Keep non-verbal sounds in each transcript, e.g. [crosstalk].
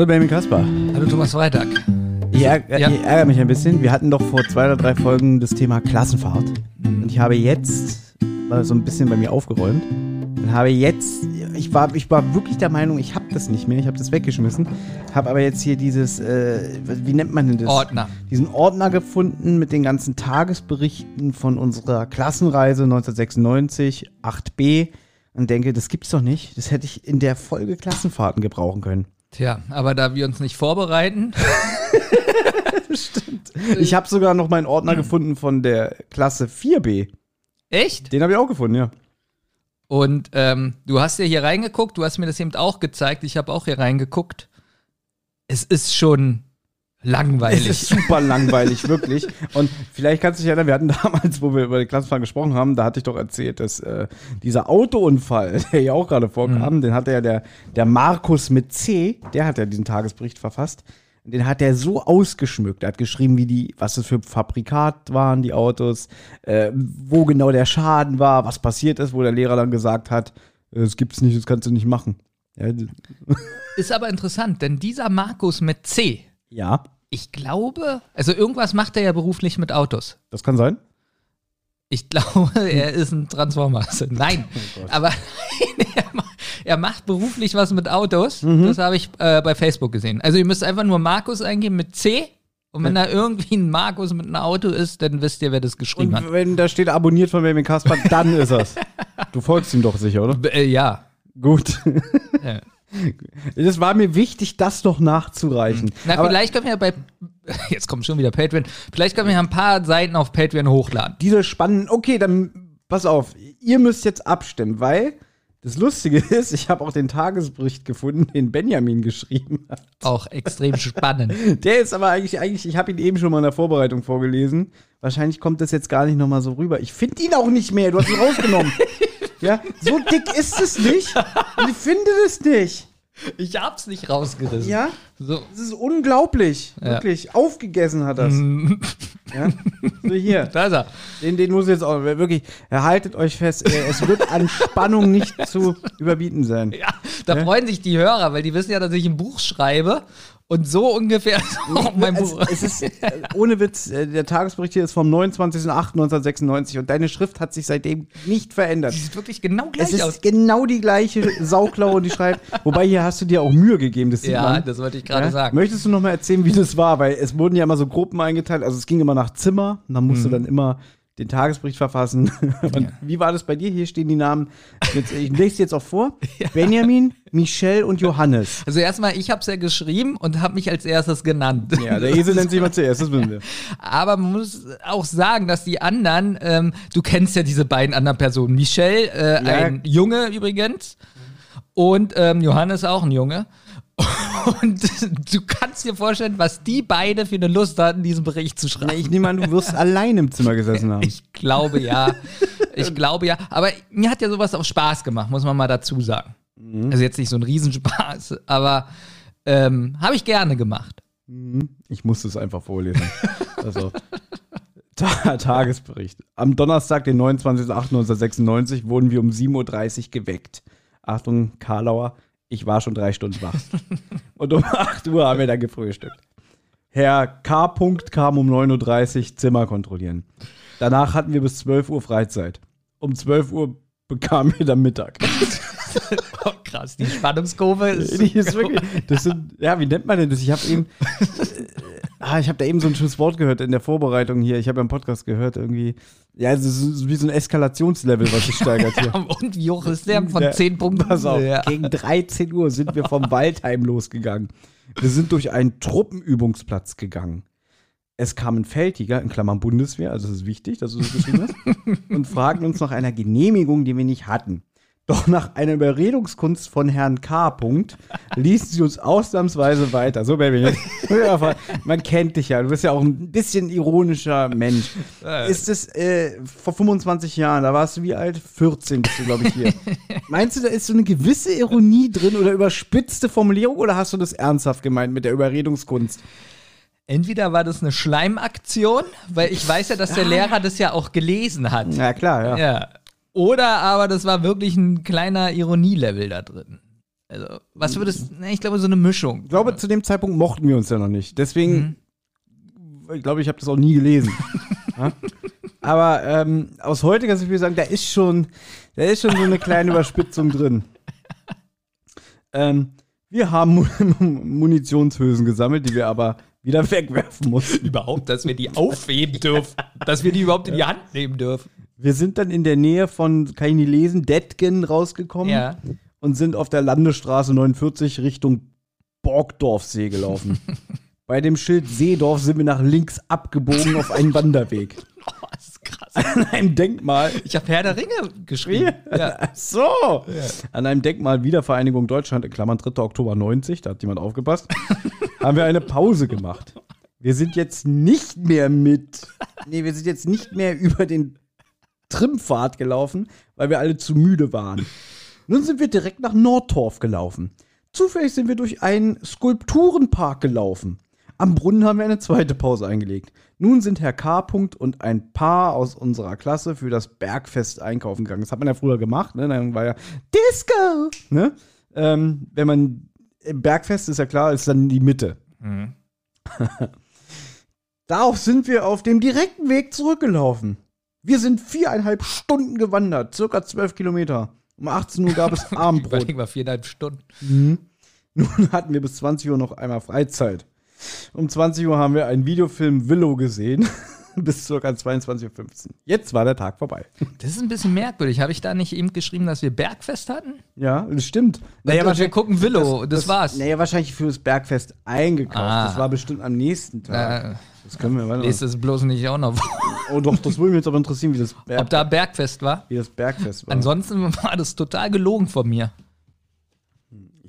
Hallo Benjamin Kasper. Hallo Thomas Freitag. Ich, Ja. ärgere mich ein bisschen. Wir hatten doch vor zwei oder drei Folgen das Thema Klassenfahrt. Und ich habe jetzt mal so ein bisschen bei mir aufgeräumt. Und habe jetzt, ich war, ich war wirklich der Meinung, ich habe das nicht mehr, ich habe das weggeschmissen. Habe aber jetzt hier dieses, äh, wie nennt man denn das? Ordner. Diesen Ordner gefunden mit den ganzen Tagesberichten von unserer Klassenreise 1996, 8b. Und denke, das gibt's doch nicht. Das hätte ich in der Folge Klassenfahrten gebrauchen können. Tja, aber da wir uns nicht vorbereiten, [laughs] Ich habe sogar noch meinen Ordner gefunden von der Klasse 4b. echt? Den habe ich auch gefunden, ja. Und ähm, du hast ja hier reingeguckt, du hast mir das eben auch gezeigt, ich habe auch hier reingeguckt. Es ist schon Es langweilig. ist super langweilig, wirklich. Und vielleicht kannst du dich erinnern, wir hatten damals, wo wir über die Klassenfahrt gesprochen haben, da hatte ich doch erzählt, dass äh, dieser Autounfall, [laughs] der ja auch gerade vorkam, den hatte ja der, der Markus mit C, der hat ja diesen Tagesbericht verfasst. Den hat er so ausgeschmückt. Er hat geschrieben, wie die, was das für Fabrikat waren, die Autos, äh, wo genau der Schaden war, was passiert ist, wo der Lehrer dann gesagt hat, äh, das gibt's nicht, das kannst du nicht machen. Ja, ist aber interessant, denn dieser Markus mit C, ja ich glaube, also irgendwas macht er ja beruflich mit Autos. das kann sein. Ich glaube, [laughs] er ist ein Transformer. [laughs] Nein, aber [laughs] er, ma- er macht beruflich was mit Autos. Das habe ich äh, bei Facebook gesehen. Also ihr müsst einfach nur Markus eingeben mit C. Und wenn da irgendwie ein Markus mit einem Auto ist, dann wisst ihr, wer das geschrieben hat. Und wenn da steht abonniert von Benjamin Kasper, dann ist es. Du folgst ihm doch sicher, oder? B- Äh, ja. Gut. Ja. Es war mir wichtig, das noch nachzureichen. Na, Aber vielleicht können wir ja bei. [laughs] Jetzt kommt schon wieder Patreon. Vielleicht können wir ja ein paar Seiten auf Patreon hochladen. diese spannenden. Okay, dann pass auf. Ihr müsst jetzt abstimmen, weil das Lustige [laughs] ist, ich habe auch den Tagesbericht gefunden, den Benjamin geschrieben hat. Auch extrem spannend. [laughs] Der ist aber eigentlich, eigentlich ich habe ihn eben schon mal in der Vorbereitung vorgelesen. Wahrscheinlich kommt das jetzt gar nicht nochmal so rüber. Ich finde ihn auch nicht mehr. Du hast ihn rausgenommen. ja, so dick ist es nicht. Ich finde es nicht. Ich hab's nicht rausgerissen. Ja, So. das ist unglaublich. Ja. Wirklich. Aufgegessen hat das. [laughs] ja? So hier. Da ist er. Den, den muss ich jetzt auch wirklich. Haltet euch fest. äh, Es wird an Spannung nicht zu überbieten sein. Ja, da freuen sich die Hörer, weil die wissen ja, dass ich ein Buch schreibe und so ungefähr [laughs] ist auch mein Es, Buch. es ist, äh, ohne Witz, äh, der Tagesbericht hier ist vom 29.08.1996 und deine Schrift hat sich seitdem nicht verändert. Die sieht wirklich genau gleich Es ist aus. genau die gleiche Sauklaue und die schreibt. [laughs] Wobei hier hast du dir auch Mühe gegeben, das Ja, man. das wollte ich gerade Ja? sagen. Möchtest du noch mal erzählen, wie das war? Weil es wurden ja immer so Gruppen eingeteilt. Also es ging immer nach Zimmer. Und dann musst Mhm. du dann immer den Tagesbericht verfassen. [laughs] Und wie war das bei dir? Hier stehen die Namen. Jetzt, ich lese jetzt auch vor. [laughs] Benjamin, Michelle und Johannes. Also erstmal, ich habe es ja geschrieben und habe mich als erstes genannt. Ja, der Esel nennt sich mal zuerst, das wissen wir. [laughs] Aber man muss auch sagen, dass die anderen, ähm, du kennst ja diese beiden anderen Personen. Michelle, äh, Ja. ein Junge übrigens, und ähm, Johannes auch ein Junge. Und du kannst dir vorstellen, was die beide für eine Lust hatten, diesen Bericht zu schreiben. Ich nehme an, du wirst allein im Zimmer gesessen haben. Ich glaube ja. Ich [laughs] glaube ja. Aber mir hat ja sowas auch Spaß gemacht, muss man mal dazu sagen. Also jetzt nicht so ein Riesenspaß, aber ähm, habe ich gerne gemacht. Ich musste es einfach vorlesen. [laughs] Also, Ta Tagesbericht. Am Donnerstag, den 29.08.1996, wurden wir um 7.30 Uhr geweckt. Achtung, Karlauer, ich war schon drei Stunden wach. [laughs] Und um 8 Uhr haben wir dann gefrühstückt. Herr K. -Punkt kam um 9.30 Uhr Zimmer kontrollieren. Danach hatten wir bis 12 Uhr Freizeit. Um 12 Uhr bekamen wir dann Mittag. [laughs] Oh, krass, die Spannungskurve ist. Die ist wirklich, das sind, ja, wie nennt man denn das? Ich habe eben, [laughs] ah, ich habe da eben so ein schönes Wort gehört in der Vorbereitung hier. Ich habe ja im Podcast gehört irgendwie. Ja, es ist wie so ein Eskalationslevel, was sich steigert hier. [laughs] Und hoch ist der von Der- 10 Punkten? Pass auf, Ja. gegen 13 Uhr sind wir vom Waldheim losgegangen. Wir sind durch einen Truppenübungsplatz gegangen. Es kam ein Feldjäger, in Klammern Bundeswehr, also das ist wichtig, dass du das geschrieben hast, [laughs] und fragten uns nach einer Genehmigung, die wir nicht hatten. Doch nach einer Überredungskunst von Herrn K. Punkt ließen sie uns ausnahmsweise weiter. So, Baby. [laughs] Man kennt dich ja. Du bist ja auch ein bisschen ironischer Mensch. Ist es äh, vor 25 Jahren, da warst du wie alt? 14 bist du, glaube ich, hier. [laughs] Meinst du, da ist so eine gewisse Ironie drin oder überspitzte Formulierung oder hast du das ernsthaft gemeint mit der Überredungskunst? Entweder war das eine Schleimaktion, weil ich weiß ja, dass der Lehrer das ja auch gelesen hat. Ja, klar, ja. Ja. Oder aber das war wirklich ein kleiner Ironielevel da drin. Also, was würdest ne, ich glaube, so eine Mischung. Ich glaube, zu dem Zeitpunkt mochten wir uns ja noch nicht. Deswegen, ich glaube, ich habe das auch nie gelesen. [laughs] ja? Aber ähm, aus heutiger Sicht würde ich sagen, da ist schon, da ist schon so eine kleine Überspitzung drin. [laughs] Ähm, wir haben Mu- Munitionshülsen gesammelt, die wir aber wieder wegwerfen mussten. Überhaupt, dass wir die aufheben dürfen. dass wir die überhaupt in die Hand nehmen dürfen. Wir sind dann in der Nähe von, kann ich nicht lesen, Detgen rausgekommen Ja. und sind auf der Landesstraße 49 Richtung Borgdorfsee gelaufen. [laughs] Bei dem Schild Seedorf sind wir nach links abgebogen auf einen Wanderweg. Krass. [laughs] An einem Denkmal. Ich habe Herr der Ringe geschrieben. Ja. So. An einem Denkmal Wiedervereinigung Deutschland, in Klammern 3. Oktober 90, da hat jemand aufgepasst, [laughs] haben wir eine Pause gemacht. Wir sind jetzt nicht mehr mit, nee, wir sind jetzt nicht mehr über den Trimpfad gelaufen, weil wir alle zu müde waren. Nun sind wir direkt nach Nordtorf gelaufen. Zufällig sind wir durch einen Skulpturenpark gelaufen. Am Brunnen haben wir eine zweite Pause eingelegt. Nun sind Herr K. Und ein Paar aus unserer Klasse für das Bergfest einkaufen gegangen. Das hat man ja früher gemacht, ne? Dann war ja Disco, ne? Ähm, wenn man im Bergfest ist ja klar, ist dann die Mitte. [laughs] Darauf sind wir auf dem direkten Weg zurückgelaufen. Wir sind viereinhalb Stunden gewandert, circa zwölf Kilometer. Um 18 Uhr gab es [laughs] Abendbrot. Überleg mal, viereinhalb Stunden. Nun hatten wir bis 20 Uhr noch einmal Freizeit. Um 20 Uhr haben wir einen Videofilm Willow gesehen. [laughs] bis circa 22.15 Uhr. Jetzt war der Tag vorbei. Das ist ein bisschen merkwürdig. Habe ich da nicht eben geschrieben, dass wir Bergfest hatten? Ja, das stimmt. Naja, wir gucken Willow, das, war's. Naja, wahrscheinlich für das Bergfest eingekauft. Ah. Das war bestimmt am nächsten Tag. Äh, das können wir, warte lest mal. es bloß nicht auch noch, Oh doch, das würde mich jetzt aber interessieren, wie das, Berg, ob da Bergfest war. wie das Bergfest war. Ansonsten war das total gelogen von mir.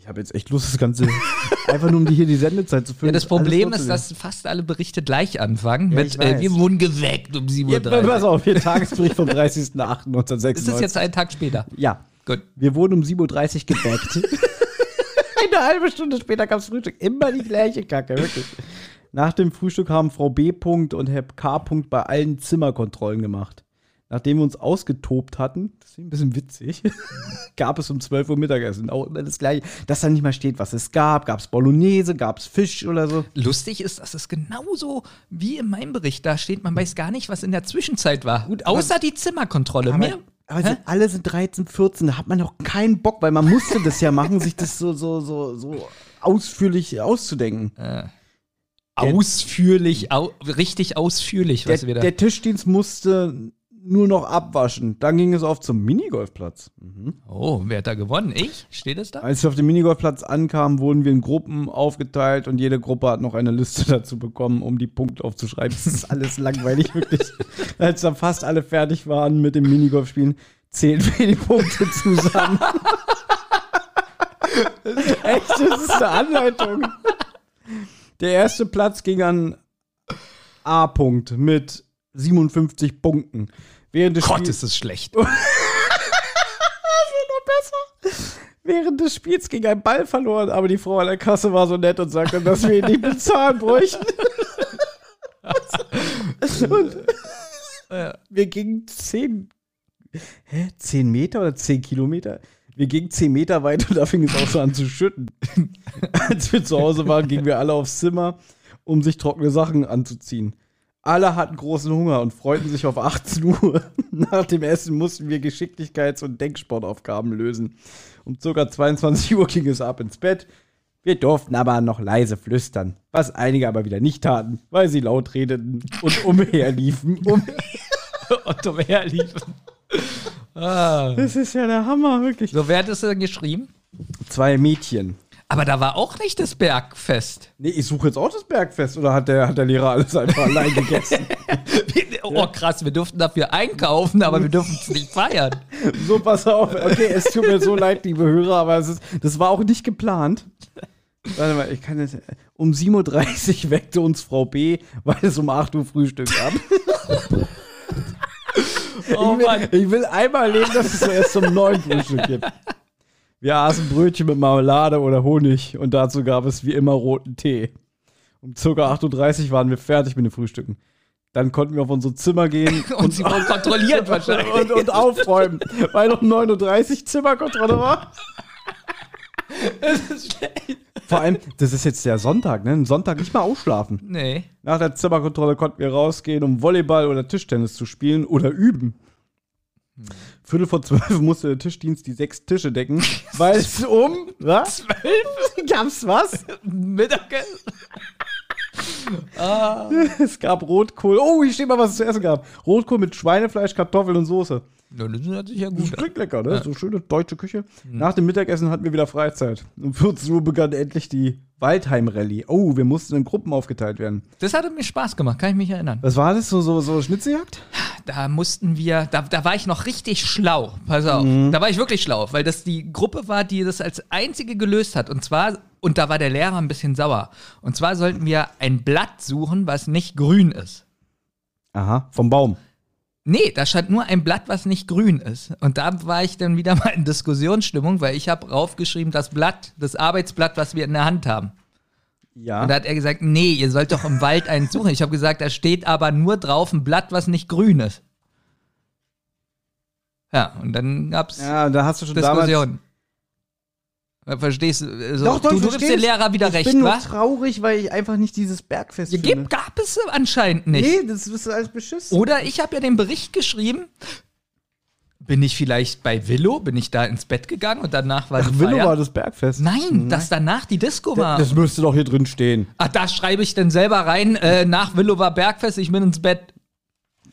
Ich habe jetzt echt Lust, das Ganze [laughs] einfach nur um die hier die Sendezeit zu füllen. Ja, das Problem ist, dass fast alle Berichte gleich anfangen. Ja, mit, äh, wir wurden geweckt um 7.30 Ja, Uhr. pass auf, hier Tagesbericht vom 30.08.1996. Ist das jetzt ein Tag später? Ja. Gut. Wir wurden um 7.30 Uhr geweckt. [laughs] Eine halbe Stunde später gab es Frühstück. Immer die gleiche Kacke, wirklich. Nach dem Frühstück haben Frau B. und Herr K. -Punkt bei allen Zimmerkontrollen gemacht. Nachdem wir uns ausgetobt hatten, das ist ein bisschen witzig, [laughs] gab es um 12 Uhr Mittagessen. Auch immer das gleiche. Dass da nicht mal steht, was es gab. Gab es Bolognese, gab es Fisch oder so. Lustig ist, dass es genauso wie in meinem Bericht da steht. Man weiß gar nicht, was in der Zwischenzeit war. Gut, Außer die Zimmerkontrolle. Aber, Mehr, aber sind, alle sind 13, 14, da hat man doch keinen Bock, weil man musste das ja machen, sich das so, so, so, so ausführlich auszudenken. ausführlich, au, richtig ausführlich, was Der, wir da. der Tischdienst musste nur noch abwaschen. Dann ging es auf zum Minigolfplatz. oh, wer hat da gewonnen? Ich? Steht es da? Als wir auf dem Minigolfplatz ankamen, wurden wir in Gruppen aufgeteilt und jede Gruppe hat noch eine Liste [laughs] dazu bekommen, um die Punkte aufzuschreiben. Das ist alles langweilig, wirklich. [laughs] Als dann fast alle fertig waren mit dem Minigolfspielen, zählen wir die Punkte zusammen. [laughs] Echt, das ist eine Anleitung. Der erste Platz ging an A-Punkt mit 57 Punkten. Während des Gott, Spiels- ist es schlecht. [laughs] Während des Spiels ging ein Ball verloren, aber die Frau an der Kasse war so nett und sagte, dass wir ihn nicht bezahlen bräuchten. [laughs] und wir gingen zehn, hä, zehn Meter oder zehn Kilometer? Wir gingen zehn Meter weit und da fing es auch so an zu schütten. [laughs] Als wir zu Hause waren, gingen wir alle aufs Zimmer, um sich trockene Sachen anzuziehen. Alle hatten großen Hunger und freuten sich auf 18 Uhr. [laughs] Nach dem Essen mussten wir Geschicklichkeits- und Denksportaufgaben lösen. Um ca. 22 Uhr ging es ab ins Bett. Wir durften aber noch leise flüstern, was einige aber wieder nicht taten, weil sie laut redeten und [laughs] umherliefen. Um [laughs] Otto herliefen. Ah. das ist ja der Hammer, wirklich. So, wer hat es denn geschrieben? Zwei Mädchen. Aber da war auch nicht das Bergfest. Nee, ich suche jetzt auch das Bergfest oder hat der, hat der Lehrer alles einfach allein gegessen? [laughs] Oh, krass, wir durften dafür einkaufen, aber wir durften es nicht feiern. [laughs] So, pass auf. Okay, es tut mir so leid, liebe Hörer, aber ist, das war auch nicht geplant. Warte mal, ich kann das. Um 7.30 Uhr weckte uns Frau B, weil es um 8 Uhr Frühstück gab. [laughs] Oh ich, Mann. will, ich will einmal erleben, dass es erst um 9 Frühstück gibt. Wir aßen Brötchen mit Marmelade oder Honig und dazu gab es wie immer roten Tee. Um ca. 8.30 Uhr waren wir fertig mit dem Frühstücken. Dann konnten wir auf unser Zimmer gehen [laughs] Und sie wurden kontrolliert wahrscheinlich. und, und aufräumen, weil um 9.30 Uhr Zimmerkontrolle war. Vor allem, das ist jetzt der Sonntag, ne? Ein Sonntag nicht mal ausschlafen. Nee. Nach der Zimmerkontrolle konnten wir rausgehen, um Volleyball oder Tischtennis zu spielen oder üben. Viertel vor zwölf [laughs] musste der Tischdienst die sechs Tische decken, [laughs] weil es um was? Zwölf [laughs] Gab's was? Mittagessen. Es gab Rotkohl. Oh, hier steht mal, was es zu essen gab. Rotkohl mit Schweinefleisch, Kartoffeln und Soße. Ja, das hört sich ja Das gut an. klingt lecker, ne? So schöne deutsche Küche. Nach dem Mittagessen hatten wir wieder Freizeit. Um 14 Uhr begann endlich die Waldheim-Rallye. Oh, wir mussten in Gruppen aufgeteilt werden. Das hatte mir Spaß gemacht, kann ich mich erinnern. Was war das? So, so, so Schnitzeljagd? Da mussten wir, da, da war ich noch richtig schlau. Pass auf. Mhm. Da war ich wirklich schlau, weil das die Gruppe war, die das als einzige gelöst hat. Und zwar, und da war der Lehrer ein bisschen sauer. Und zwar sollten wir ein Blatt suchen, was nicht grün ist. Aha, vom Baum. Nee, da stand nur ein Blatt, was nicht grün ist. Und da war ich dann wieder [laughs] mal in Diskussionsstimmung, weil ich habe raufgeschrieben, das Blatt, das Arbeitsblatt, was wir in der Hand haben. Ja. Und da hat er gesagt, nee, ihr sollt doch im Wald einen suchen. Ich habe gesagt, da steht aber nur drauf ein Blatt, was nicht grün ist. Ja, und dann gab's ja, da hast du schon damals. Diskussionen. Äh, Verstehst du? Also, Doch, doch, du, ich du gibst dem Lehrer wieder ich recht, bin nur wa? traurig, weil ich einfach nicht dieses Bergfest finde. gibt, gab es anscheinend nicht. Nee, das ist alles beschissen. Oder ich habe ja den Bericht geschrieben. Bin ich vielleicht bei Willow? Bin ich da ins Bett gegangen und danach war Ach, Willow Feier? war das Bergfest. Nein, dass danach die Disco war. Das müsste doch hier drin stehen. Ach, da schreibe ich dann selber rein, äh, nach Willow war Bergfest, ich bin ins Bett.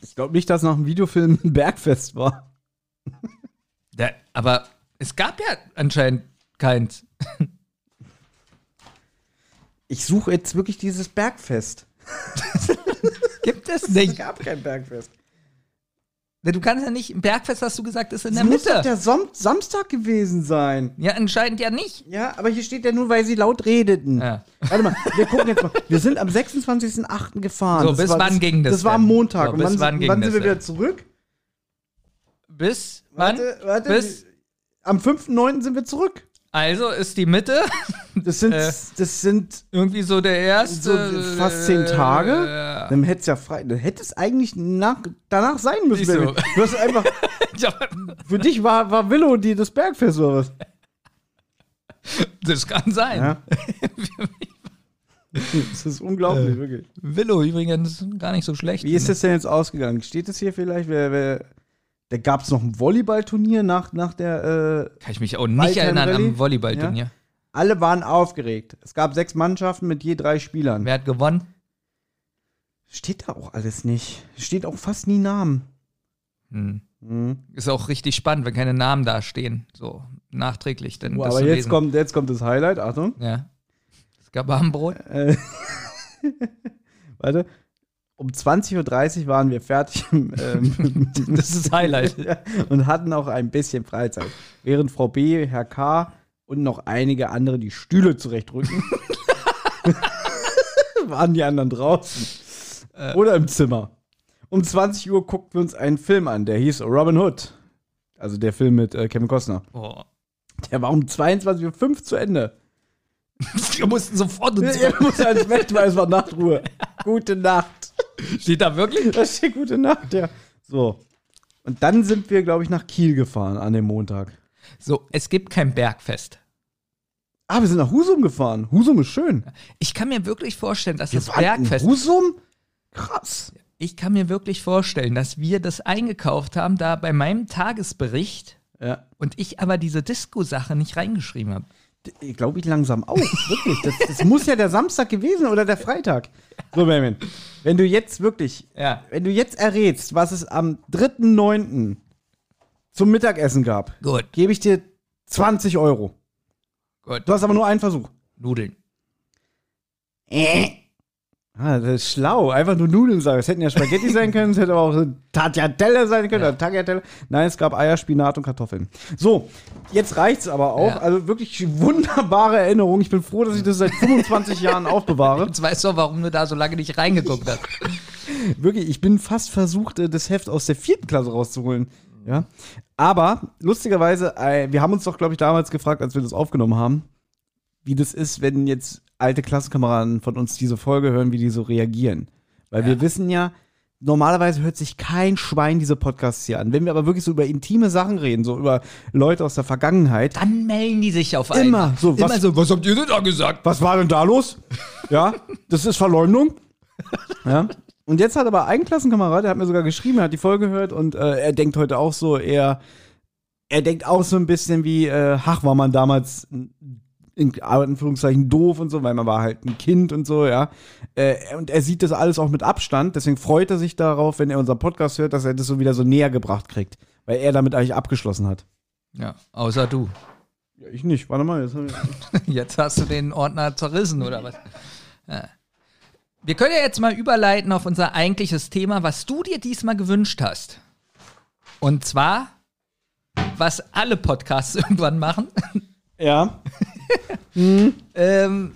Ich glaube nicht, dass nach dem Videofilm ein Bergfest war. Da, aber es gab ja anscheinend keins. Ich suche jetzt wirklich dieses Bergfest. [laughs] Gibt es Es nicht. gab kein Bergfest. Du kannst ja nicht, Bergfest hast du gesagt, ist in Das der muss doch Mitte. der Som Samstag gewesen sein. Ja, anscheinend ja nicht. Ja, aber hier steht ja nur, weil sie laut redeten. Ja. Warte mal, wir gucken jetzt mal. Wir sind am 26.08. gefahren. So, bis war, wann ging das Das war am? Montag. So, Und bis wann, wann ging wann das sind wir wieder zurück? Bis wann? Warte, warte. Bis, Am 5.9. sind wir zurück. Also ist die Mitte [laughs] Das sind, Äh. das sind irgendwie so der erste. so fast zehn Tage. Äh, Dann hätte es ja frei. Dann hätte es eigentlich nach, danach sein müssen. So. Du hast einfach. [laughs] Für dich war, war Willow die das Bergfest oder was? das kann sein. Ja. [laughs] das ist unglaublich, wirklich. Willow übrigens gar nicht so schlecht. Wie ist das denn jetzt ausgegangen? Steht es hier vielleicht? Wer, wer, da gab es noch ein Volleyballturnier nach, nach der. Äh, Kann ich mich auch nicht erinnern am Volleyballturnier. alle waren aufgeregt. Es gab sechs Mannschaften mit je drei Spielern. Wer hat gewonnen? Steht da auch alles nicht. Steht auch fast nie Namen. Hm. Mhm. Ist auch richtig spannend, wenn keine Namen da stehen. So nachträglich. Denn Oh, aber jetzt lesen. kommt, jetzt kommt das Highlight. Achtung. Ja. Es gab Abendbrot. Äh, [laughs] warte. Um 20.30 Uhr waren wir fertig [laughs] ähm, Das ist Highlight. [laughs] und hatten auch ein bisschen Freizeit. Während Frau B, Herr K. und noch einige andere die Stühle zurechtrücken, [laughs] waren die anderen draußen. Oder im Zimmer. Um 20 Uhr guckten wir uns einen Film an, der hieß Robin Hood. Also der Film mit äh, Kevin Costner. Oh. Der war um 22.05 Uhr zu Ende. [laughs] Wir mussten sofort ins Er [laughs] muss ans Bett, weil es war Nachtruhe. [laughs] Gute Nacht. Steht da wirklich? Da steht gute Nacht, ja. So. Und dann sind wir, glaube ich, nach Kiel gefahren an dem Montag. So, es gibt kein Bergfest. Ah, wir sind nach Husum gefahren. Husum ist schön. Ich kann mir wirklich vorstellen, dass Wir das Bergfest. Husum? Krass. Ich kann mir wirklich vorstellen, dass wir das eingekauft haben, da bei meinem Tagesbericht Ja. und ich aber diese Disco-Sache nicht reingeschrieben habe. Glaube ich langsam auch. Wirklich. Das, das muss ja der Samstag gewesen oder der Freitag. So, Benjamin. Wenn du jetzt wirklich, Ja. wenn du jetzt errätst, was es am 3.9. zum Mittagessen gab, gebe ich dir 20 Euro. gut. Du hast aber nur einen Versuch. Nudeln. Ah, das ist schlau. Einfach nur Nudeln sagen. Es hätten ja Spaghetti [laughs] sein können, es hätte aber auch Tagliatelle sein können oder Tagliatelle. Nein, es gab Eier, Spinat und Kartoffeln. So, jetzt reicht's aber auch. Ja. Also wirklich wunderbare Erinnerung. Ich bin froh, dass ich das seit 25 [laughs] Jahren aufbewahre. Jetzt weißt du, warum du da so lange nicht reingeguckt hast. [laughs] Wirklich, ich bin fast versucht, äh, das Heft aus der vierten Klasse rauszuholen. Ja. Aber lustigerweise, äh, wir haben uns doch, glaube ich, damals gefragt, als wir das aufgenommen haben, wie das ist, wenn jetzt alte Klassenkameraden von uns diese Folge hören, wie die so reagieren. Weil wir wissen ja, normalerweise hört sich kein Schwein diese Podcasts hier an. Wenn wir aber wirklich so über intime Sachen reden, so über Leute aus der Vergangenheit, Dann melden die sich auf Immer einmal. so, was- Immer so, was habt ihr denn da gesagt? was war denn da los? Ja, das ist Verleumdung. Ja. Und jetzt hat aber ein Klassenkamerad, der hat mir sogar geschrieben, er hat die Folge gehört und äh, er denkt heute auch so, er, er denkt auch so ein bisschen wie, äh, ach, war man damals in Anführungszeichen doof und so, weil man war halt ein Kind und so, ja. Äh, und er sieht das alles auch mit Abstand, deswegen freut er sich darauf, wenn er unseren Podcast hört, dass er das so wieder so näher gebracht kriegt, weil er damit eigentlich abgeschlossen hat. Ja, außer du. Ja, ich nicht, warte mal, jetzt [laughs] Jetzt hast du den Ordner zerrissen, oder was? Ja. Wir können ja jetzt mal überleiten auf unser eigentliches Thema, was du dir diesmal gewünscht hast. Und zwar, was alle Podcasts [laughs] irgendwann machen. Ja. [laughs] [laughs] Ähm,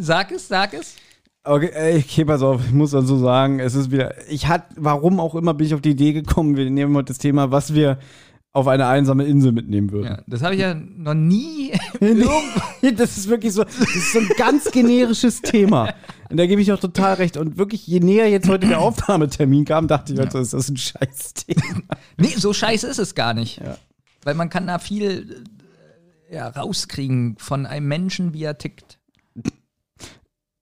sag es, sag es. Okay, äh, okay, pass auf, ich muss also sagen, es ist wieder, ich hatte, warum auch immer bin ich auf die Idee gekommen, wir nehmen heute das Thema, was wir auf eine einsame Insel mitnehmen würden. Ja, das habe ich ja noch nie. [laughs] Das ist wirklich so, das ist so ein ganz generisches Thema. Und da gebe ich auch total recht. Und wirklich, je näher jetzt heute der Aufnahmetermin kam, dachte ich, also, ist das ein Scheißthema. nee, so scheiße ist es gar nicht. Ja. Weil man kann da viel äh, ja, rauskriegen von einem Menschen, wie er tickt.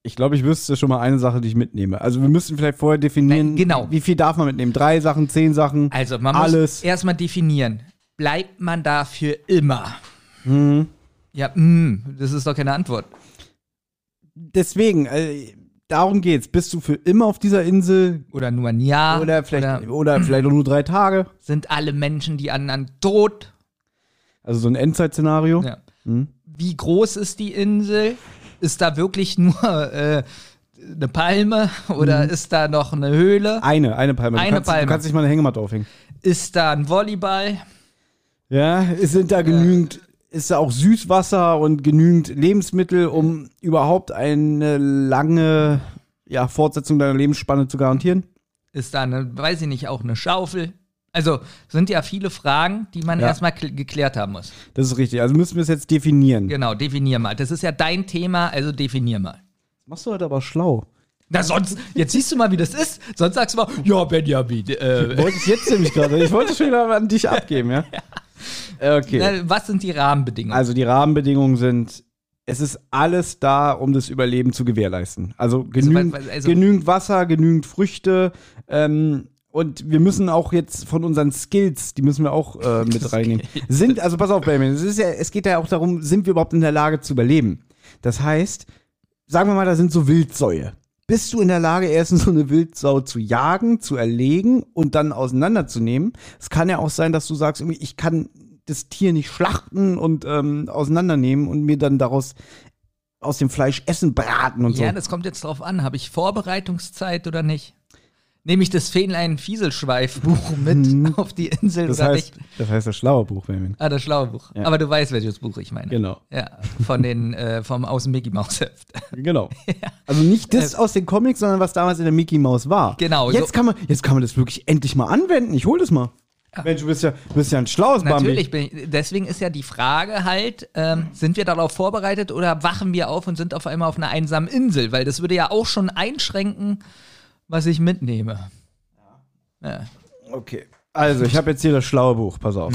Ich glaube, ich wüsste schon mal eine Sache, die ich mitnehme. Also wir müssten vielleicht vorher definieren, Nein, genau. wie viel darf man mitnehmen? Drei Sachen, zehn Sachen? Also man Alles. muss erstmal definieren. Bleibt man da für immer? Hm. Ja, mm, das ist doch keine Antwort. Deswegen, äh, darum geht's. Bist du für immer auf dieser Insel Oder nur ein Jahr. oder vielleicht, oder oder vielleicht auch nur drei Tage? sind alle Menschen, die anderen tot? Also so ein Endzeit-Szenario. Ja. Hm. Wie groß ist die Insel? Ist da wirklich nur äh, eine Palme oder ist da noch eine Höhle? Eine, eine Palme. Du Eine kannst, Palme. Du kannst nicht mal eine Hängematte aufhängen. Ist da ein Volleyball? Ja, sind da genügend, ist da auch Süßwasser und genügend Lebensmittel, um überhaupt eine lange ja, Fortsetzung deiner Lebensspanne zu garantieren? Ist da eine, weiß ich nicht, auch eine Schaufel? Also sind ja viele Fragen, die man Ja. erstmal kl- geklärt haben muss. Das ist richtig. Also müssen wir es jetzt definieren. Genau, definier mal. Das ist ja dein Thema, also definier mal. Machst du heute aber schlau. Na sonst, jetzt siehst du mal, wie das ist. Sonst sagst du mal, ja, Benjamin, äh, Wollte ich jetzt nämlich gerade. Ich wollte schon wieder an dich abgeben, [laughs] ja? Äh, Okay. na, was sind die Rahmenbedingungen? Also die Rahmenbedingungen sind, es ist alles da, um das Überleben zu gewährleisten. Also genügend, weil- also- genügend Wasser, genügend Früchte. Ähm, und wir müssen auch jetzt von unseren Skills, die müssen wir auch äh, mit reinnehmen. Sind, also pass auf, Benjamin, es, ist ja, es geht ja auch darum, sind wir überhaupt in der Lage zu überleben? Das heißt, sagen wir mal, da sind so Wildsäue. Bist du in der Lage, erstens so eine Wildsau zu jagen, zu erlegen und dann auseinanderzunehmen? Es kann ja auch sein, dass du sagst, ich kann das Tier nicht schlachten und ähm, auseinandernehmen und mir dann daraus aus dem Fleisch Essen braten und ja, so. das kommt jetzt drauf an. Habe ich Vorbereitungszeit oder nicht? Nehme ich das Fähnlein Fieselschweif-Buch mit auf die Insel Mhm. Das heißt, das heißt das schlaue Buch, Benjamin. Ah, das schlaue Buch. Ja. Aber du weißt, welches Buch ich meine. Genau. Ja, von den, äh, vom aus dem Mickey Mouse Heft. Genau. [laughs] Also nicht das aus den Comics, sondern was damals in der Mickey Mouse war. Genau, Jetzt so- kann man, jetzt kann man das wirklich endlich mal anwenden. Ich hol das mal. Mensch, du bist ja, du bist ja ein schlaues Natürlich, bin ich, deswegen ist ja die Frage halt, ähm, sind wir darauf vorbereitet oder wachen wir auf und sind auf einmal auf einer einsamen Insel? Weil das würde ja auch schon einschränken, was ich mitnehme. Ja. Okay. Also, ich habe jetzt hier das schlaue Buch. Pass auf.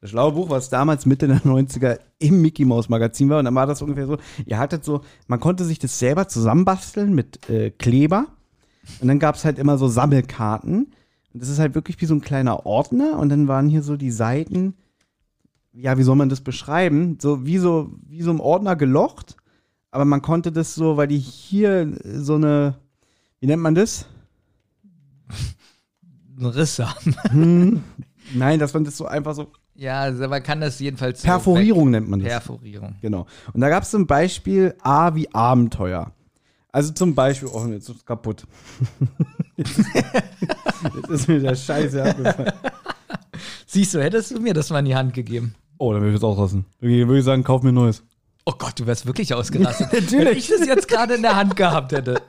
Das schlaue Buch, was damals Mitte der 90er im Mickey Mouse Magazin war. Und dann war das ungefähr so, ihr hattet so, man konnte sich das selber zusammenbasteln mit äh, Kleber. Und dann gab es halt immer so Sammelkarten. Und das ist halt wirklich wie so ein kleiner Ordner. Und dann waren hier so die Seiten, ja, wie soll man das beschreiben? So wie so, wie so ein Ordner gelocht. Aber man konnte das so, weil die hier so eine, wie nennt man das? Ein Riss haben. [laughs] Nein, dass man das so einfach so. Ja, also man kann das jedenfalls. so Perforierung nennt man das. Perforierung. Genau. Und da gab es zum Beispiel A wie Abenteuer. Also zum Beispiel, oh, jetzt ist es kaputt. jetzt, [laughs] ist, jetzt ist mir der Scheiße abgefallen. Siehst du, hättest du mir das mal in die Hand gegeben. Oh, dann würde ich es auslassen. Wirklich, würde ich sagen, kauf mir ein neues. Oh Gott, du wärst wirklich ausgerastet. [laughs] Natürlich. Wenn ich das jetzt gerade in der Hand gehabt hätte.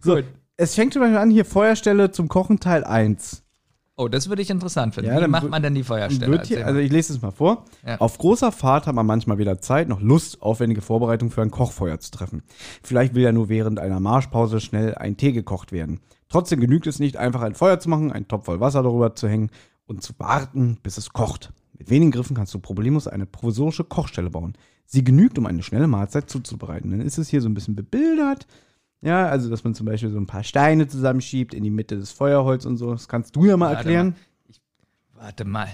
So, es fängt zum Beispiel an, hier Feuerstelle zum Kochen Teil 1. Oh, das würde ich interessant finden. Ja, Wie dann macht man denn die Feuerstelle? Hier, also ich lese es mal vor. Ja. Auf großer Fahrt hat man manchmal weder Zeit noch Lust, aufwendige Vorbereitungen für ein Kochfeuer zu treffen. Vielleicht will ja nur während einer Marschpause schnell ein Tee gekocht werden. Trotzdem genügt es nicht, einfach ein Feuer zu machen, einen Topf voll Wasser darüber zu hängen und zu warten, bis es kocht. Mit wenigen Griffen kannst du problemlos eine provisorische Kochstelle bauen. Sie genügt, um eine schnelle Mahlzeit zuzubereiten. Dann ist es hier so ein bisschen bebildert. Ja, also dass man zum Beispiel so ein paar Steine zusammenschiebt in die Mitte des Feuerholz und so. Das kannst du ja mal Warte erklären. Warte mal.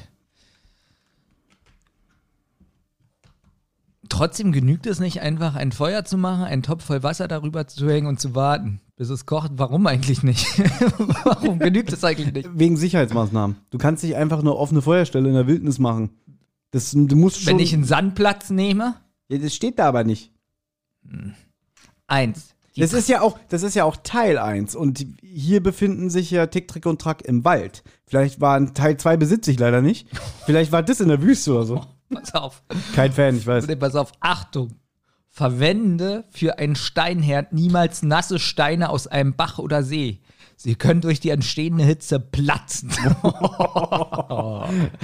Trotzdem genügt es nicht einfach, ein Feuer zu machen, einen Topf voll Wasser darüber zu hängen und zu warten, bis es kocht. Warum eigentlich nicht? [laughs] Warum genügt es eigentlich nicht? Wegen Sicherheitsmaßnahmen. Du kannst nicht einfach eine offene Feuerstelle in der Wildnis machen. Das, du musst schon. Wenn ich einen Sandplatz nehme, ja, das steht da aber nicht. eins. Das ist ja auch, das ist ja auch Teil 1. Und hier befinden sich ja Tick, Trick und Track im Wald. Vielleicht war Teil 2 besitze ich leider nicht. [laughs] Vielleicht war das in der Wüste oder so. [laughs] Pass auf. Kein Fan, ich weiß. Pass auf. Achtung. Verwende für einen Steinherd niemals nasse Steine aus einem Bach oder See. Sie können durch die entstehende Hitze platzen. [laughs]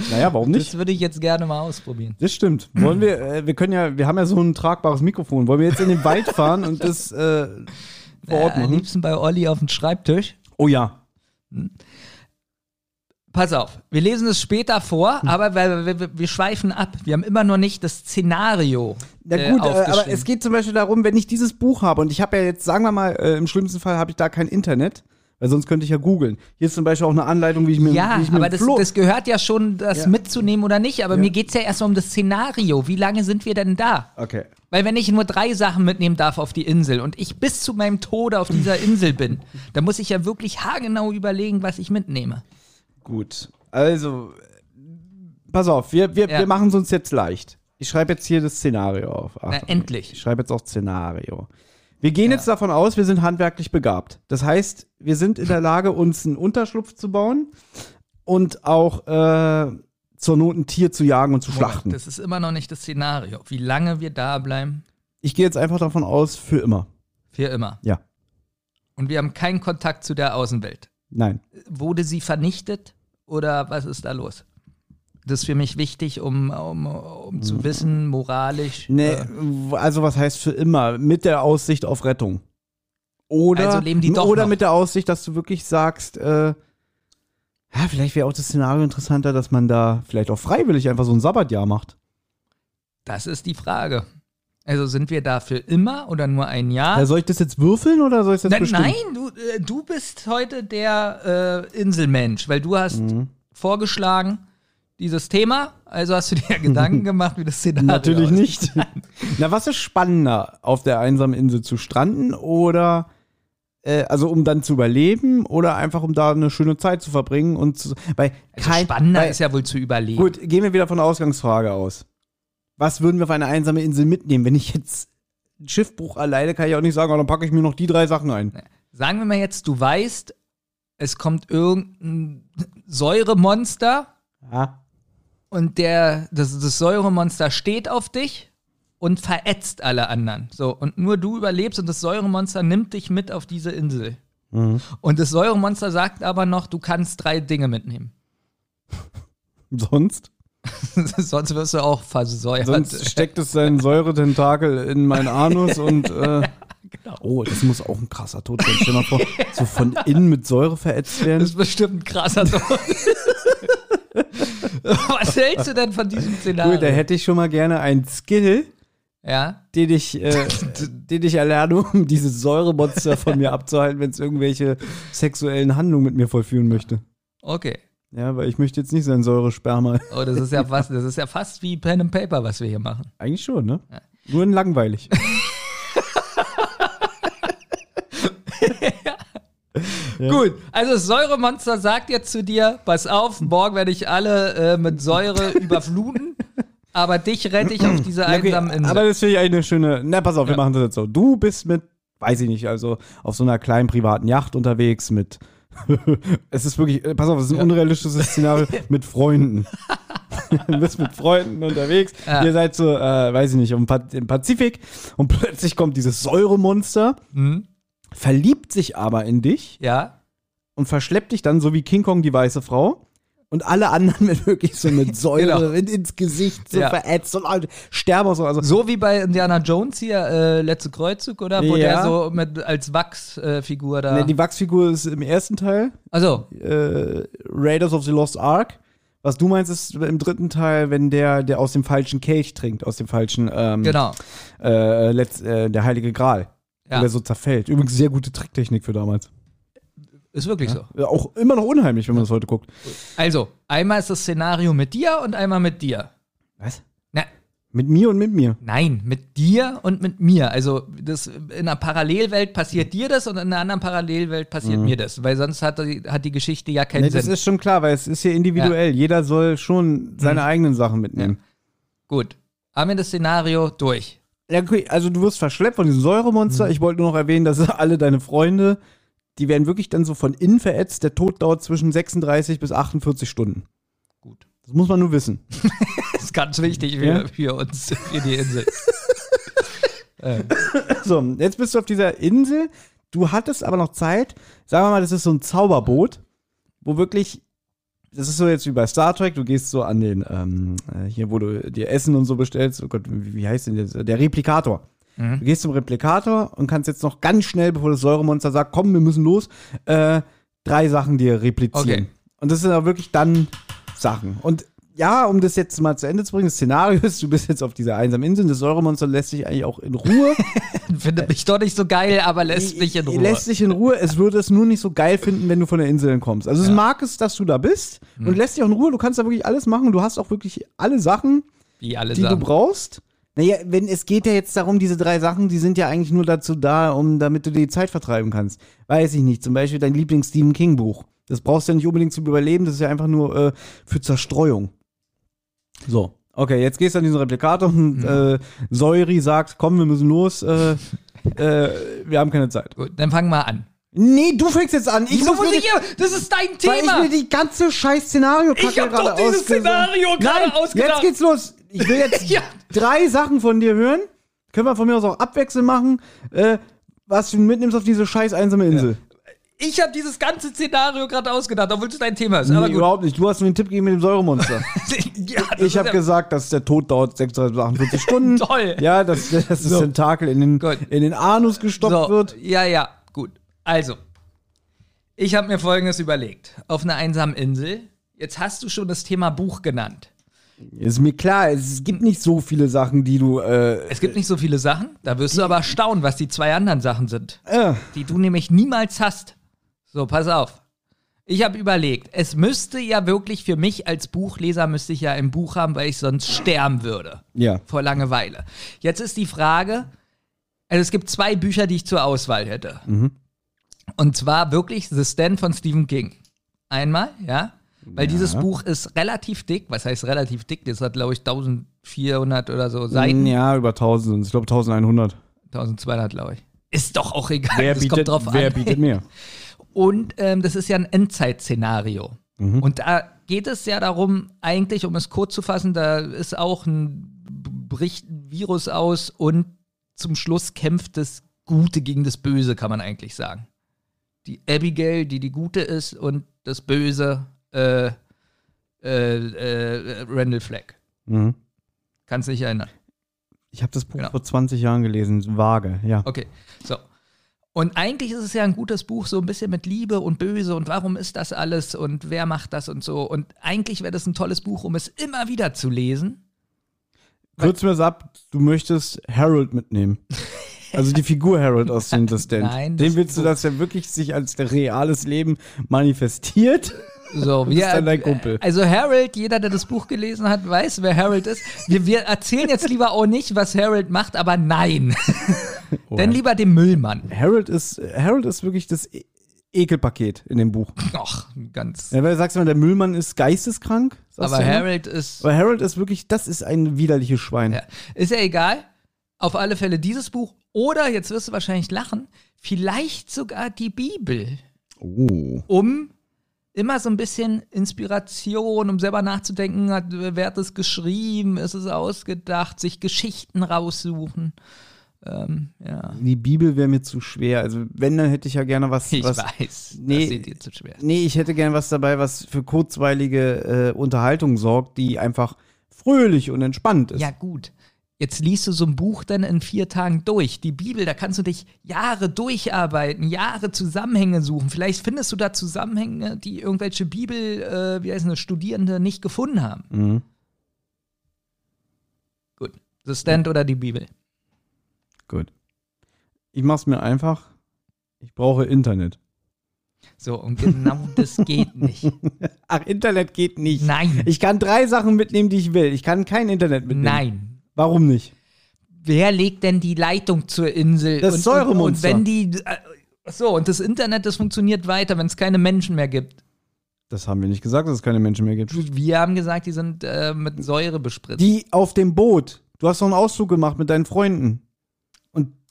Naja, warum nicht? Das würde ich jetzt gerne mal ausprobieren. Das stimmt. Wollen wir, äh, wir können ja, wir haben ja so ein tragbares Mikrofon. Wollen wir jetzt in den Wald [laughs] fahren und das äh, vor Ort Äh, am machen? liebsten bei Olli auf dem Schreibtisch. Oh ja. Pass auf, wir lesen es später vor, Hm. aber wir, wir, wir schweifen ab. Wir haben immer noch nicht das Szenario. Na äh, gut, äh, aber es geht zum Beispiel darum, wenn ich dieses Buch habe und ich habe ja jetzt, sagen wir mal, äh, im schlimmsten Fall habe ich da kein Internet, weil sonst könnte ich ja googeln. Hier ist zum Beispiel auch eine Anleitung, wie ich mir, Ja, wie ich mir aber das, das gehört ja schon, das Ja. mitzunehmen oder nicht. Aber Ja. mir geht es ja erstmal um das Szenario. Wie lange sind wir denn da? Okay. Weil wenn ich nur drei Sachen mitnehmen darf auf die Insel und ich bis zu meinem Tode auf dieser [laughs] Insel bin, dann muss ich ja wirklich haargenau überlegen, was ich mitnehme. Gut. Also, pass auf, wir, wir, Ja. wir machen es uns jetzt leicht. Ich schreibe jetzt hier das Szenario auf. Na, Achtung. endlich. Ich schreibe jetzt auch Szenario. Wir gehen jetzt davon aus, wir sind handwerklich begabt. Das heißt, wir sind in der Lage, uns einen Unterschlupf zu bauen und auch äh, zur Not ein Tier zu jagen und zu schlachten. Das ist immer noch nicht das Szenario. Wie lange wir da bleiben, Ich gehe jetzt einfach davon aus, für immer. für immer. Ja. Und wir haben keinen Kontakt zu der Außenwelt. Nein. Wurde sie vernichtet oder was ist da los? Das ist für mich wichtig, um, um, um zu wissen, moralisch. Nee, äh, also was heißt für immer? Mit der Aussicht auf Rettung. Oder, Also leben die doch oder noch. mit der Aussicht, dass du wirklich sagst, äh, ja, vielleicht wäre auch das Szenario interessanter, dass man da vielleicht auch freiwillig einfach so ein Sabbatjahr macht. das ist die Frage. Also sind wir da für immer oder nur ein Jahr? Ja, soll ich das jetzt würfeln oder soll ich das Nein, bestimmen? nein du, äh, du bist heute der äh, Inselmensch, weil du hast Mhm. vorgeschlagen dieses Thema, also hast du dir [laughs] Gedanken gemacht, wie das Szenario Natürlich nicht. Na, was ist spannender, auf der einsamen Insel zu stranden oder äh, also um dann zu überleben oder einfach um da eine schöne Zeit zu verbringen und zu, weil Also kein, spannender weil, ist ja wohl zu überlegen. Gut, gehen wir wieder von der Ausgangsfrage aus. Was würden wir auf eine einsame Insel mitnehmen? Wenn ich jetzt einen Schiffbruch alleine, kann ich auch nicht sagen, oh, dann packe ich mir noch die drei Sachen ein. Sagen wir mal jetzt, du weißt, es kommt irgendein Säuremonster Ja. Und der, das, das Säuremonster steht auf dich und verätzt alle anderen. So, und nur du überlebst und das Säuremonster nimmt dich mit auf diese Insel. Mhm. Und das Säuremonster sagt aber noch, du kannst drei Dinge mitnehmen. [laughs] Sonst? [laughs] Sonst wirst du auch versäuert. Sonst steckt es seinen Säuretentakel in meinen Anus und äh, [laughs] Genau. oh, das muss auch ein krasser Tod sein. Stell dir mal vor, so von innen mit Säure verätzt werden. Das ist bestimmt ein krasser Tod. [laughs] Was hältst du denn von diesem Szenario? Gut, da hätte ich schon mal gerne einen Skill, ja, den ich, äh, den ich erlerne, um dieses Säuremonster von mir [laughs] abzuhalten, wenn es irgendwelche sexuellen Handlungen mit mir vollführen möchte. okay. Ja, weil ich möchte jetzt nicht sein Säuresperma. Oh, das ist ja fast, das ist ja fast wie Pen and Paper, was wir hier machen. Eigentlich schon, ne? Nur in langweilig. [laughs] Gut, also das Säuremonster sagt jetzt zu dir, pass auf, morgen werde ich alle äh, mit Säure [laughs] überfluten, aber dich rette ich auf [clears throat] dieser einsamen Insel. aber das finde ich eigentlich eine schöne. Na, pass auf, wir Ja. machen das jetzt so. Du bist mit, weiß ich nicht, also auf so einer kleinen privaten Yacht unterwegs mit. [laughs] es ist wirklich, äh, pass auf, es ist ein Ja. unrealistisches Szenario [laughs] mit Freunden. du bist mit Freunden unterwegs. Ja. Ihr seid so, äh, weiß ich nicht, im, Pa- im Pazifik und plötzlich kommt dieses Säuremonster, hm? Verliebt sich aber in dich Ja, und verschleppt dich dann, so wie King Kong die weiße Frau, Und alle anderen [laughs] werden wirklich so mit Säure Genau. in, ins Gesicht so Ja. verätzt und alle sterben auch so. Also, So wie bei Indiana Jones hier, äh, Letzte Kreuzzug, oder? Wo Ja. der so mit, als Wachsfigur da. ne, die Wachsfigur ist im ersten Teil, also, äh, Raiders of the Lost Ark. Was du meinst, ist im dritten Teil, wenn der, der aus dem falschen Kelch trinkt, aus dem falschen, ähm, genau. äh, Letz-, äh, der Heilige Gral. Ja. Der so zerfällt. Übrigens sehr gute Tricktechnik für damals. Ist wirklich so. Ja, Auch immer noch unheimlich, wenn man das heute guckt. Also, einmal ist das Szenario mit dir und einmal mit dir. Was? Na, Mit mir und mit mir. nein, mit dir und mit mir. Also, das, in einer Parallelwelt passiert dir das und in einer anderen Parallelwelt passiert mir das. Weil sonst hat die, hat die Geschichte ja keinen Mhm. Nee, das Sinn. ist schon klar, weil es ist hier individuell. Jeder soll schon seine eigenen Sachen mitnehmen. Gut. Haben wir das Szenario durch. Ja. okay, also du wirst verschleppt von diesem Säuremonster. Mhm. Ich wollte nur noch erwähnen, dass [laughs] alle deine Freunde, die werden wirklich dann so von innen verätzt. Der Tod dauert zwischen 36 bis 48 Stunden. Gut. Das muss man nur wissen. [laughs] Das ist ganz wichtig für, Ja. für uns, für die Insel. [laughs] äh, So, jetzt bist du auf dieser Insel. Du hattest aber noch Zeit. Sagen wir mal, das ist so ein Zauberboot, wo wirklich, das ist so jetzt wie bei Star Trek, du gehst so an den, ähm, äh, hier, wo du dir Essen und so bestellst. Oh Gott, wie, wie heißt denn das? Der Replikator. Mhm. Du gehst zum Replikator und kannst jetzt noch ganz schnell, bevor das Säuremonster sagt, komm, wir müssen los, äh, drei Sachen dir replizieren. Okay. Und das sind auch wirklich dann Sachen. Und ja, um das jetzt mal zu Ende zu bringen, das Szenario ist, du bist jetzt auf dieser einsamen Insel, das Säuremonster lässt dich eigentlich auch in Ruhe. [laughs] findet mich doch nicht so geil, aber lässt mich in Ruhe. Lässt dich in Ruhe. Es würde es nur nicht so geil finden, wenn du von der Insel kommst. Also es Ja. mag es, dass du da bist und lässt dich auch in Ruhe. Du kannst da wirklich alles machen. Du hast auch wirklich alle Sachen, alle die du sagen. brauchst. Naja, wenn es geht ja jetzt darum, diese drei Sachen, die sind ja eigentlich nur dazu da, um damit du die Zeit vertreiben kannst. Weiß ich nicht. Zum Beispiel dein Lieblings-Stephen King-Buch. Das brauchst du ja nicht unbedingt zum Überleben, das ist ja einfach nur äh, für Zerstreuung. So. Okay, jetzt gehst du an diesen Replikator und äh, Säuri sagt, komm, wir müssen los, äh, [laughs] äh, wir haben keine Zeit. Gut, dann fangen wir an. Nee, du fängst jetzt an. Ich Wieso muss muss ich hier? Das ist dein die, weil ich Thema. mir die ganze scheiß Szenario Ich hab doch dieses Szenario gerade ausgedacht. Jetzt geht's los. Ich will jetzt [laughs] Ja. drei Sachen von dir hören. Können wir von mir aus auch abwechselnd machen, äh, was du mitnimmst auf diese scheiß einsame Insel. Ich habe dieses ganze Szenario gerade ausgedacht, obwohl es dein Thema ist. Aber Nee, überhaupt nicht. Du hast mir den Tipp gegeben mit dem Säuremonster. [laughs] ja, ich habe ja- gesagt, dass der Tod dauert 36 bis 48 Stunden. [laughs] Toll. Ja, dass, dass das So. Tentakel in den, Gut. in den Anus gestopft so, wird. Ja, ja, gut. Also, ich habe mir Folgendes überlegt. Auf einer einsamen Insel, jetzt hast du schon das Thema Buch genannt. Ist mir klar, es gibt nicht so viele Sachen, die du. Äh, Es gibt nicht so viele Sachen, da wirst du aber staunen, was die zwei anderen Sachen sind, äh, die du nämlich niemals hast. So, pass auf. Ich habe überlegt, es müsste ja wirklich für mich als Buchleser, müsste ich ja ein Buch haben, weil ich sonst sterben würde. ja. vor Langeweile. Jetzt ist die Frage, also es gibt zwei Bücher, die ich zur Auswahl hätte. Und zwar wirklich The Stand von Stephen King. Einmal, ja, weil dieses Buch ist relativ dick. Was heißt relativ dick? Das hat, glaube ich, 1400 oder so Seiten. Ja, über 1000. Ich glaube 1100. 1200, glaube ich. Ist doch auch egal. Wer, das bietet, kommt drauf wer an. bietet mehr? [laughs] Und ähm, das ist ja ein Endzeit-Szenario. Und da geht es ja darum, eigentlich, um es kurz zu fassen, da ist auch ein bricht ein Virus aus und zum Schluss kämpft das Gute gegen das Böse, kann man eigentlich sagen. Die Abigail, die die Gute ist, und das Böse, äh, äh, äh, Randall Flagg. Mhm. Kannst dich erinnern. Ich habe das Buch Genau. vor 20 Jahren gelesen, vage, ja. Okay. Und eigentlich ist es ja ein gutes Buch, so ein bisschen mit Liebe und Böse und warum ist das alles und wer macht das und so. Und eigentlich wäre das ein tolles Buch, um es immer wieder zu lesen. Kürz mir das ab, du möchtest Harold mitnehmen. Also die Figur Harold aus dem The Stand. Nein, Den willst du, dass er wirklich sich als reales Leben manifestiert? So, [laughs] ist dann dein Kumpel. Also Harold, jeder, der das Buch gelesen hat, weiß, wer Harold ist. Wir, wir erzählen jetzt lieber auch nicht, was Harold macht, aber nein. [laughs] Denn lieber dem Müllmann. Harold ist, Harold ist wirklich das E- Ekelpaket in dem Buch. Och, ganz. Ja, weil du sagst immer, der Müllmann ist geisteskrank. aber. Harold ist. Aber Harold ist wirklich, das ist ein widerliches Schwein. Ja. Ist ja egal. Auf alle Fälle dieses Buch oder, jetzt wirst du wahrscheinlich lachen, vielleicht sogar die Bibel, Oh. um immer so ein bisschen Inspiration, um selber nachzudenken, hat, wer hat es geschrieben, ist es ausgedacht, sich Geschichten raussuchen. Ähm, ja. Die Bibel wäre mir zu schwer. Also wenn, dann hätte ich ja gerne was. Ich was weiß, Nee. das ihr zu schwer. Nee, ich hätte gerne was dabei, was für kurzweilige äh, Unterhaltung sorgt, die einfach fröhlich und entspannt ist. Ja, gut. Jetzt liest du so ein Buch dann in vier Tagen durch. Die Bibel, da kannst du dich Jahre durcharbeiten, Jahre Zusammenhänge suchen. Vielleicht findest du da Zusammenhänge, die irgendwelche Bibel, äh, wie heißt das, Studierende nicht gefunden haben. Mhm. Gut. The Stand oder die Bibel? Gut. Ich mach's mir einfach. Ich brauche Internet. So, und genau das geht nicht. [laughs] Ach, Internet geht nicht. Nein. Ich kann drei Sachen mitnehmen, die ich will. Ich kann kein Internet mitnehmen. Nein. Warum nicht? Wer legt denn die Leitung zur Insel? Das und, und, und Säuremonster. wenn die. Äh, so, und das Internet, das funktioniert weiter, wenn es keine Menschen mehr gibt. Das haben wir nicht gesagt, dass es keine Menschen mehr gibt. Wir haben gesagt, die sind äh, mit Säure bespritzt. Die auf dem Boot. Du hast doch einen Ausflug gemacht mit deinen Freunden.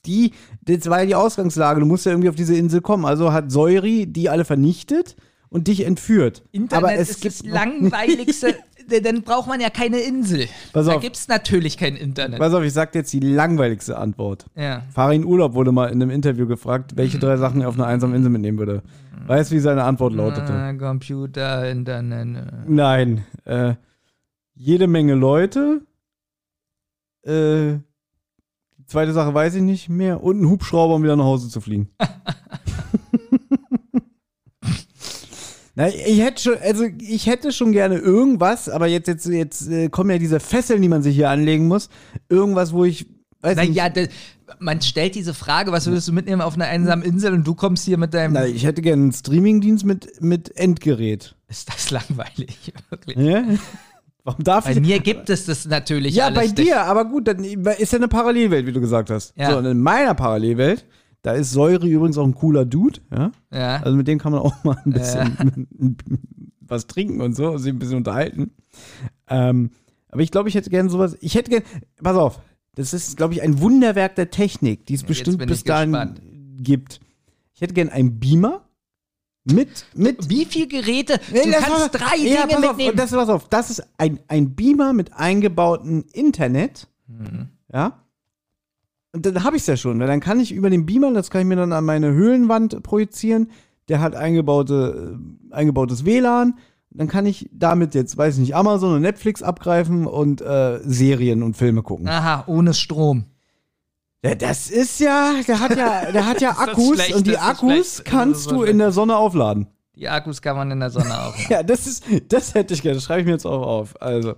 Die, das war ja die Ausgangslage. Du musst ja irgendwie auf diese Insel kommen. Also hat Säuri die alle vernichtet und dich entführt. Internet Aber es ist gibt das langweiligste. [laughs] dann braucht man ja keine Insel. Pass da gibt es natürlich kein Internet. Pass auf, ich sag dir jetzt die langweiligste Antwort. Ja. Farin Urlaub wurde mal in einem Interview gefragt, welche drei Sachen er auf einer einsamen Insel mitnehmen würde. Weißt du, wie seine Antwort lautete? Äh, Computer, Internet. äh. Nein. Äh, jede Menge Leute. Äh, zweite Sache weiß ich nicht mehr. Und ein Hubschrauber, um wieder nach Hause zu fliegen. [laughs] Na, ich hätte schon, also ich hätte schon gerne irgendwas, aber jetzt, jetzt, jetzt äh, kommen ja diese Fesseln, die man sich hier anlegen muss. Irgendwas, wo ich, weiß nicht. Naja, da- man stellt diese Frage, was würdest du mitnehmen auf einer einsamen Insel und du kommst hier mit deinem. Na, ich hätte gerne einen Streamingdienst mit, mit Endgerät. Ist das langweilig, [laughs] wirklich. Ja? Warum darf Bei ich? mir gibt es das natürlich Ja, bei nicht. dir, aber gut, dann ist ja eine Parallelwelt, wie du gesagt hast. Ja. So, und in meiner Parallelwelt, da ist Säure übrigens auch ein cooler Dude, ja. Ja. Also mit dem kann man auch mal ein bisschen [laughs] was trinken und so, sich ein bisschen unterhalten. Ähm, aber ich glaube, ich hätte gerne sowas. Ich hätte gerne, pass auf, das ist, glaube ich, ein Wunderwerk der Technik, die es bestimmt bin bis dahin gespannt. gibt. Ich hätte gerne einen Beamer mit, mit Wie viele Geräte? Nee, du das kannst war- drei ja, Dinge pass auf, mitnehmen. und das, pass auf, das ist ein, ein Beamer mit eingebautem Internet. Mhm. Ja. Und dann habe ich es ja schon. weil Dann kann ich über den Beamer, das kann ich mir dann an meine Höhlenwand projizieren. Der hat eingebaute, äh, eingebautes WLAN. Dann kann ich damit jetzt, weiß ich nicht, Amazon und Netflix abgreifen und äh, Serien und Filme gucken. Aha, ohne Strom. Ja, das ist ja, der hat ja, der hat ja [laughs] Akkus schlecht? und die Akkus kannst du in der Sonne aufladen. Die Akkus kann man in der Sonne [laughs] auch. Ja, das ist, das hätte ich gerne. Das schreibe ich mir jetzt auch auf. Also.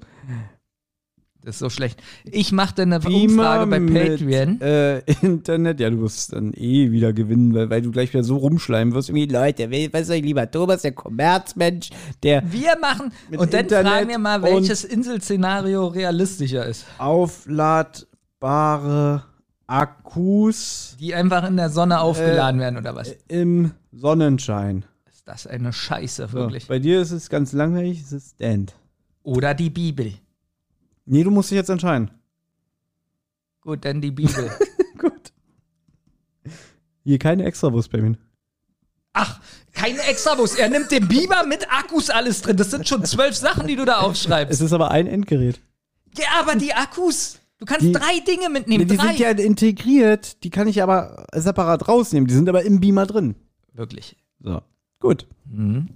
Das ist so schlecht. Ich mache eine Umfrage bei Patreon. Mit, äh, Internet, ja, du wirst dann eh wieder gewinnen, weil, weil du gleich wieder so rumschleimen wirst. Irgendwie, Leute, was soll ich lieber? Thomas, der Kommerzmensch, der Wir machen und dann Internet fragen wir mal, welches Inselszenario realistischer ist. aufladbare Akkus Die einfach in der Sonne aufgeladen werden oder was? im Sonnenschein. Ist das eine Scheiße, So, wirklich? bei dir ist es ganz langweilig, es ist Stand. Oder die Bibel. Nee, du musst dich jetzt entscheiden. Gut, dann die Bibel. [laughs] Gut. Hier keine Extrawurst, Benjamin. Ach, keine Extrabus. Er nimmt den Biber mit Akkus alles drin. Das sind schon zwölf Sachen, die du da aufschreibst. Es ist aber ein Endgerät. Ja, aber die Akkus. Du kannst Die- drei Dinge Nee, mitnehmen. die drei. sind ja integriert, die kann ich aber separat rausnehmen. Die sind aber im Beamer drin. Wirklich. So. Gut. Mhm.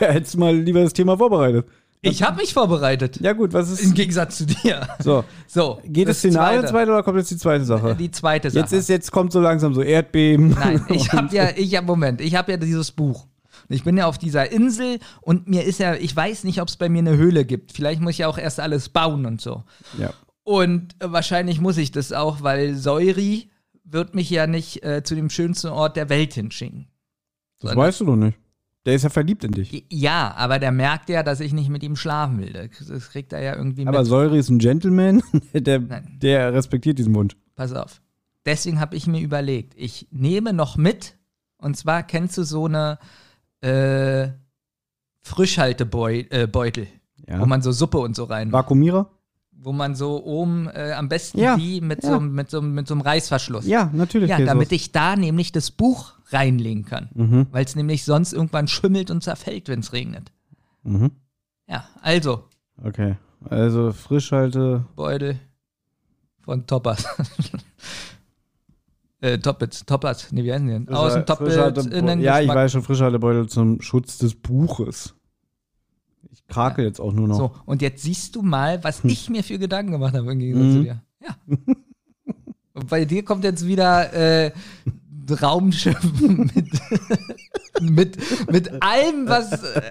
Ja, hättest du mal lieber das Thema vorbereitet. Ich habe mich vorbereitet. Ja, gut, was Im ist. Gegensatz zu dir. So. So. Geht das, Szenario zweite. zweite oder kommt jetzt die zweite Sache? Die zweite Sache. Jetzt ist, jetzt kommt so langsam so Erdbeben. Nein, ich [laughs] habe ja, ich habe Moment, ich habe ja dieses Buch. Und Ich bin ja auf dieser Insel und mir ist ja, ich weiß nicht, ob es bei mir eine Höhle gibt. Vielleicht muss ich ja auch erst alles bauen und so. Ja. Und äh, wahrscheinlich muss ich das auch, weil Säuri wird mich ja nicht äh, zu dem schönsten Ort der Welt hinschicken. Das weißt du doch nicht. Der ist ja verliebt in dich. Ja, aber der merkt ja, dass ich nicht mit ihm schlafen will. Das kriegt er ja irgendwie Aber mit. Säuri ist ein Gentleman, [laughs] der, Nein. der respektiert diesen Wunsch. Pass auf. Deswegen habe ich mir überlegt, ich nehme noch mit, und zwar kennst du so eine äh, Frischhaltebeutel, äh, Ja. wo man so Suppe und so rein, Vakuumierer? wo man so oben äh, am besten Ja, die mit, ja. so, mit, so, mit so einem Reißverschluss. Ja, natürlich. Ja, damit ich da nämlich das Buch reinlegen kann. Mhm. Weil es nämlich sonst irgendwann schimmelt und zerfällt, wenn es regnet. von Toppers. [laughs] äh, Toppets, Toppers, nee, wie heißen die denn? Frischer- Außen Toppets, innen Ja, ich weiß schon, Frischhaltebeutel zum Schutz des Buches. Ich krakel jetzt auch nur noch. So, und jetzt siehst du mal, was ich mir für Gedanken gemacht habe im Gegensatz Mhm. zu dir. Ja. und bei dir kommt jetzt wieder äh, Raumschiff [laughs] mit, mit, mit allem, was. Äh,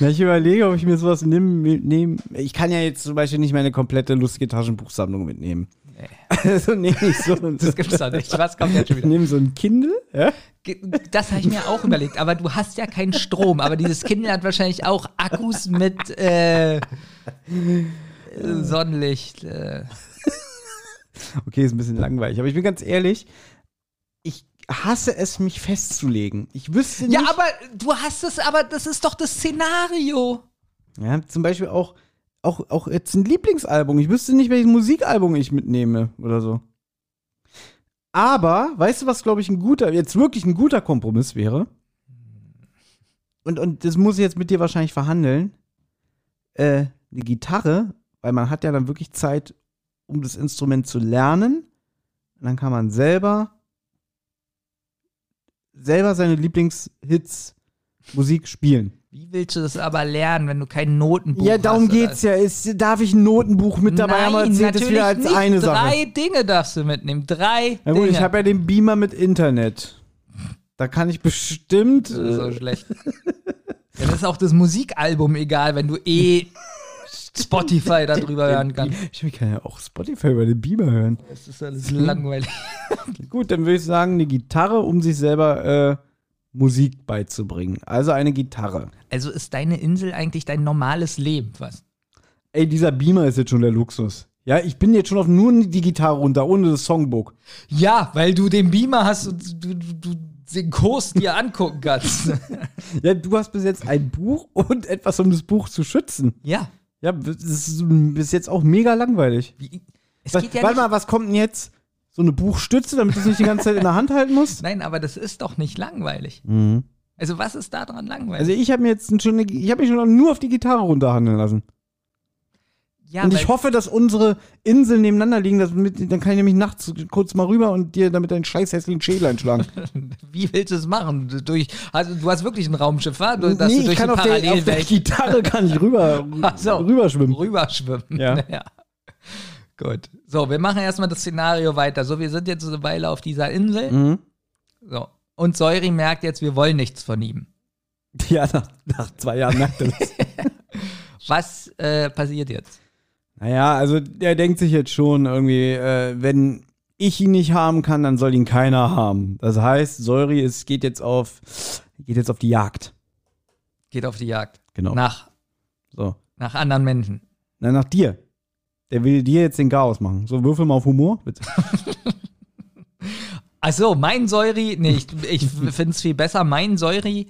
Na, ich überlege, ob ich mir sowas nehme. Nehm. Ich kann ja jetzt zum Beispiel nicht meine komplette lustige Taschenbuchsammlung mitnehmen. Also nehme ich so, [laughs] das gibt's doch nicht. Was kommt jetzt schon ich wieder? nehme so ein Kindle. Ja? Das habe ich mir auch überlegt, aber du hast ja keinen Strom. Aber dieses Kindle hat wahrscheinlich auch Akkus mit äh, Sonnenlicht. Äh. Okay, ist ein bisschen langweilig. Aber ich bin ganz ehrlich, ich hasse es, mich festzulegen. Ich wüsste nicht. Ja, aber du hast es, aber das ist doch das Szenario. Ja, zum Beispiel auch, auch, auch jetzt ein Lieblingsalbum. Ich wüsste nicht, welches Musikalbum ich mitnehme oder so. Aber, weißt du, was, glaube ich, ein guter, jetzt wirklich ein guter Kompromiss wäre? Und, und das muss ich jetzt mit dir wahrscheinlich verhandeln. Äh, eine Gitarre, weil man hat ja dann wirklich Zeit, um das Instrument zu lernen. Und dann kann man selber, selber seine Lieblingshits Musik spielen. Wie willst du das aber lernen, wenn du kein Notenbuch Ja, darum hast? geht's ja. Ist, darf ich ein Notenbuch mit dabei haben? Nein, Erzählt es natürlich wieder als nicht. eine Drei Sache. Dinge darfst du mitnehmen. Drei Na gut, Dinge. ich habe ja den Beamer mit Internet. Da kann ich bestimmt. das ist so Äh, schlecht. ja, das ist auch das Musikalbum egal, wenn du eh Spotify darüber hören kannst. ich kann ja auch Spotify über den Beamer hören. Das ist alles langweilig. [laughs] Gut, dann würde ich sagen, eine Gitarre, um sich selber äh, Musik beizubringen. Also eine Gitarre. Also ist deine Insel eigentlich dein normales Leben, was? Ey, dieser Beamer ist jetzt schon der Luxus. Ja, ich bin jetzt schon auf nur die Gitarre runter, ohne das Songbook. Ja, weil du den Beamer hast und du, du, du den Kurs dir angucken kannst. [laughs] Ja, du hast bis jetzt ein Buch und etwas, um das Buch zu schützen. ja. Ja, das ist bis jetzt auch mega langweilig. Wie, es Was, geht ja warte mal, was kommt denn jetzt? So eine Buchstütze, damit du es nicht die ganze Zeit in der Hand halten musst? Nein, aber das ist doch nicht langweilig. Also was ist daran langweilig? Also ich habe mir jetzt schon, eine- ich habe mich schon nur auf die Gitarre runterhandeln lassen. ja, und ich hoffe, dass unsere Inseln nebeneinander liegen, dass mit, dann kann ich nämlich nachts kurz mal rüber und dir damit deinen scheiß hässlichen Schädel einschlagen. [laughs] Wie willst du es machen? Du- Durch, also, du hast wirklich ein Raumschiff, wa? Du, dass nee, du ich kann auf der, auf der Gitarre kann ich rüber, [laughs] Ach so. rüberschwimmen. rüberschwimmen. Ja. [laughs] Gut. So, wir machen erstmal das Szenario weiter. So, wir sind jetzt eine Weile auf dieser Insel. Mhm. So. Und Säuri merkt jetzt, wir wollen nichts von ihm. Ja, nach, nach zwei Jahren merkt er das. [laughs] Was äh, passiert jetzt? Naja, also der denkt sich jetzt schon irgendwie, äh, wenn ich ihn nicht haben kann, dann soll ihn keiner haben. Das heißt, Säuri es geht jetzt auf, geht jetzt auf die Jagd. Geht auf die Jagd. Genau. Nach, So. nach anderen Menschen. Na, nach dir. Der will dir jetzt den Chaos machen. So, würfel mal auf Humor, bitte. [laughs] Achso, mein Säuri, nee, ich, ich finde es viel besser. Mein Säuri,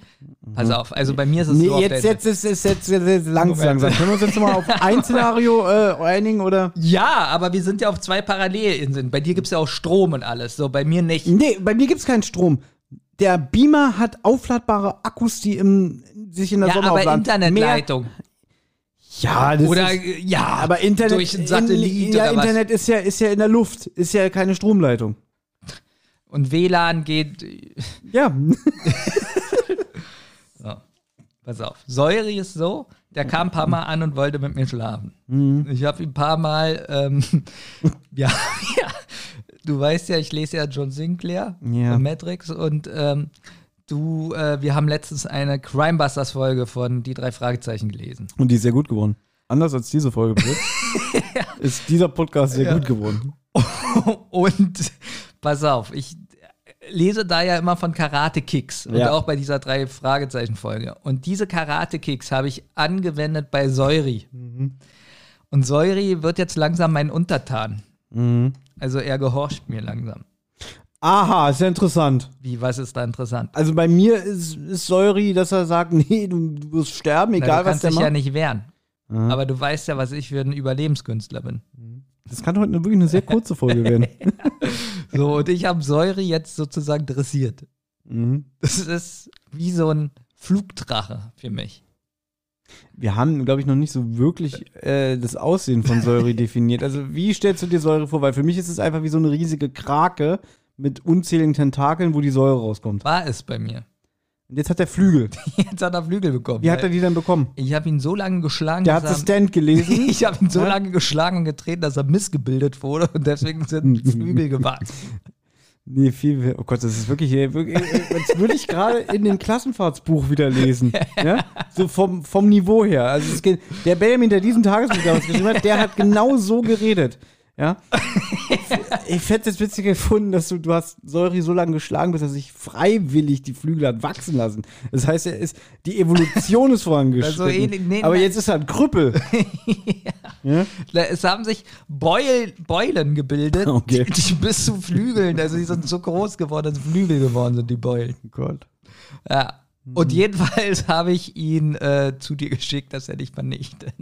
pass auf, also bei mir ist es Nee, so jetzt, jetzt, ist jetzt, jetzt, jetzt, jetzt langsam, langsam. Können wir uns jetzt mal auf ein [laughs] Szenario äh, einigen oder? Ja, aber wir sind ja auf zwei Parallelinseln. Bei dir gibt es ja auch Strom und alles. So, bei mir nicht. Nee, bei mir gibt's keinen Strom. Der Beamer hat aufladbare Akkus, die im, sich in der Ja, Sonne aber aufladen. Internetleitung. Mehr, ja, das Oder, ist, äh, ja, aber Internet, durch einen Satellit in, ja, oder was. Internet ist ja, ist ja in der Luft, ist ja keine Stromleitung. Und WLAN geht. Ja, [laughs] So, pass auf. Säuri ist so, der kam ein paar Mal an und wollte mit mir schlafen. Mhm. Ich habe ihn ein paar Mal, ähm, [laughs] ja, ja, du weißt ja, ich lese ja John Sinclair, Ja. Matrix, und ähm, du, äh, wir haben letztens eine Crimebusters-Folge von Die drei Fragezeichen gelesen. und die ist sehr gut geworden. Anders als diese Folge jetzt, [laughs] ist dieser Podcast sehr Ja. gut geworden. [laughs] Und pass auf, ich lese da ja immer von Karate-Kicks und Ja. auch bei dieser drei Fragezeichen-Folge. Und diese Karate-Kicks habe ich angewendet bei Säuri. Und Säuri wird jetzt langsam mein Untertan. Mhm. Also er gehorcht mir langsam. Aha, ist ja interessant. Wie, was ist da interessant? Also bei mir ist, ist Säuri, dass er sagt, [laughs] nee, du, du wirst sterben, Na, egal du was kannst der dich macht. ja nicht wehren. Mhm. Aber du weißt ja, was ich für ein Überlebenskünstler bin. Das kann heute wirklich eine sehr kurze Folge [laughs] werden. So, und ich habe Säuri jetzt sozusagen dressiert. Mhm. Das ist wie so ein Flugdrache für mich. Wir haben, glaube ich, noch nicht so wirklich äh, das Aussehen von Säure [laughs] definiert. Also, wie stellst du dir Säure vor? Weil für mich ist es einfach wie so eine riesige Krake mit unzähligen Tentakeln, wo die Säure rauskommt. War es bei mir. Und jetzt hat er Flügel. [laughs] Jetzt hat er Flügel bekommen. Wie hat er die denn bekommen? ich habe ihn so lange geschlagen, Der hat das Stand gelesen. [laughs] ich habe ihn so Ja? lange geschlagen und getreten, dass er missgebildet wurde und deswegen sind [laughs] Flügel gewachsen. Nee, viel. Oh Gott, das ist wirklich, äh, wirklich äh, als würde ich gerade in dem Klassenfahrtsbuch wieder lesen. Ja? So vom, vom Niveau her. Also geht, der Benjamin, der diesen Tagesbuch geschrieben hat, der hat genau so geredet. Ja. Ich hätte es witzig gefunden, dass du, du hast Säuri so lange geschlagen, bis er sich freiwillig die Flügel hat wachsen lassen. Das heißt, er ist, die Evolution ist vorangeschritten. Also nee, Aber nein. jetzt ist er ein Krüppel. [laughs] ja. Es haben sich Beul, Beulen gebildet, Okay. die, die bis zu Flügeln, also die sind so groß geworden, dass Flügel geworden sind, die Beulen. Oh Gott. Ja. Und jedenfalls [laughs] habe ich ihn äh, zu dir geschickt, dass er dich vernichtet.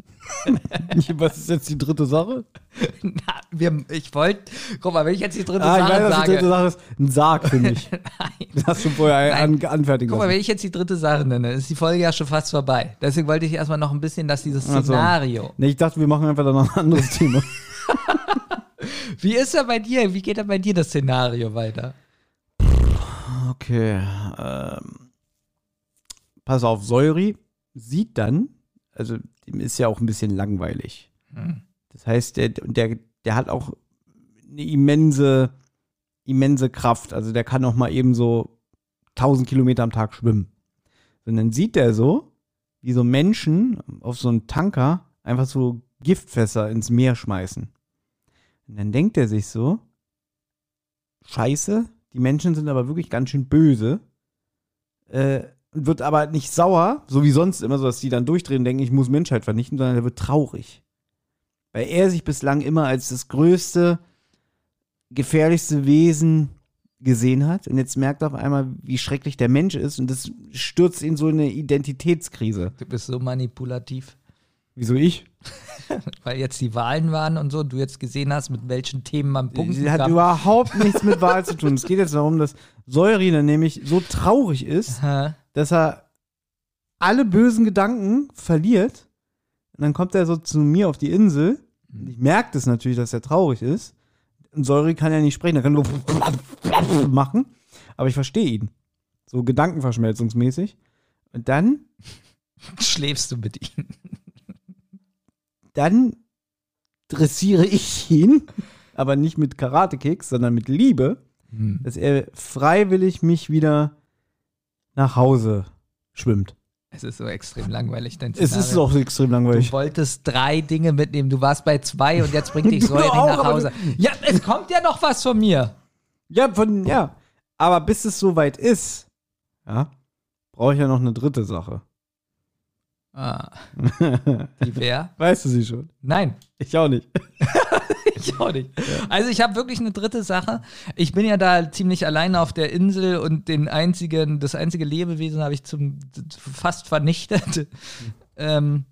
Was ist jetzt die dritte Sache? [laughs] Na, wir, ich wollte, guck mal, wenn ich jetzt die dritte Ah, ich Sache weiß, was die sage. dritte Sache ist. Ein Sarg für mich. [laughs] Nein. Das hast du vorher Nein. an, anfertigen Guck mal, wenn ich jetzt die dritte Sache nenne, ist die Folge ja schon fast vorbei. Deswegen wollte ich erstmal noch ein bisschen, dass dieses. Szenario. Nee, ich dachte, wir machen einfach dann noch ein anderes Thema. Wie ist er bei dir? Wie geht er bei dir das Szenario weiter? Okay. Ähm, pass auf, Säuri sieht dann, also dem ist ja auch ein bisschen langweilig. Hm. Das heißt, der, der, der hat auch eine immense, immense Kraft. Also der kann auch mal eben so 1000 Kilometer am Tag schwimmen. Und dann sieht der so, wie so Menschen auf so einen Tanker einfach so Giftfässer ins Meer schmeißen. Und dann denkt er sich so, scheiße, die Menschen sind aber wirklich ganz schön böse. Äh, wird aber nicht sauer, so wie sonst immer, so dass die dann durchdrehen und denken, ich muss Menschheit vernichten, sondern er wird traurig. Weil er sich bislang immer als das größte, gefährlichste Wesen gesehen hat und jetzt merkt er auf einmal, wie schrecklich der Mensch ist und das stürzt ihn so in eine Identitätskrise. Du bist so manipulativ. Wieso ich? [laughs] Weil jetzt die Wahlen waren und so, und du jetzt gesehen hast, mit welchen Themen man punkten Sie hat überhaupt nichts mit Wahl zu tun. Es geht jetzt darum, dass Säuri dann nämlich so traurig ist, Hä? Dass er alle bösen Gedanken verliert. Und dann kommt er so zu mir auf die Insel. Und ich merke das natürlich, dass er traurig ist. Und Säuri kann ja nicht sprechen, er kann nur [laughs] machen. Aber ich verstehe ihn. So gedankenverschmelzungsmäßig. Und dann, [laughs] Schläfst du mit ihm? [laughs] dann dressiere ich ihn, aber nicht mit Karate-Kicks, sondern mit Liebe, Hm. dass er freiwillig mich wieder nach Hause schwimmt. Es ist so extrem langweilig, dein Es ist Szenario. auch extrem Du langweilig. wolltest drei Dinge mitnehmen. Du warst bei zwei und jetzt bringt dich Säure Du auch, nach Hause. Ja, es kommt ja noch was von mir. Ja, von, ja. Aber bis es soweit ist, ja, brauche ich ja noch eine dritte Sache. Ah, die wer? [laughs] Weißt du sie schon? Nein, Ich auch nicht. [laughs] ich auch nicht. Also ich habe wirklich eine dritte Sache. Ich bin ja da ziemlich alleine auf der Insel und den einzigen, das einzige Lebewesen habe ich zum fast vernichtet. [laughs] ähm,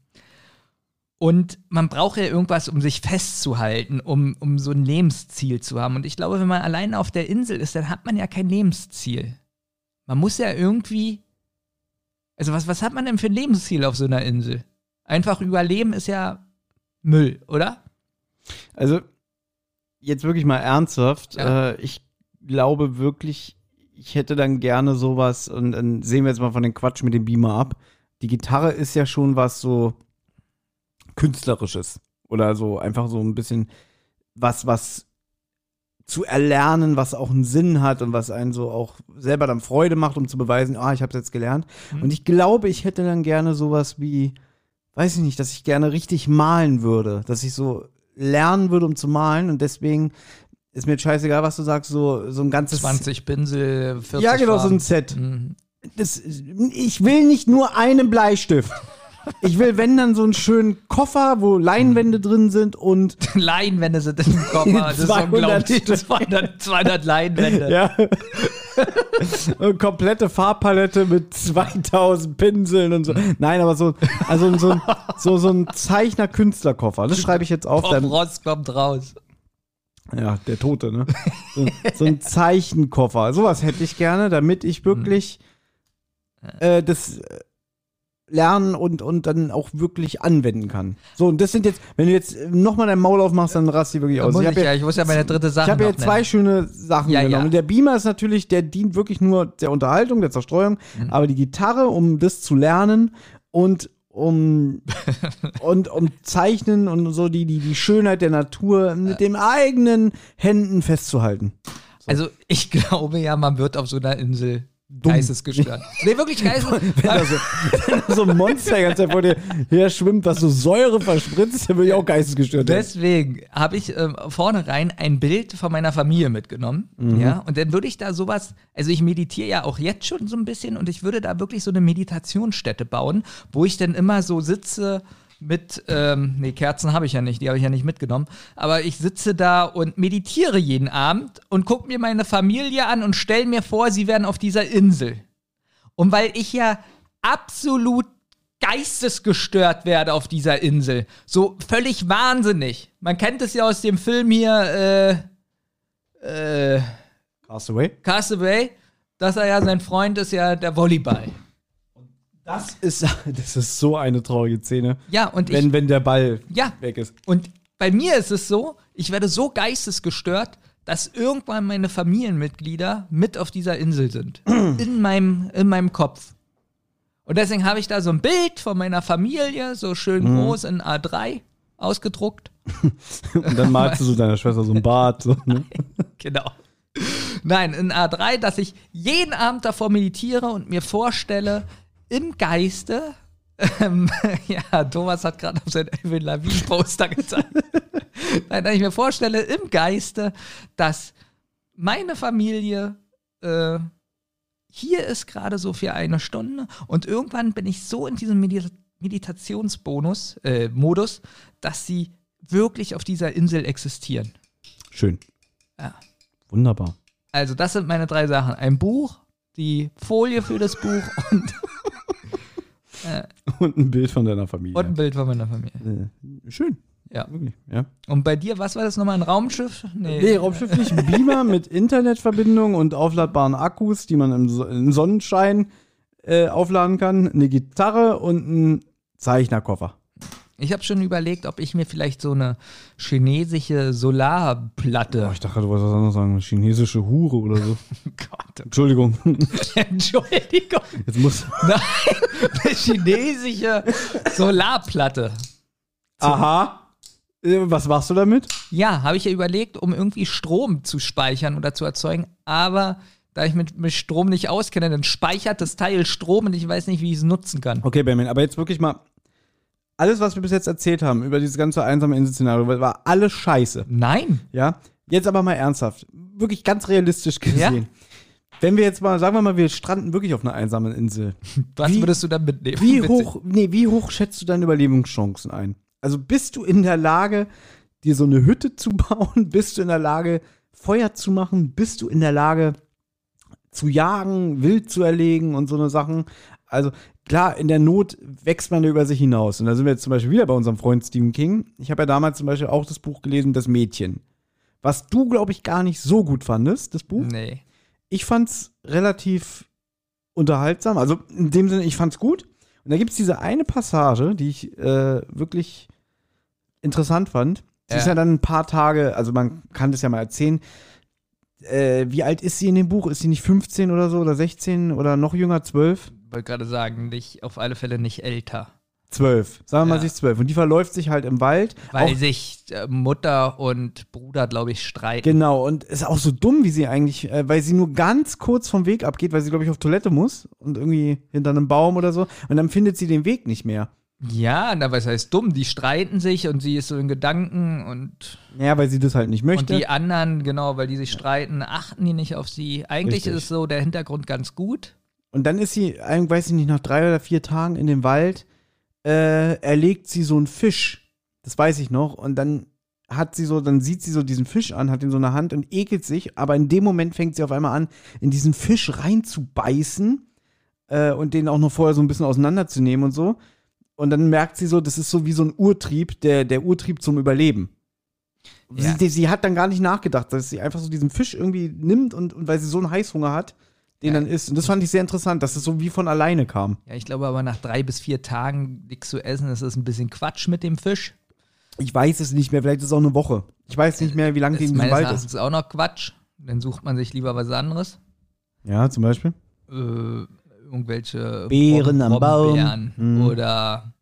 und man braucht ja irgendwas, um sich festzuhalten, um, um so ein Lebensziel zu haben. Und ich glaube, wenn man alleine auf der Insel ist, dann hat man ja kein Lebensziel. Man muss ja irgendwie. Also, was, was hat man denn für ein Lebensziel auf so einer Insel? Einfach überleben ist ja Müll, oder? Also, jetzt wirklich mal ernsthaft. Ja. Äh, ich glaube wirklich, ich hätte dann gerne sowas, und dann sehen wir jetzt mal von den Quatsch mit dem Beamer ab. Die Gitarre ist ja schon was so Künstlerisches. Oder so einfach so ein bisschen was, was zu erlernen, was auch einen Sinn hat und was einen so auch selber dann Freude macht, um zu beweisen, ah, ich habe es jetzt gelernt. Mhm. Und ich glaube, ich hätte dann gerne sowas wie, weiß ich nicht, dass ich gerne richtig malen würde, dass ich so lernen würde, um zu malen und deswegen ist mir scheißegal, was du sagst, so, so ein ganzes 20 Pinsel, 40 Ja, genau, so ein Farben. Set. Mhm. Das, ich will nicht nur einen Bleistift. Ich will, wenn dann so einen schönen Koffer, wo Leinwände drin sind und [laughs] Leinwände sind im Koffer. Das ist 200 unglaublich. 200, 200 Leinwände. Ja. [laughs] Eine komplette Farbpalette mit 2000 Pinseln und so. Nein, aber so, also so, ein- so, so ein Zeichner-Künstlerkoffer. Das schreibe ich jetzt auf. Bob Dann, Ross kommt raus. ja, der Tote, ne? So, so ein Zeichenkoffer. Sowas hätte ich gerne, damit ich wirklich äh, das lernen und, und dann auch wirklich anwenden kann. So, und das sind jetzt, wenn du jetzt nochmal dein Maul aufmachst, dann rast die wirklich aus. ich, hab ja, ich muss ja meine dritte Sache ich habe ja zwei nennen. schöne Sachen Ja, genommen. ja. Der Beamer ist natürlich, der dient wirklich nur der Unterhaltung, der Zerstreuung, Mhm. aber die Gitarre, um das zu lernen und um [laughs] und um Zeichnen und so die, die, die Schönheit der Natur mit den eigenen Händen festzuhalten. Also ich [laughs] glaube ja, man wird auf so einer Insel geistesgestört. nee, wirklich geistes. [laughs] Wenn da so, wenn da so ein Monster die ganze Zeit vor dir her schwimmt, was so Säure verspritzt, dann würde ich auch geistesgestört werden. Deswegen habe ich ähm, vorne rein ein Bild von meiner Familie mitgenommen. Mhm. Ja, und dann würde ich da sowas, also ich meditiere ja auch jetzt schon so ein bisschen und ich würde da wirklich so eine Meditationsstätte bauen, wo ich dann immer so sitze mit, ähm, nee, Kerzen habe ich ja nicht, die habe ich ja nicht mitgenommen, aber ich sitze da und meditiere jeden Abend und gucke mir meine Familie an und stelle mir vor, sie wären auf dieser Insel. Und weil ich ja absolut geistesgestört werde auf dieser Insel. So völlig wahnsinnig. Man kennt es ja aus dem Film hier, äh, äh, Castaway. Castaway, dass er ja sein Freund ist ja der Volleyball. Das ist, [laughs] das ist so eine traurige Szene, Ja, und ich, wenn, wenn der Ball ja, weg ist. und bei mir ist es so, ich werde so geistesgestört, dass irgendwann meine Familienmitglieder mit auf dieser Insel sind. [clears throat] in, meinem, in meinem Kopf. Und deswegen habe ich da so ein Bild von meiner Familie, so schön groß in A3 ausgedruckt. [laughs] Und dann malst du so deiner Schwester so ein Bart. So, ne? [laughs] Genau. Nein, in A3, dass ich jeden Abend davor meditiere und mir vorstelle, im Geiste, ähm, [laughs] ja, Thomas hat gerade auf sein Elvin Lavin Poster gezeigt. [laughs] Nein, dass ich mir vorstelle, im Geiste, dass meine Familie äh, hier ist gerade so für eine Stunde und irgendwann bin ich so in diesem Medita Meditationsbonus, äh, Modus, dass sie wirklich auf dieser Insel existieren. Schön. Ja. Wunderbar. Also, das sind meine drei Sachen. Ein Buch, die Folie für das Buch und, [laughs] Und ein Bild von deiner Familie. und ein Bild von meiner Familie. Äh, schön. Ja. Wirklich, ja. Und bei dir, was war das nochmal? Ein Raumschiff? Nee, Raumschiff nicht. Ein Beamer mit Internetverbindung und aufladbaren Akkus, die man im, so im Sonnenschein äh, aufladen kann. Eine Gitarre und ein Zeichnerkoffer. Ich habe schon überlegt, ob ich mir vielleicht so eine chinesische Solarplatte. Oh, ich dachte, du wolltest was anderes sagen. Eine chinesische Hure oder so. [laughs] Gott. Entschuldigung. [laughs] Entschuldigung. Jetzt muss. Nein, eine chinesische Solarplatte. Aha. Äh, Was machst du damit? Ja, habe ich ja überlegt, um irgendwie Strom zu speichern oder zu erzeugen. Aber da ich mit, mit Strom nicht auskenne, dann speichert das Teil Strom und ich weiß nicht, wie ich es nutzen kann. Okay, Benjamin, aber jetzt wirklich mal. Alles, was wir bis jetzt erzählt haben über dieses ganze einsame Insel-Szenario, war alles scheiße. Nein. Ja, jetzt aber mal ernsthaft. Wirklich ganz realistisch gesehen. Wenn wir jetzt mal, sagen wir mal, wir stranden wirklich auf einer einsamen Insel. [laughs] Was Wie- würdest du dann mitnehmen? Wie hoch, nee, wie hoch schätzt du deine Überlebenschancen ein? Also bist du in der Lage, dir so eine Hütte zu [laughs] bauen? Bist du in der Lage, Feuer zu machen? Bist du in der Lage, zu jagen, wild zu erlegen und so eine Sachen? Also klar, in der Not wächst man ja über sich hinaus. Und da sind wir jetzt zum Beispiel wieder bei unserem Freund Stephen King. Ich habe ja damals zum Beispiel auch das Buch gelesen, Das Mädchen. Was du, glaube ich, gar nicht so gut fandest, das Buch. Nee. Ich fand's relativ unterhaltsam. Also in dem Sinne, ich fand's gut. Und da gibt's diese eine Passage, die ich äh, wirklich interessant fand. Sie Ja. ist ja dann ein paar Tage, also man kann das ja mal erzählen. Äh, wie alt ist sie in dem Buch? Ist sie nicht 15 oder so oder 16 oder noch jünger, 12? Wollte gerade sagen, nicht, auf alle Fälle nicht älter. 12. Sagen wir mal, Ja. sie ist 12. Und die verläuft sich halt im Wald. Weil Auch- sich äh, Mutter und Bruder, glaube ich, streiten. Genau, und ist auch so dumm, wie sie eigentlich, äh, weil sie nur ganz kurz vom Weg abgeht, weil sie, glaube ich, auf Toilette muss und irgendwie hinter einem Baum oder so. Und dann findet sie den Weg nicht mehr. Ja, na, was heißt dumm? Die streiten sich und sie ist so in Gedanken und, Ja, weil sie das halt nicht möchte. und die anderen, genau, weil die sich streiten, achten die nicht auf sie. Eigentlich Richtig. ist so der Hintergrund ganz gut. Und dann ist sie, weiß ich nicht, nach drei oder vier Tagen in dem Wald, äh, erlegt sie so einen Fisch. Das weiß ich noch. Und dann hat sie so, dann sieht sie so diesen Fisch an, hat ihn so in der Hand und ekelt sich, aber in dem Moment fängt sie auf einmal an, in diesen Fisch reinzubeißen äh, und den auch noch vorher so ein bisschen auseinanderzunehmen und so. Und dann merkt sie so, das ist so wie so ein Urtrieb, der, der Urtrieb zum Überleben. Ja. Sie, sie hat dann gar nicht nachgedacht, dass sie einfach so diesen Fisch irgendwie nimmt und, und weil sie so einen Heißhunger hat, den dann isst. Und das fand ich sehr interessant, dass es so wie von alleine kam. Ja, ich glaube aber nach drei bis vier Tagen nichts zu essen, das ist ein bisschen Quatsch mit dem Fisch. Ich weiß es nicht mehr, vielleicht ist es auch eine Woche. Ich weiß nicht mehr, wie lange die Das ist meines Wald Erachtens ist. auch noch Quatsch. Dann sucht man sich lieber was anderes. Ja, zum Beispiel. Äh, irgendwelche Beeren am Baum. Hm. oder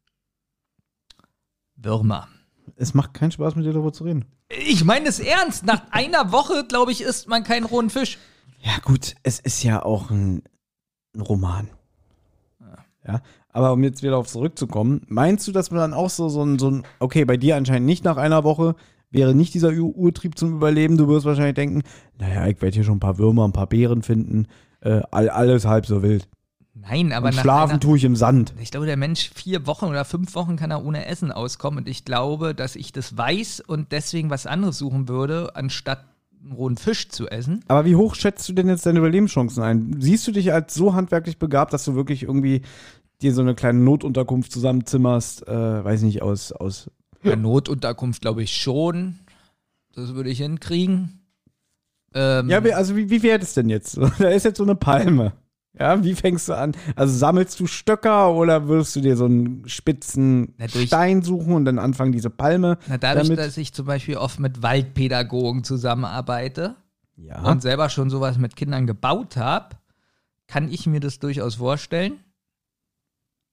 Würmer. Es macht keinen Spaß, mit dir darüber zu reden. Ich meine es ernst. Nach einer Woche, glaube ich, isst man keinen rohen Fisch. Ja, gut, es ist ja auch ein, ein Roman. Ja, aber um jetzt wieder darauf zurückzukommen, meinst du, dass man dann auch so, so ein, so ein, okay, bei dir anscheinend nicht nach einer Woche, wäre nicht dieser Ur Urtrieb zum Überleben, du wirst wahrscheinlich denken, naja, ich werde hier schon ein paar Würmer, ein paar Beeren finden, äh, all, alles halb so wild. Nein, aber Und nach schlafen einer, tue ich im Sand. Ich glaube, der Mensch vier Wochen oder fünf Wochen kann er ohne Essen auskommen. Und ich glaube, dass ich das weiß und deswegen was anderes suchen würde, anstatt einen rohen Fisch zu essen. Aber wie hoch schätzt du denn jetzt deine Überlebenschancen ein? Siehst du dich als so handwerklich begabt, dass du wirklich irgendwie dir so eine kleine Notunterkunft zusammenzimmerst, äh, weiß nicht, aus, aus Eine Notunterkunft, glaube ich, schon. Das würde ich hinkriegen. Ähm, Ja, also wie, wie wäre das denn jetzt? [laughs] Da ist jetzt so eine Palme. Ja, wie fängst du an? Also sammelst du Stöcker oder würdest du dir so einen spitzen Na, durch- Stein suchen und dann anfangen, diese Palme na, dadurch, damit? dass ich zum Beispiel oft mit Waldpädagogen zusammenarbeite ja. und selber schon sowas mit Kindern gebaut habe, kann ich mir das durchaus vorstellen.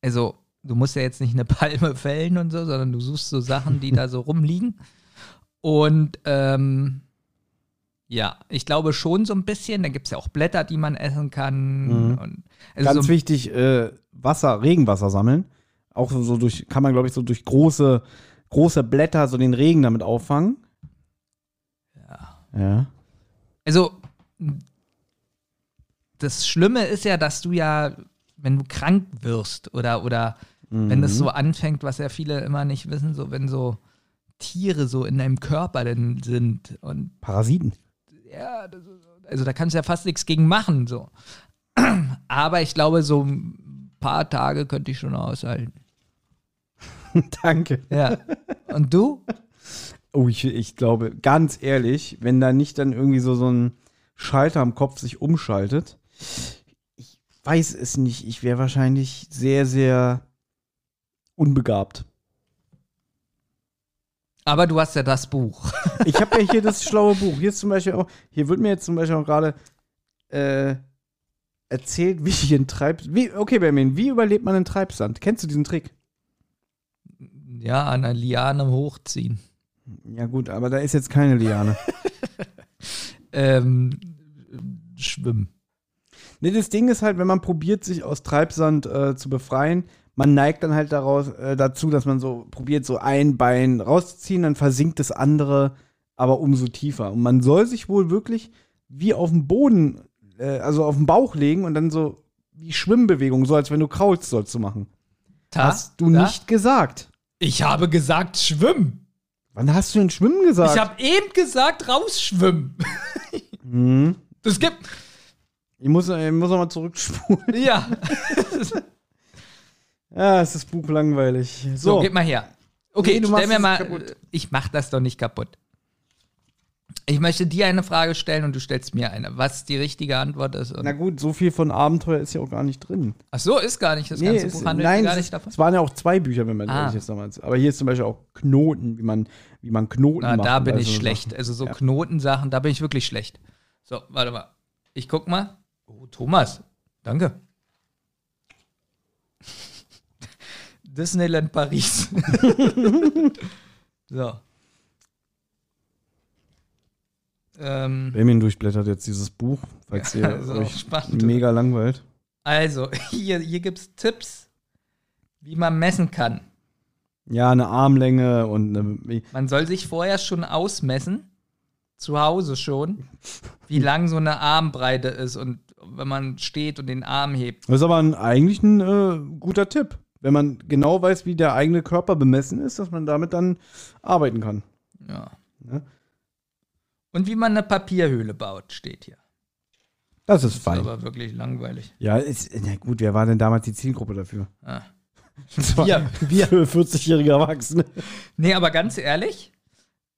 Also, du musst ja jetzt nicht eine [laughs] Palme fällen und so, sondern du suchst so Sachen, die da so rumliegen. Und ähm, ja, ich glaube schon so ein bisschen. Da gibt es ja auch Blätter, die man essen kann. Mhm. Also Ganz so, wichtig, äh, Wasser, Regenwasser sammeln. Auch so, durch, kann man, glaube ich, so durch große, große Blätter so den Regen damit auffangen. Ja. Ja. Also, das Schlimme ist ja, dass du ja, wenn du krank wirst oder, oder wenn das Mhm. so anfängt, was ja viele immer nicht wissen, so wenn so Tiere so in deinem Körper denn sind und Parasiten. Ja, das also da kannst du ja fast nichts gegen machen, so. [clears throat] Aber ich glaube, so ein paar Tage könnte ich schon aushalten. [laughs] Danke. Ja. Und du? Oh, ich, ich glaube, ganz ehrlich, wenn da nicht dann irgendwie so, so ein Schalter am Kopf sich umschaltet, ich weiß es nicht. Ich wäre wahrscheinlich sehr, sehr unbegabt. Aber du hast ja das Buch. [laughs] Ich habe ja hier das schlaue Buch. Hier ist zum Beispiel auch, hier wird mir jetzt zum Beispiel auch gerade äh, erzählt, wie ich einen Treib. Wie, okay, Benjamin, wie überlebt man einen Treibsand? Kennst du diesen Trick? Ja, an einer Liane hochziehen. Ja, gut, aber da ist jetzt keine Liane. [laughs] Ähm, schwimmen. Nee, das Ding ist halt, wenn man probiert, sich aus Treibsand äh, zu befreien, man neigt dann halt daraus, äh, dazu, dass man so probiert, so ein Bein rauszuziehen, dann versinkt das andere aber umso tiefer. Und man soll sich wohl wirklich wie auf dem Boden, äh, also auf den Bauch legen und dann so wie Schwimmbewegungen, so als wenn du kraulst, sollst du machen. Ta? Hast du Ta? nicht gesagt. Ich habe gesagt, schwimmen. Wann hast du denn Schwimmen gesagt? Ich habe eben gesagt, rausschwimmen. hm. Das gibt. Ich muss, ich muss noch mal zurückspulen. Ja. [laughs] Ja, es ist Buch langweilig. So, So, gib mal her. Okay, Nee, du stell machst mir mal. kaputt. Ich mach das doch nicht kaputt. Ich möchte dir eine Frage stellen und du stellst mir eine. Was die richtige Antwort ist. Na gut, so viel von Abenteuer ist ja auch gar nicht drin. Ach so, ist gar nicht. Das ganze es- Buch handelt nein, gar es, nicht ist- davon. es waren ja auch zwei Bücher, wenn man Ah. ehrlich ist damals. Aber hier ist zum Beispiel auch Knoten, wie man, wie man Knoten Na, macht. da bin all ich so schlecht. Sachen. Also so Ja. Knotensachen, da bin ich wirklich schlecht. So, warte mal. Ich guck mal. Oh, Thomas. Danke. Disneyland Paris. [laughs] so. Ähm, Benjamin durchblättert jetzt dieses Buch, falls ihr [laughs] also, euch spannend. mega langweilt. Also, [laughs] hier, hier gibt es Tipps, wie man messen kann. Ja, eine Armlänge und eine, Man soll sich vorher schon ausmessen, zu Hause schon, wie lang so eine Armbreite ist und wenn man steht und den Arm hebt. Das ist aber ein, eigentlich ein äh, guter Tipp. Wenn man genau weiß, wie der eigene Körper bemessen ist, dass man damit dann arbeiten kann. Ja. Ne? Und wie man eine Papierhöhle baut, steht hier. Das ist Ist fein. aber wirklich langweilig. Ja, ist, na gut, wer war denn damals die Zielgruppe dafür? Ah. Das Wir. wir 40-jährige Erwachsene. Nee, aber ganz ehrlich,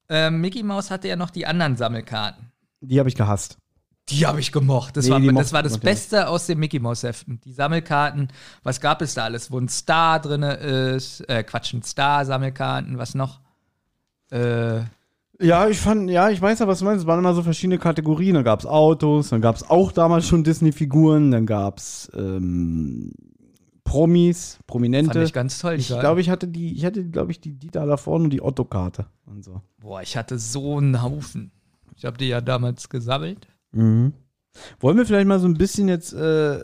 äh, Mickey Mouse hatte ja noch die anderen Sammelkarten. Die habe ich gehasst. Die habe ich gemocht. Das, Nee, war, das mochte war das. Beste aus den Mickey Mouse Heften. Die Sammelkarten, was gab es da alles? Wo ein Star drin ist, äh, Quatsch, ein Star, Sammelkarten, was noch? Äh, Ja, ich fand, ja, ich weiß ja, was du meinst. Es waren immer so verschiedene Kategorien. Da gab es Autos, dann gab es auch damals schon Disney-Figuren, dann gab es ähm, Promis, Prominente. fand ich ganz toll. Ich glaube, ich hatte die, ich hatte, glaube ich, die Dieter da vorne und die Otto-Karte und so. Boah, ich hatte so einen Haufen. Ich habe die ja damals gesammelt. Mhm. Wollen wir vielleicht mal so ein bisschen jetzt äh,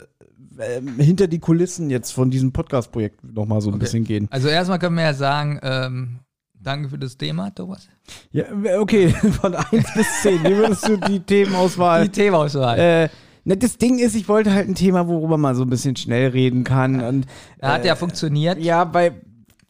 ähm, hinter die Kulissen jetzt von diesem Podcast-Projekt noch mal so ein Okay. bisschen gehen? Also erstmal können wir ja sagen, ähm, danke für das Thema, Thomas. Ja, okay, [laughs] von 1 bis 10. Wie würdest du die Themenauswahl? Die Themauswahl. Äh, das Ding ist, ich wollte halt ein Thema, worüber man so ein bisschen schnell reden kann. Und, Da hat äh, ja funktioniert. Ja, weil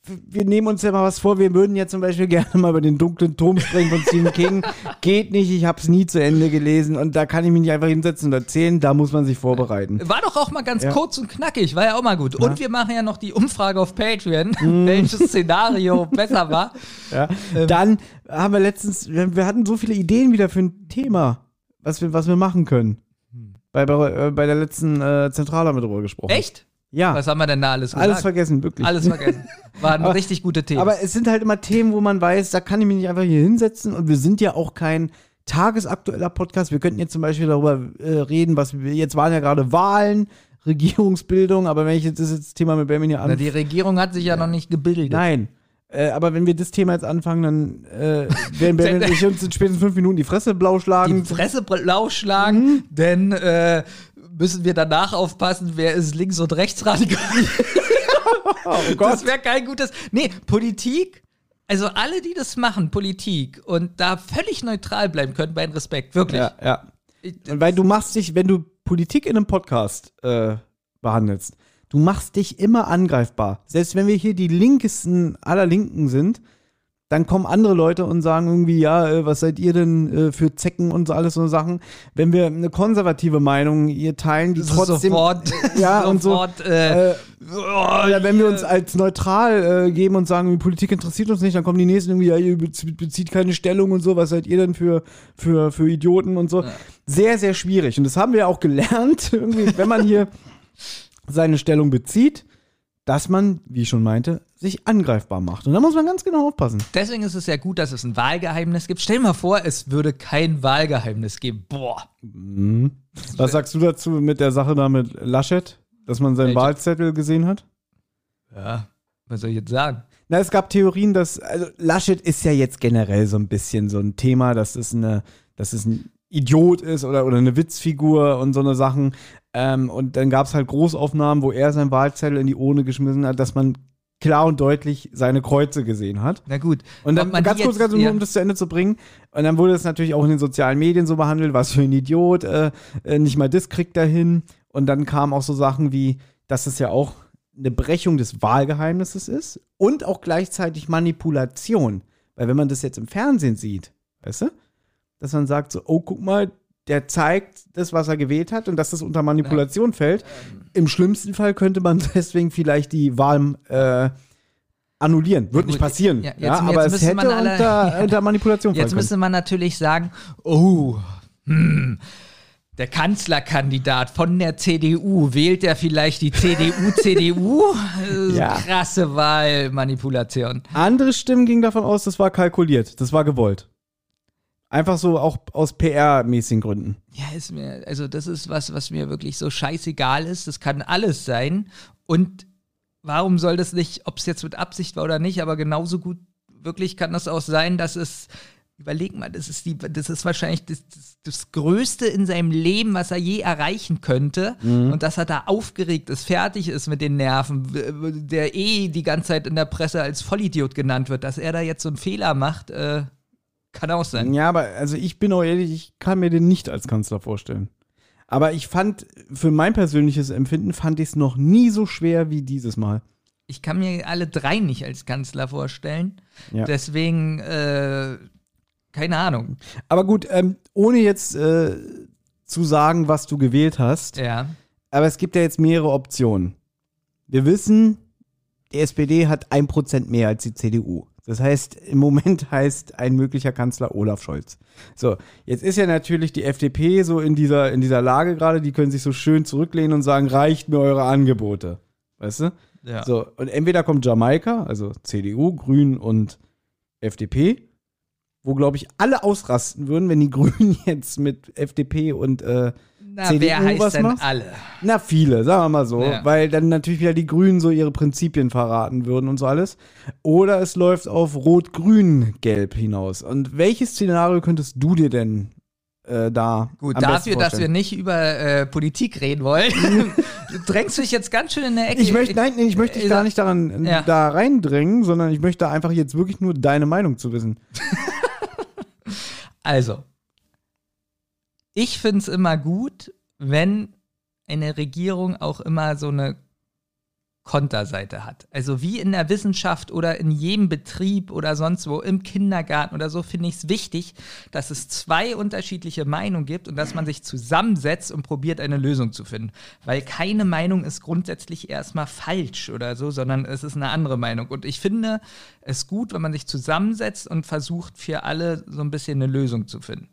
wir nehmen uns ja mal was vor. Wir würden ja zum Beispiel [laughs] gerne mal über den dunklen Turm sprechen von Stephen King. Geht nicht, ich habe es nie zu Ende gelesen und da kann ich mich nicht einfach hinsetzen und erzählen. Da muss man sich vorbereiten. War doch auch mal ganz Ja. kurz und knackig, war ja auch mal gut. Und wir machen ja noch die Umfrage auf Patreon, [laughs] Mhm. welches Szenario besser war. [laughs] Ja. Ähm. Dann haben wir letztens, wir, hatten so viele Ideen wieder für ein Thema, was wir, was wir machen können. Bei, bei, äh, bei der letzten äh, Zentrale haben wir drüber gesprochen. Echt? Ja. Was haben wir denn da alles gesagt? Alles vergessen, wirklich. Alles vergessen. Waren [laughs] Aber- richtig gute Themen. Aber es sind halt immer Themen, wo man weiß, da kann ich mich nicht einfach hier hinsetzen und wir sind ja auch kein tagesaktueller Podcast. Wir könnten jetzt zum Beispiel darüber äh, reden, was wir, jetzt waren ja gerade Wahlen, [laughs] Regierungsbildung, aber wenn ich jetzt das jetzt Thema mit Benjamin hier Na, an. die Regierung hat sich ja, noch nicht gebildet. Nein. Äh, aber wenn wir das Thema jetzt anfangen, dann äh, werden Benjamin und [laughs] ich uns in spätestens fünf Minuten die Fresse blau Die schlagen. Fresse blau schlagen, Mhm. denn äh, müssen wir danach aufpassen, wer ist links- und rechtsradikal. [laughs] oh Das wäre kein gutes. Nee, Politik, also alle, die das machen, Politik, und da völlig neutral bleiben können, bei Respekt, wirklich. Ja, ja. Und weil du machst dich, wenn du Politik in einem Podcast äh, behandelst, du machst dich immer angreifbar. Selbst wenn wir hier die linkesten aller Linken sind, dann kommen andere Leute und sagen irgendwie, ja, äh, was seid ihr denn äh, für Zecken und so alles so Sachen. Wenn wir eine konservative Meinung hier teilen, die trotzdem sofort, [laughs] ja und so äh, äh, oder wenn wir uns als neutral äh, geben und sagen, Politik interessiert uns nicht, dann kommen die nächsten irgendwie, ja, ihr bez- bezieht keine Stellung und so, was seid ihr denn für, für, für Idioten und so. Sehr, sehr schwierig. Und das haben wir auch gelernt, [laughs] irgendwie, wenn man hier [laughs] seine Stellung bezieht, dass man, wie ich schon meinte, sich angreifbar macht. Und da muss man ganz genau aufpassen. Deswegen ist es ja gut, dass es ein Wahlgeheimnis gibt. Stell dir mal vor, es würde kein Wahlgeheimnis geben. Boah. Was sagst du dazu mit der Sache da mit Laschet, dass man seinen Welche? Wahlzettel gesehen hat? Ja, was soll ich jetzt sagen? Na, es gab Theorien, dass, also Laschet ist ja jetzt generell so ein bisschen so ein Thema, dass es eine, dass es ein Idiot ist oder, oder eine Witzfigur und so eine Sachen. Ähm, und dann gab es halt Großaufnahmen, wo er seinen Wahlzettel in die Urne geschmissen hat, dass man klar und deutlich seine Kreuze gesehen hat. Na gut. Und dann ganz kurz, jetzt- ganz nur, ja. um das zu Ende zu bringen. Und dann wurde es natürlich auch in den sozialen Medien so behandelt, was für ein Idiot, äh, äh, nicht mal das kriegt er hin. Und dann kamen auch so Sachen wie, dass es ja auch eine Brechung des Wahlgeheimnisses ist und auch gleichzeitig Manipulation. Weil wenn man das jetzt im Fernsehen sieht, weißt du, dass man sagt so, oh, guck mal, der zeigt das, was er gewählt hat und dass das unter Manipulation fällt. Im schlimmsten Fall könnte man [laughs] deswegen vielleicht die Wahl äh, annullieren. Wird gut, nicht passieren. ja, jetzt- Ja, aber es hätte man alle- unter, [laughs] unter Manipulation Jetzt müsste man natürlich sagen, oh, hm, der Kanzlerkandidat von der CDU, wählt er vielleicht die CDU, [laughs] CDU? Ja. Krasse Wahlmanipulation. Andere Stimmen gingen davon aus, das war kalkuliert, das war gewollt. Einfach so auch aus PR-mäßigen Gründen. Ja, ist mir, also das ist was, was mir wirklich so scheißegal ist. Das kann alles sein. Und warum soll das nicht, ob es jetzt mit Absicht war oder nicht, aber genauso gut wirklich kann das auch sein, dass es, überleg mal, das ist die, das ist wahrscheinlich das, das, das Größte in seinem Leben, was er je erreichen könnte. Und dass er da aufgeregt ist, fertig ist mit den Nerven, der eh die ganze Zeit in der Presse als Vollidiot genannt wird, dass er da jetzt so einen Fehler macht, äh, kann auch sein. Ja, aber also ich bin auch ehrlich, ich kann mir den nicht als Kanzler vorstellen. Aber ich fand, für mein persönliches Empfinden, fand ich es noch nie so schwer wie dieses Mal. Ich kann mir alle drei nicht als Kanzler vorstellen. Ja. Deswegen, äh, keine Ahnung. Aber gut, ähm, ohne jetzt äh, zu sagen, was du gewählt hast, Ja. aber es gibt ja jetzt mehrere Optionen. Wir wissen, die SPD hat ein Prozent mehr als die CDU. Das heißt, im Moment [laughs] heißt ein möglicher Kanzler Olaf Scholz. So, jetzt ist ja natürlich die FDP so in dieser, in dieser Lage gerade, die können sich so schön zurücklehnen und sagen, reicht mir eure Angebote. Weißt du? Ja. So, und entweder kommt Jamaika, also CDU, Grünen und FDP, wo, glaube ich, alle ausrasten würden, wenn die [laughs] Grünen jetzt mit FDP und äh, Na, CDU wer heißt was denn machst? alle? na, viele, sagen wir mal so, Ja. weil dann natürlich wieder die Grünen so ihre Prinzipien verraten würden und so alles. Oder es läuft auf Rot-Grün-Gelb hinaus. Und welches Szenario könntest du dir denn äh, da Gut, dafür, dass wir nicht über äh, Politik reden wollen, [laughs] du drängst dich jetzt ganz schön in der Ecke. Ich möchte, nein, ich möchte dich Äh, gar nicht daran ja. da reindrängen, sondern ich möchte einfach jetzt wirklich nur deine Meinung zu wissen. [laughs] Also, ich finde es immer gut, wenn eine Regierung auch immer so eine Konterseite hat. Also wie in der Wissenschaft oder in jedem Betrieb oder sonst wo, im Kindergarten oder so, finde ich es wichtig, dass es zwei unterschiedliche Meinungen gibt und dass man sich zusammensetzt und probiert, eine Lösung zu finden. Weil keine Meinung ist grundsätzlich erstmal falsch oder so, sondern es ist eine andere Meinung. Und ich finde es gut, wenn man sich zusammensetzt und versucht, für alle so ein bisschen eine Lösung zu finden.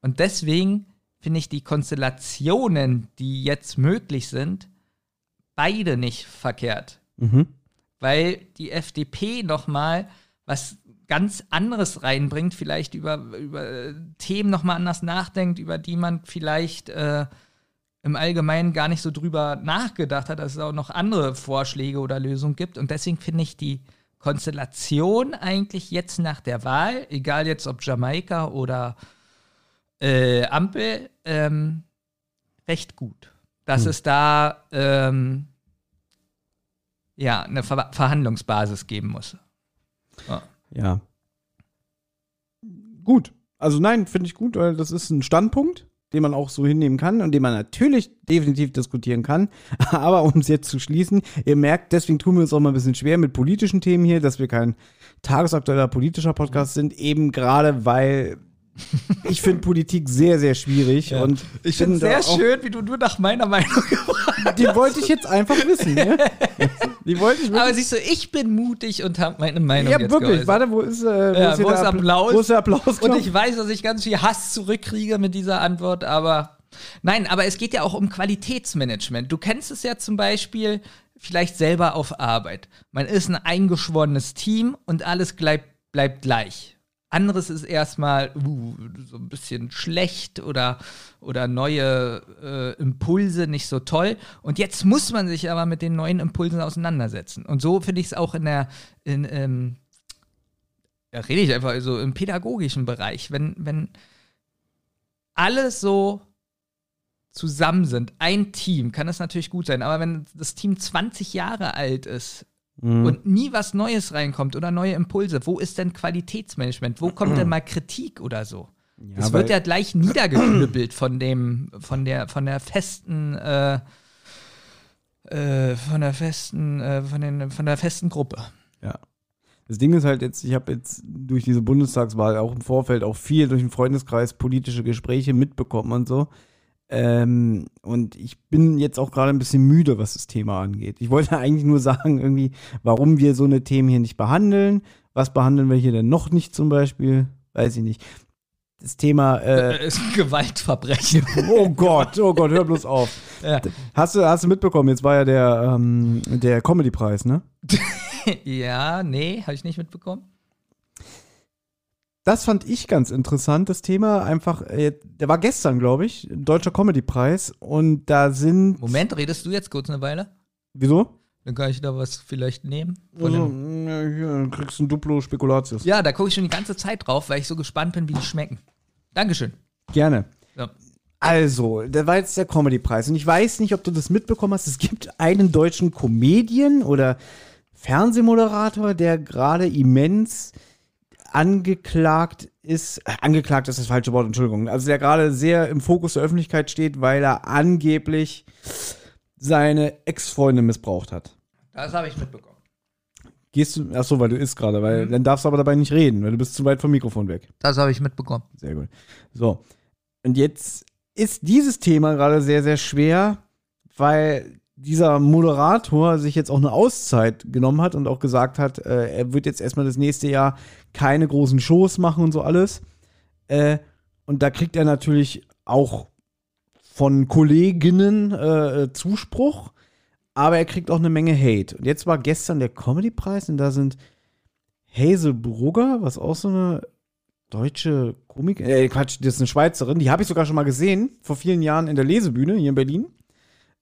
Und deswegen finde ich die Konstellationen, die jetzt möglich sind, beide nicht verkehrt. Mhm. Weil die FDP nochmal was ganz anderes reinbringt, vielleicht über, über äh, Themen nochmal anders nachdenkt, über die man vielleicht äh, im Allgemeinen gar nicht so drüber nachgedacht hat, dass es auch noch andere Vorschläge oder Lösungen gibt. Und deswegen finde ich die Konstellation eigentlich jetzt nach der Wahl, egal jetzt ob Jamaika oder äh, Ampel, ähm, recht gut. Dass es da ähm, ja eine Ver Verhandlungsbasis geben muss. Ja. Ja. Gut. Also nein, finde ich gut, weil das ist ein Standpunkt, den man auch so hinnehmen kann und den man natürlich definitiv diskutieren kann. [laughs] Aber um es jetzt zu schließen, ihr merkt, deswegen tun wir uns auch mal ein bisschen schwer mit politischen Themen hier, dass wir kein tagesaktueller politischer Podcast sind, eben gerade weil ich finde Politik sehr, sehr schwierig. Und Ich finde es sehr schön, wie du nur nach meiner Meinung gefragt Die wollte ich jetzt einfach wissen. Ne? [laughs] Die wollte ich. Aber siehst du, ich bin mutig und habe meine Meinung ja, jetzt wirklich. geäußert. Warte, wo ist, äh, wo Ja, ist, wo der ist Appla- Applaus? Wo ist der Applaus? Und ich weiß, dass ich ganz viel Hass zurückkriege mit dieser Antwort, aber nein, aber es geht ja auch um Qualitätsmanagement. Du kennst es ja zum Beispiel vielleicht selber auf Arbeit. Man ist ein eingeschworenes Team und alles bleibt, bleibt gleich. Anderes ist erstmal uh, so ein bisschen schlecht oder, oder neue äh, Impulse nicht so toll. Und jetzt muss man sich aber mit den neuen Impulsen auseinandersetzen. Und so finde ich es auch in der, in, ähm, da rede ich einfach so im pädagogischen Bereich, wenn, wenn alle so zusammen sind, ein Team, kann das natürlich gut sein, aber wenn das Team 20 Jahre alt ist Mhm. und nie was Neues reinkommt oder neue Impulse, wo ist denn Qualitätsmanagement? Wo kommt denn mal Kritik oder so? Ja, Es weil- wird ja gleich niedergeknüppelt von dem, von der, von der festen, äh, äh, von der festen, äh, von, den, von der festen Gruppe. Ja. Das Ding ist halt jetzt, ich habe jetzt durch diese Bundestagswahl auch im Vorfeld auch viel durch den Freundeskreis politische Gespräche mitbekommen und so. Ähm, und ich bin jetzt auch gerade ein bisschen müde, was das Thema angeht. Ich wollte [laughs] eigentlich nur sagen, irgendwie, warum wir so eine Themen hier nicht behandeln. Was behandeln wir hier denn noch nicht zum Beispiel? Weiß ich nicht. Das Thema, äh, Äh, ein [laughs] Gewaltverbrechen. [laughs] oh Gott, oh Gott, hör bloß auf. ja. Hast du, hast du mitbekommen, jetzt war ja der, ähm, der Comedy-Preis, ne? ja, nee, habe ich nicht mitbekommen. Das fand ich ganz interessant, das Thema. Einfach, äh, der war gestern, glaube ich, Deutscher Comedy-Preis. Und da sind. Moment, redest du jetzt kurz eine Weile? Wieso? Dann kann ich da was vielleicht nehmen. Also, ja, hier, du kriegst ein Duplo Spekulatius. ja, da gucke ich schon die ganze Zeit drauf, weil ich so gespannt bin, wie die schmecken. Dankeschön. Gerne. Ja. Also, da war jetzt der Comedy-Preis. Und ich weiß nicht, ob du das mitbekommen hast. Es gibt einen deutschen Comedian oder Fernsehmoderator, der gerade immens angeklagt ist. Äh, angeklagt ist das falsche Wort, Entschuldigung. Also, der gerade sehr im Fokus der Öffentlichkeit steht, weil er angeblich seine Ex-Freundin missbraucht hat. Das habe ich mitbekommen. Gehst du, ach so, weil du isst gerade, weil dann darfst du aber dabei nicht reden, weil du bist zu weit vom Mikrofon weg. Das habe ich mitbekommen. Sehr gut. So. Und jetzt ist dieses Thema gerade sehr, sehr schwer, weil dieser Moderator sich jetzt auch eine Auszeit genommen hat und auch gesagt hat, äh, er wird jetzt erstmal das nächste Jahr keine großen Shows machen und so alles. Äh, und da kriegt er natürlich auch von Kolleginnen äh, Zuspruch, aber er kriegt auch eine Menge Hate. Und jetzt war gestern der Comedy-Preis und da sind Hazel Brugger, was auch so eine deutsche Komik, äh, Quatsch, das ist eine Schweizerin, die habe ich sogar schon mal gesehen, vor vielen Jahren in der Lesebühne hier in Berlin.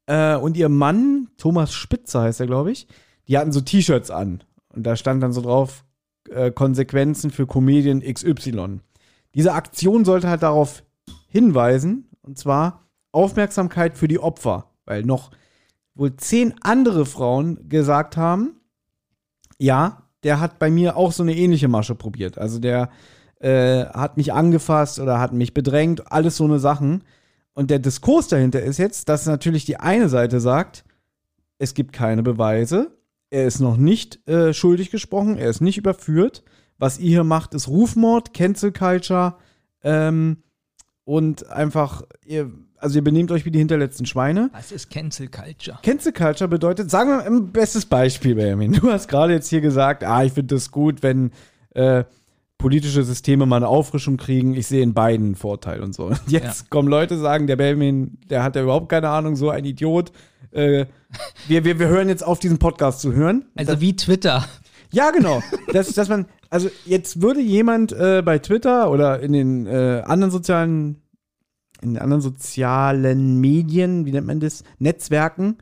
Äh, und ihr Mann, Thomas Spitzer heißt er, glaube ich, die hatten so T-Shirts an. Und da stand dann so drauf, äh, Konsequenzen für Comedian XY. Diese Aktion sollte halt darauf hinweisen, und zwar Aufmerksamkeit für die Opfer, weil noch wohl zehn andere Frauen gesagt haben, ja, der hat bei mir auch so eine ähnliche Masche probiert. Also der äh, hat mich angefasst oder hat mich bedrängt, alles so eine Sachen. Und der Diskurs dahinter ist jetzt, dass natürlich die eine Seite sagt, es gibt keine Beweise, er ist noch nicht äh, schuldig gesprochen, er ist nicht überführt. Was ihr hier macht, ist Rufmord, Cancel Culture ähm, und einfach, ihr, also ihr benehmt euch wie die hinterletzten Schweine. Was ist Cancel Culture? Cancel Culture bedeutet, sagen wir mal ein bestes Beispiel, Benjamin. Du hast gerade jetzt hier gesagt, ah, ich finde das gut, wenn äh, politische Systeme mal eine Auffrischung kriegen. Ich sehe in beiden Vorteil und so. Und [laughs] jetzt ja. kommen Leute sagen, der Benjamin, der hat ja überhaupt keine Ahnung, so ein Idiot. Äh, wir, wir, wir hören jetzt auf, diesen Podcast zu hören. Also das, wie Twitter. Ja, genau. dass, dass man, also jetzt würde jemand äh, bei Twitter oder in den äh, anderen sozialen, in den anderen sozialen Medien, wie nennt man das, Netzwerken,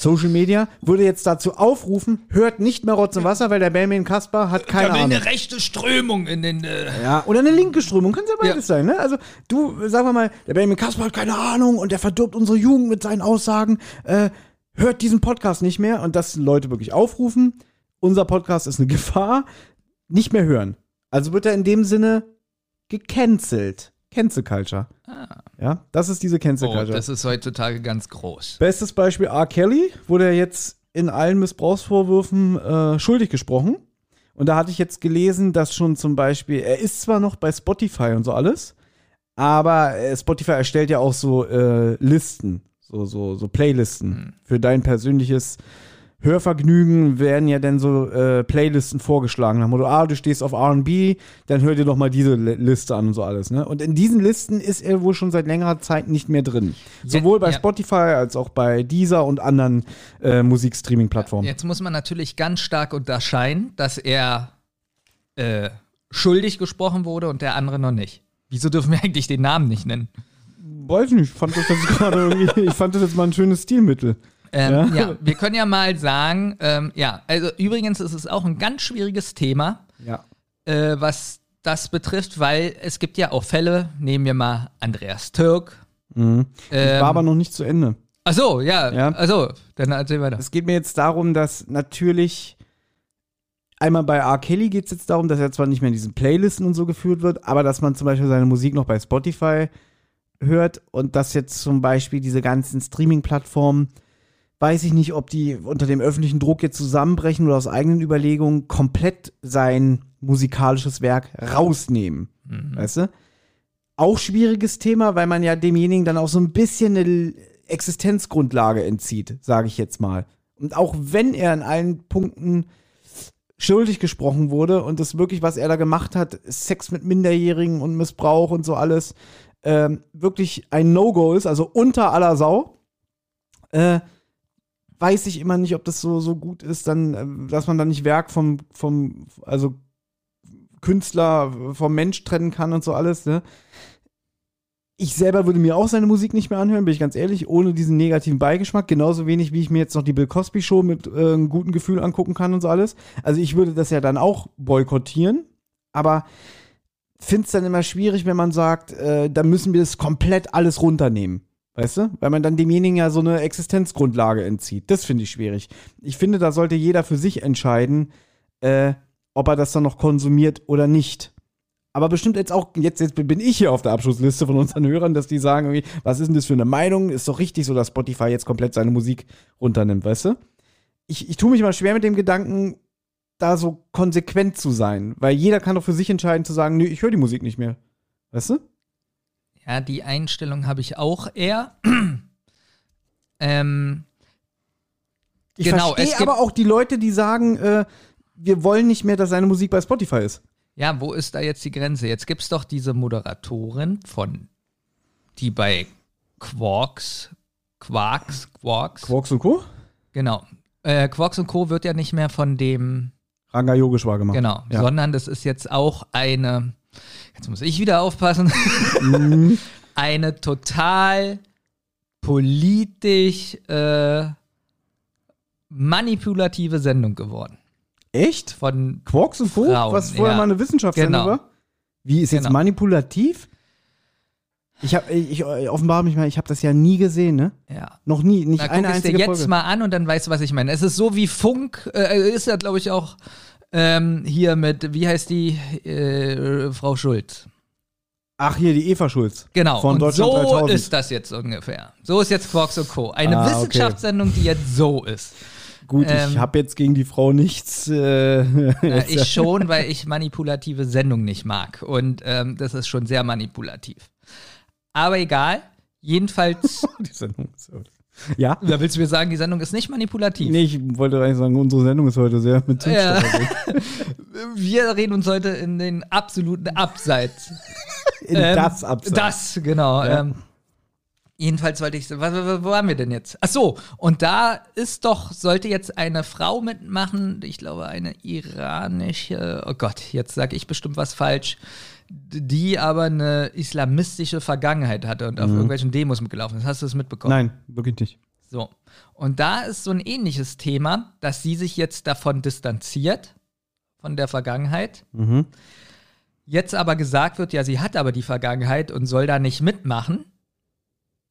Social Media, würde jetzt dazu aufrufen, hört nicht mehr Rotz und Wasser, weil der Benjamin Kasper hat keine Ahnung. eine rechte Strömung in den. Äh ja, oder eine linke Strömung, kann es ja beides ja. sein, ne? Also, du, sagen wir mal, der Benjamin Kasper hat keine Ahnung und der verdirbt unsere Jugend mit seinen Aussagen. Äh, hört diesen Podcast nicht mehr und dass Leute wirklich aufrufen. Unser Podcast ist eine [laughs] Gefahr. Nicht mehr hören. Also wird er in dem Sinne gecancelt. Cancel Culture. Ah. Ja, das ist diese Cancel Culture. Oh, das ist heutzutage ganz groß. Bestes Beispiel R. Kelly wurde jetzt in allen Missbrauchsvorwürfen äh, schuldig gesprochen. Und da hatte ich jetzt gelesen, dass schon zum Beispiel, er ist zwar noch bei Spotify und so alles, aber äh, Spotify erstellt ja auch so äh, Listen, so, so, so Playlisten mhm. für dein persönliches Hörvergnügen werden ja dann so äh, Playlisten vorgeschlagen. Nach Motto, ah, du stehst auf RB, dann hör dir doch mal diese Liste an und so alles. Ne? Und in diesen Listen ist er wohl schon seit längerer Zeit nicht mehr drin. Sowohl bei ja. Spotify als auch bei Deezer und anderen äh, Musikstreaming-Plattformen. Jetzt muss man natürlich ganz stark unterscheiden, dass er äh, schuldig gesprochen wurde und der andere noch nicht. Wieso dürfen wir eigentlich den Namen nicht nennen? Weiß nicht, ich fand das jetzt [laughs] gerade irgendwie, ich fand das jetzt mal ein schönes Stilmittel. Ähm, ja? ja? wir können ja mal sagen, ähm, ja, also übrigens ist es auch ein ganz schwieriges Thema, ja. äh, was das betrifft, weil es gibt ja auch Fälle, nehmen wir mal Andreas Türk. Mhm. Ähm, war aber noch nicht zu Ende. Ach so, ja, ja. also dann erzähl weiter. Es geht mir jetzt darum, dass natürlich einmal bei R. Kelly geht es jetzt darum, dass er zwar nicht mehr in diesen Playlisten und so geführt wird, aber dass man zum Beispiel seine Musik noch bei Spotify hört und dass jetzt zum Beispiel diese ganzen Streaming-Plattformen weiß ich nicht, ob die unter dem öffentlichen Druck jetzt zusammenbrechen oder aus eigenen Überlegungen komplett sein musikalisches Werk rausnehmen. Mhm. Weißt du? Auch schwieriges Thema, weil man ja demjenigen dann auch so ein bisschen eine Existenzgrundlage entzieht, sage ich jetzt mal. Und auch wenn er in allen Punkten schuldig gesprochen wurde und das wirklich, was er da gemacht hat, Sex mit Minderjährigen und Missbrauch und so alles, ähm, wirklich ein No-Go ist, also unter aller Sau, äh, weiß ich immer nicht, ob das so, so gut ist, dann, äh, dass man dann nicht Werk vom, vom, also Künstler vom Mensch trennen kann und so alles, ne? Ich selber würde mir auch seine Musik nicht mehr anhören, bin ich ganz ehrlich, ohne diesen negativen Beigeschmack. Genauso wenig, wie ich mir jetzt noch die Bill Cosby Show mit äh, einem guten Gefühl angucken kann und so alles. Also ich würde das ja dann auch boykottieren, aber finde es dann immer schwierig, wenn man sagt, äh, da müssen wir das komplett alles runternehmen. Weißt du? Weil man dann demjenigen ja so eine Existenzgrundlage entzieht. Das finde ich schwierig. Ich finde, da sollte jeder für sich entscheiden, äh, ob er das dann noch konsumiert oder nicht. Aber bestimmt jetzt auch, jetzt, jetzt bin ich hier auf der Abschlussliste von unseren Hörern, dass die sagen, was ist denn das für eine Meinung? Ist doch richtig so, dass Spotify jetzt komplett seine Musik runternimmt, weißt du? Ich, ich tue mich mal schwer mit dem Gedanken, da so konsequent zu sein. Weil jeder kann doch für sich entscheiden, zu sagen, nö, ich höre die Musik nicht mehr. Weißt du? Ja, die Einstellung habe ich auch eher. [clears throat] ähm, Ich Genau, verstehe aber auch die Leute, die sagen, äh, wir wollen nicht mehr, dass seine Musik bei Spotify ist. Ja, wo ist da jetzt die Grenze? Jetzt gibt es doch diese Moderatorin von, die bei Quarks, Quarks, Quarks, Quarks und Co. genau. Äh, Quarks und Co. wird ja nicht mehr von dem, Ranga Yogeshwar gemacht. genau, Ja. sondern das ist jetzt auch eine, jetzt muss ich wieder aufpassen, Mhm. [laughs] eine total politisch äh, manipulative Sendung geworden. Echt? Von Quarks und Frauen, was vorher ja. mal eine Wissenschaftssendung Genau. war? Wie ist jetzt Genau. manipulativ? Ich habe, ich offenbare mich mal, ich habe das ja nie gesehen, ne? ja. Noch nie, nicht Na, eine guck es dir einzige jetzt Folge. mal an und dann weißt du, was ich meine. Es ist so wie Funk, äh, ist ja, glaube ich, auch ähm, hier mit, wie heißt die, äh, Frau Schulz. Ach, hier die Eva Schulz. Genau, Von und Deutschland so 3000. ist das jetzt ungefähr. So ist jetzt Quarks und Co. Eine Ah, okay. Wissenschaftssendung, die jetzt so ist. Gut, ich Ähm, habe jetzt gegen die Frau nichts. Äh, [laughs] ich schon, weil ich manipulative Sendungen nicht mag. Und ähm, das ist schon sehr manipulativ. Aber egal. Jedenfalls, [laughs] die Sendung ist Ja? [laughs] da willst du mir sagen, die Sendung ist nicht manipulativ. Nee, ich wollte eigentlich sagen, unsere Sendung ist heute sehr mit Ja. [laughs] Wir reden uns heute in den absoluten Abseits. In Ähm, das Abseits. Das, genau. Ja. Ähm, jedenfalls wollte ich, wo, wo, waren wir denn jetzt? Ach so, und da ist doch, sollte jetzt eine Frau mitmachen, ich glaube eine iranische, oh Gott, jetzt sage ich bestimmt was falsch, die aber eine islamistische Vergangenheit hatte und auf irgendwelchen Demos mitgelaufen ist. Hast du das mitbekommen? Nein, wirklich nicht. So. Und da ist so ein ähnliches Thema, dass sie sich jetzt davon distanziert, von der Vergangenheit. Mhm. Jetzt aber gesagt wird, ja, sie hat aber die Vergangenheit und soll da nicht mitmachen.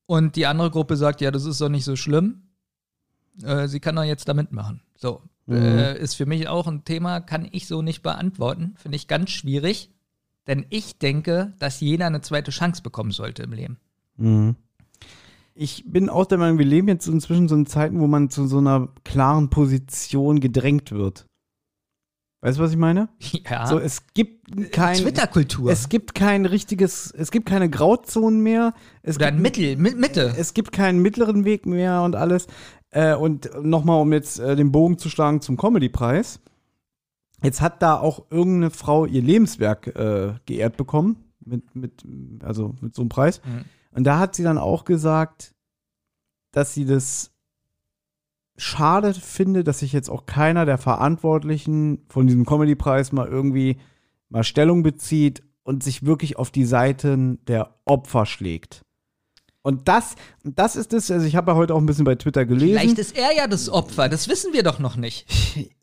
Und die andere Gruppe sagt, ja, das ist doch nicht so schlimm. Äh, sie kann doch jetzt da mitmachen. So. Äh, ist für mich auch ein Thema, kann ich so nicht beantworten. Finde ich ganz schwierig. Denn ich denke, dass jeder eine zweite Chance bekommen sollte im Leben. Mhm. Ich bin auch der Meinung, wir leben jetzt inzwischen so in Zeiten, wo man zu so einer klaren Position gedrängt wird. Weißt du, was ich meine? [laughs] Ja. So, es gibt kein. Twitter-Kultur. Es gibt kein richtiges, es gibt keine Grauzonen mehr. Es Oder gibt, Mittel, Mi- Mitte. Es gibt keinen mittleren Weg mehr und alles. Äh, und nochmal, um jetzt äh, den Bogen zu schlagen zum Comedy-Preis. Jetzt hat da auch irgendeine Frau ihr Lebenswerk äh, geehrt bekommen. Mit, mit, also mit so einem Preis. Mhm. Und da hat sie dann auch gesagt, dass sie das schade findet, dass sich jetzt auch keiner der Verantwortlichen von diesem Comedy-Preis mal irgendwie mal Stellung bezieht und sich wirklich auf die Seiten der Opfer schlägt. Und das, das ist es, also ich habe ja heute auch ein bisschen bei Twitter gelesen. Vielleicht ist er ja das Opfer, das wissen wir doch noch nicht. [laughs]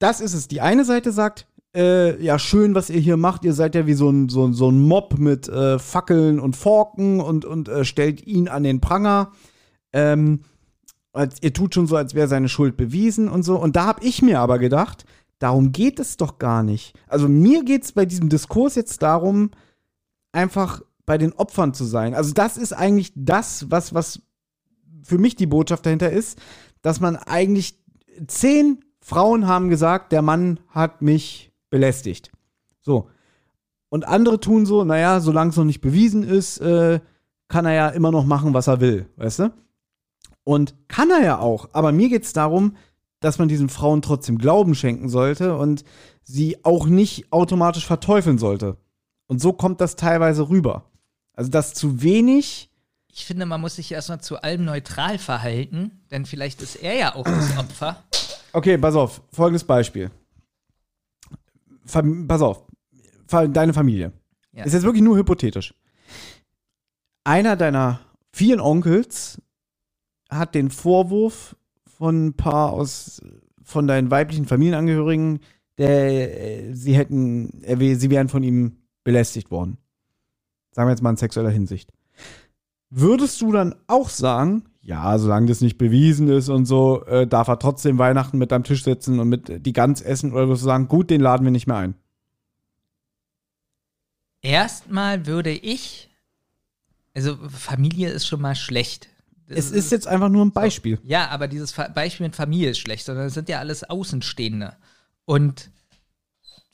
das ist es. Die eine Seite sagt, äh, ja, schön, was ihr hier macht. Ihr seid ja wie so ein, so, so ein Mob mit äh, Fackeln und Forken und, und äh, stellt ihn an den Pranger. Ähm, als, ihr tut schon so, als wäre seine Schuld bewiesen und so. Und da habe ich mir aber gedacht, darum geht es doch gar nicht. Also mir geht es bei diesem Diskurs jetzt darum, einfach bei den Opfern zu sein. Also das ist eigentlich das, was, was für mich die Botschaft dahinter ist, dass man eigentlich zehn Frauen haben gesagt, der Mann hat mich belästigt. So. Und andere tun so, naja, solange es noch nicht bewiesen ist, äh, kann er ja immer noch machen, was er will, weißt du? Und kann er ja auch. Aber mir geht es darum, dass man diesen Frauen trotzdem Glauben schenken sollte und sie auch nicht automatisch verteufeln sollte. Und so kommt das teilweise rüber. Also, dass zu wenig Ich finde, man muss sich erstmal zu allem neutral verhalten, denn vielleicht ist er ja auch das Opfer. Okay, pass auf. Folgendes Beispiel. Fam pass auf. Deine Familie. Ja. Ist jetzt wirklich nur hypothetisch. Einer deiner vielen Onkels hat den Vorwurf von ein paar aus von deinen weiblichen Familienangehörigen, der äh, sie hätten, sie wären von ihm belästigt worden. Sagen wir jetzt mal in sexueller Hinsicht. Würdest du dann auch sagen, ja, solange das nicht bewiesen ist und so, äh, darf er trotzdem Weihnachten mit am Tisch sitzen und mit äh, die Gans essen oder du sagen, gut, den laden wir nicht mehr ein? Erstmal würde ich, also Familie ist schon mal schlecht. Es ist jetzt einfach nur ein Beispiel. Ja, aber dieses Beispiel mit Familie ist schlecht, sondern es sind ja alles Außenstehende. Und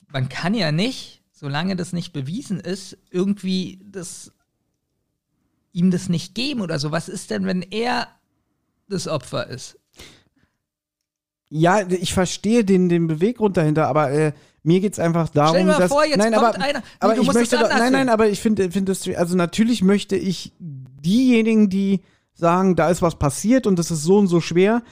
man kann ja nicht, solange das nicht bewiesen ist, irgendwie das ihm das nicht geben oder so. Was ist denn, wenn er das Opfer ist? Ja, ich verstehe den, den Beweggrund dahinter, aber äh, mir geht's einfach darum, Stell dir mal dass vor, jetzt nein, kommt aber, einer. Nee, aber ich es möchte doch, nein, nein, aber ich finde finde das also natürlich möchte ich diejenigen, die sagen, da ist was passiert und das ist so und so schwer,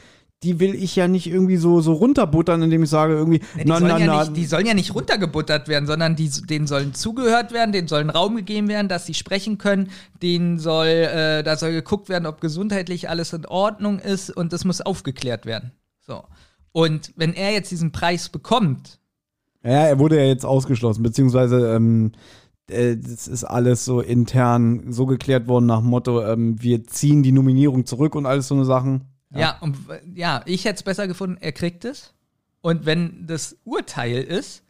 die will ich ja nicht irgendwie so so runterbuttern, indem ich sage irgendwie Ja, die, na sollen na ja na nicht, die sollen ja nicht runtergebuttert werden, sondern die, denen sollen zugehört werden, denen sollen Raum gegeben werden, dass sie sprechen können, denen soll, äh, da soll geguckt werden, ob gesundheitlich alles in Ordnung ist und das muss aufgeklärt werden. So. Und wenn er jetzt diesen Preis bekommt, Ja, er wurde ja jetzt ausgeschlossen, beziehungsweise ähm, äh, das ist alles so intern so geklärt worden nach dem Motto, ähm, wir ziehen die Nominierung zurück und alles so eine Sachen. Ja, und ja, ich hätte es besser gefunden, er kriegt es. Und wenn das Urteil ist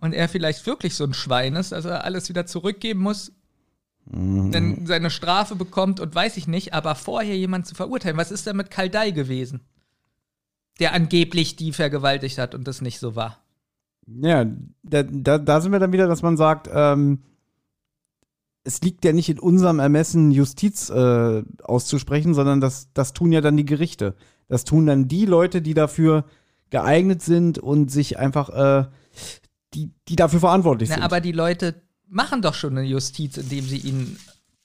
und er vielleicht wirklich so ein Schwein ist, dass er alles wieder zurückgeben muss, dann seine Strafe bekommt und weiß ich nicht, aber vorher jemanden zu verurteilen. Was ist denn mit Kaldai gewesen? Der angeblich die vergewaltigt hat und das nicht so war. Ja, da, da, da sind wir dann wieder, dass man sagt, ähm, es liegt ja nicht in unserem Ermessen, Justiz äh, auszusprechen, sondern das, das tun ja dann die Gerichte. Das tun dann die Leute, die dafür geeignet sind und sich einfach, äh, die, die dafür verantwortlich Na, sind. aber die Leute machen doch schon eine Justiz, indem sie ihnen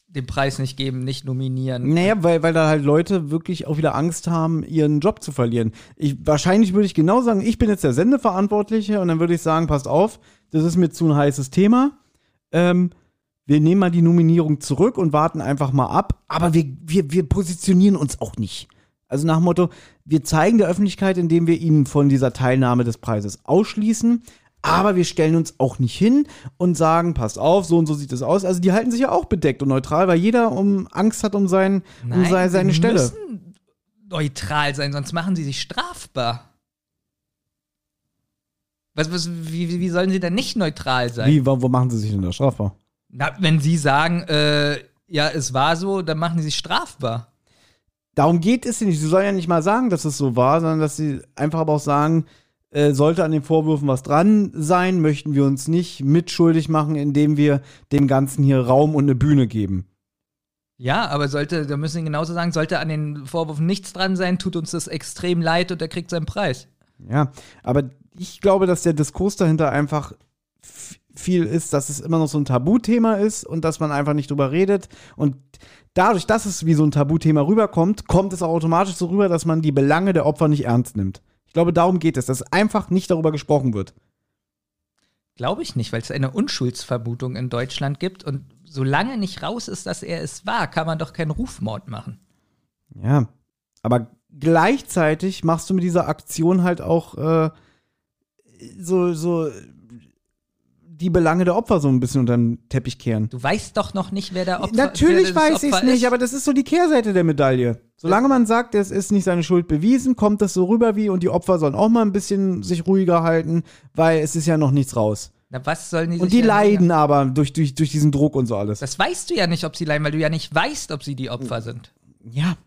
den Preis nicht geben, nicht nominieren. Naja, weil, weil da halt Leute wirklich auch wieder Angst haben, ihren Job zu verlieren. Ich, wahrscheinlich würde ich genau sagen, ich bin jetzt der Sendeverantwortliche und dann würde ich sagen, passt auf, das ist mir zu ein heißes Thema. Ähm, wir nehmen mal die Nominierung zurück und warten einfach mal ab, aber wir, wir, wir positionieren uns auch nicht. Also nach dem Motto, wir zeigen der Öffentlichkeit, indem wir ihn von dieser Teilnahme des Preises ausschließen, aber wir stellen uns auch nicht hin und sagen, passt auf, so und so sieht es aus. Also die halten sich ja auch bedeckt und neutral, weil jeder um Angst hat um, sein, um Nein, sei, seine sie Stelle. müssen neutral sein, sonst machen sie sich strafbar. Was, was, wie, wie sollen sie denn nicht neutral sein? Wie, wo machen sie sich denn da strafbar? Na, wenn sie sagen, äh, ja, es war so, dann machen sie sich strafbar. Darum geht es nicht. Sie sollen ja nicht mal sagen, dass es so war, sondern dass sie einfach aber auch sagen, äh, sollte an den Vorwürfen was dran sein, möchten wir uns nicht mitschuldig machen, indem wir dem Ganzen hier Raum und eine Bühne geben. Ja, aber sollte, da müssen sie genauso sagen, sollte an den Vorwürfen nichts dran sein, tut uns das extrem leid und er kriegt seinen Preis. Ja, aber ich glaube, dass der Diskurs dahinter einfach viel ist, dass es immer noch so ein Tabuthema ist und dass man einfach nicht drüber redet. Und dadurch, dass es wie so ein Tabuthema rüberkommt, kommt es auch automatisch so rüber, dass man die Belange der Opfer nicht ernst nimmt. Ich glaube, darum geht es, dass einfach nicht darüber gesprochen wird. Glaube ich nicht, weil es eine Unschuldsvermutung in Deutschland gibt und solange nicht raus ist, dass er es war, kann man doch keinen Rufmord machen. Ja, aber gleichzeitig machst du mit dieser Aktion halt auch äh, so, so die Belange der Opfer so ein bisschen unter den Teppich kehren. Du weißt doch noch nicht, wer der Opfer Natürlich wer das weiß ich es nicht, ist. aber das ist so die Kehrseite der Medaille. Solange man sagt, es ist nicht seine Schuld bewiesen, kommt das so rüber wie und die Opfer sollen auch mal ein bisschen sich ruhiger halten, weil es ist ja noch nichts raus. Na, was sollen die Und die leiden aber durch, durch, durch diesen Druck und so alles. Das weißt du ja nicht, ob sie leiden, weil du ja nicht weißt, ob sie die Opfer sind. Ja,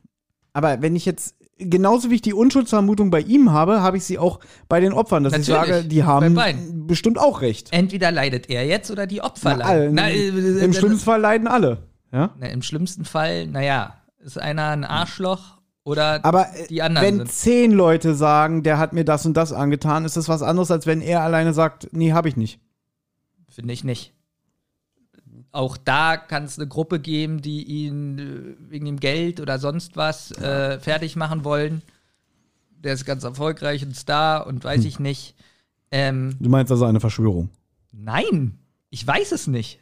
aber wenn ich jetzt genauso wie ich die Unschuldsvermutung bei ihm habe, habe ich sie auch bei den Opfern, dass ich Natürlich, sage, die haben bestimmt auch recht. Entweder leidet er jetzt oder die Opfer Na, leiden. Na, äh, Im äh, schlimmsten Fall leiden alle. Ja? Na, Im schlimmsten Fall, naja, ist einer ein Arschloch oder Aber äh, die anderen wenn sind. zehn Leute sagen, der hat mir das und das angetan, ist das was anderes, als wenn er alleine sagt, nee, habe ich nicht. Finde ich nicht. Auch da kann es eine Gruppe geben, die ihn äh, wegen dem Geld oder sonst was äh, fertig machen wollen. Der ist ganz erfolgreich, ein Star und Hm. weiß ich nicht. Ähm, Du meinst also eine Verschwörung. nein, ich weiß es nicht.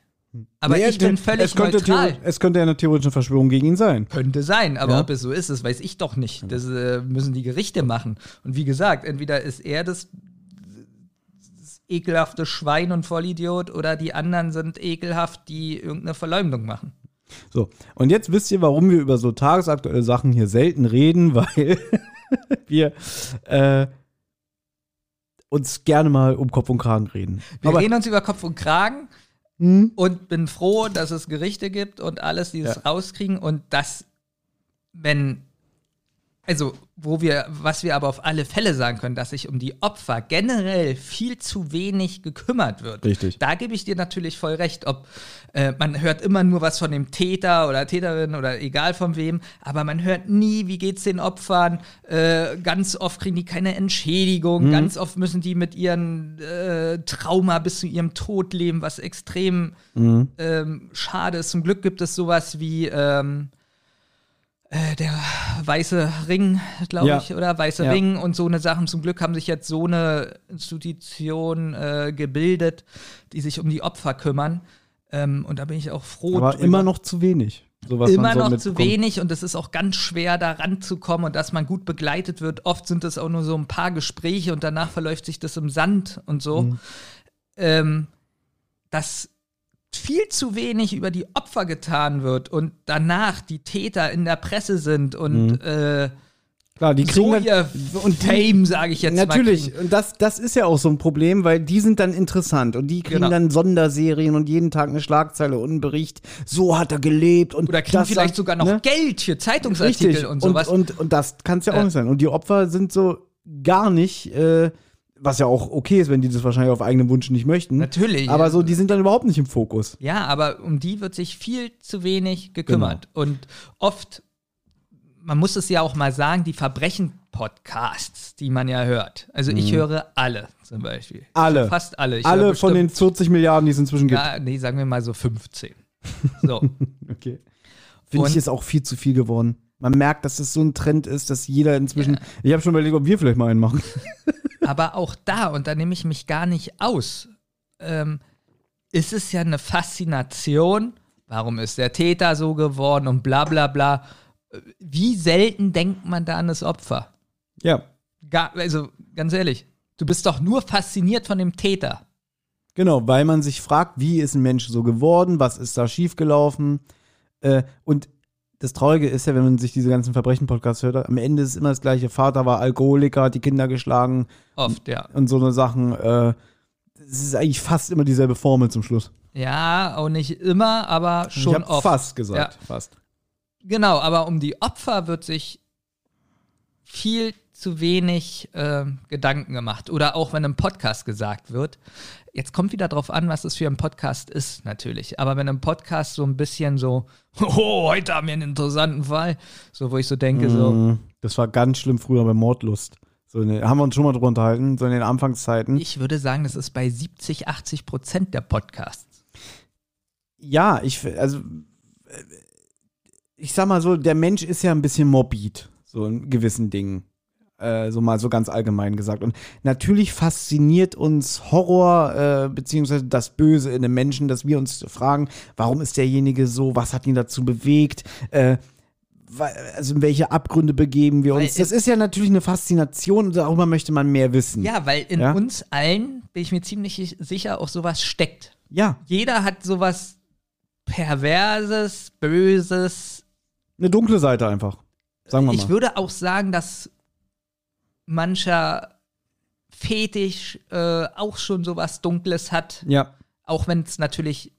Aber Nee, ich bin es völlig könnte neutral. Es könnte ja eine theoretische Verschwörung gegen ihn sein. Könnte sein, aber Ja. ob es so ist, das weiß ich doch nicht. Das äh, müssen die Gerichte machen. Und wie gesagt, entweder ist er das, das ekelhafte Schwein und Vollidiot oder die anderen sind ekelhaft, die irgendeine Verleumdung machen. So, und jetzt wisst ihr, warum wir über so tagesaktuelle Sachen hier selten reden, [laughs] weil wir äh, uns gerne mal um Kopf und Kragen reden. Wir Aber reden uns über Kopf und Kragen Hm? und bin froh, dass es Gerichte gibt und alles, die es Ja. rauskriegen und dass, wenn also, wo wir, was wir aber auf alle Fälle sagen können, dass sich um die Opfer generell viel zu wenig gekümmert wird. Richtig. Da gebe ich dir natürlich voll recht. Ob äh, man hört immer nur was von dem Täter oder Täterin oder egal von wem, aber man hört nie, wie geht's den Opfern. Äh, ganz oft kriegen die keine Entschädigung. Ganz oft müssen die mit ihren äh, Trauma bis zu ihrem Tod leben, was extrem ähm, schade ist. Zum Glück gibt es sowas wie ähm, äh, der weiße Ring, glaube Ja. ich, oder weiße Ja. Ring und so eine Sachen. Zum Glück haben sich jetzt so eine Institution äh, gebildet, die sich um die Opfer kümmern. Ähm, und da bin ich auch froh. Aber drüber. immer noch zu wenig. So was immer man so noch zu mitbekommt. wenig und es ist auch ganz schwer, da ranzukommen und dass man gut begleitet wird. Oft sind es auch nur so ein paar Gespräche und danach verläuft sich das im Sand und so. Mhm. Ähm, dass viel zu wenig über die Opfer getan wird und danach die Täter in der Presse sind und äh, Klar, Mhm. die kriegen so ihr und Fame, sage ich jetzt mal. Natürlich, kriegen. und das, das ist ja auch so ein Problem, weil die sind dann interessant und die kriegen Genau. dann Sonderserien und jeden Tag eine Schlagzeile und einen Bericht. So hat er gelebt und Oder kriegen vielleicht sagt- sogar noch ne? Geld für Zeitungsartikel Richtig. und sowas. Und, und, und das kann es ja auch Ja. nicht sein. Und die Opfer sind so gar nicht, äh, was ja auch okay ist, wenn die das wahrscheinlich auf eigenen Wunsch nicht möchten. Natürlich. Aber so, die sind dann überhaupt nicht im Fokus. Ja, aber um die wird sich viel zu wenig gekümmert. Genau. Und oft, man muss es ja auch mal sagen, die Verbrechen-Podcasts, die man ja hört. Also ich höre alle zum Beispiel. Mhm. Alle. Fast alle. Ich Alle von den bestimmt- 40 Milliarden, die es inzwischen gibt. Ja, nee, sagen wir mal so 15. [laughs] So. Okay. Finde ich, ist auch viel zu viel geworden. Man merkt, dass es so ein Trend ist, dass jeder inzwischen. Ich habe schon überlegt, ob wir vielleicht mal einen machen. [laughs] Aber auch da, und da nehme ich mich gar nicht aus, ähm, ist es ja eine Faszination. Warum ist der Täter so geworden und bla bla bla. Wie selten denkt man da an das Opfer? Ja, Gar, also ganz ehrlich, du bist doch nur fasziniert von dem Täter. genau, weil man sich fragt, wie ist ein Mensch so geworden, was ist da schiefgelaufen. Äh, und das Traurige ist ja, wenn man sich diese ganzen Verbrechen-Podcasts hört, am Ende ist es immer das gleiche. Vater war Alkoholiker, hat die Kinder geschlagen Oft, ja. und so eine Sachen. Äh, es ist eigentlich fast immer dieselbe Formel zum Schluss. Ja, auch nicht immer, aber schon ich oft. fast gesagt. Ja. Fast. Genau, aber um die Opfer wird sich viel zu wenig äh, Gedanken gemacht. Oder auch wenn im Podcast gesagt wird. Jetzt kommt wieder drauf an, was es für ein Podcast ist, natürlich. Aber wenn im Podcast so ein bisschen so, [laughs] oh, heute haben wir einen interessanten Fall, so wo ich so denke, so, Mhm. Das war ganz schlimm früher bei Mordlust. So in den, haben wir uns schon mal drüber unterhalten, so in den Anfangszeiten. ich würde sagen, das ist bei 70, 80 Prozent der Podcasts. Ja, ich, also, äh, ich sag mal so, der Mensch ist ja ein bisschen morbid, so in gewissen Dingen. Äh, so mal so ganz allgemein gesagt. Und natürlich fasziniert uns Horror, äh, beziehungsweise das Böse in dem Menschen, dass wir uns fragen, warum ist derjenige so, was hat ihn dazu bewegt, äh, also in welche Abgründe begeben wir Weil uns. Das ist ja natürlich eine Faszination und darüber möchte man mehr wissen. Ja, weil in Ja? uns allen, bin ich mir ziemlich sicher, auch sowas steckt. Ja, Jeder hat sowas Perverses, Böses. eine dunkle Seite einfach. Sagen wir mal. Ich würde auch sagen, dass mancher Fetisch äh, auch schon sowas Dunkles hat. ja. Auch wenn es natürlich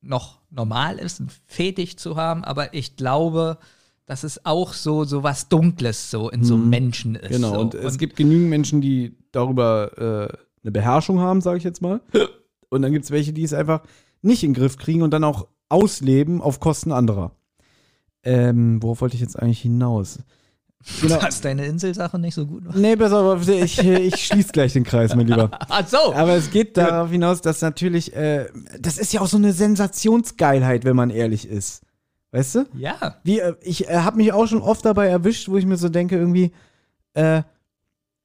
noch normal ist, einen Fetisch zu haben. Aber ich glaube, dass es auch so, so was Dunkles so in so Menschen ist. Genau, so. und es gibt genügend Menschen, die darüber äh, eine Beherrschung haben, sage ich jetzt mal. Und dann gibt es welche, die es einfach nicht in den Griff kriegen und dann auch ausleben auf Kosten anderer. Ähm, worauf wollte ich jetzt eigentlich hinaus? Genau. Dass deine Inselsache nicht so gut war. Nee, besser, aber ich, ich schließe gleich den Kreis, mein Lieber. [laughs] Ach so. Aber es geht darauf hinaus, dass natürlich, äh, das ist ja auch so eine Sensationsgeilheit, wenn man ehrlich ist. Weißt du? Ja. Wie, äh, ich äh, habe mich auch schon oft dabei erwischt, wo ich mir so denke, irgendwie, äh,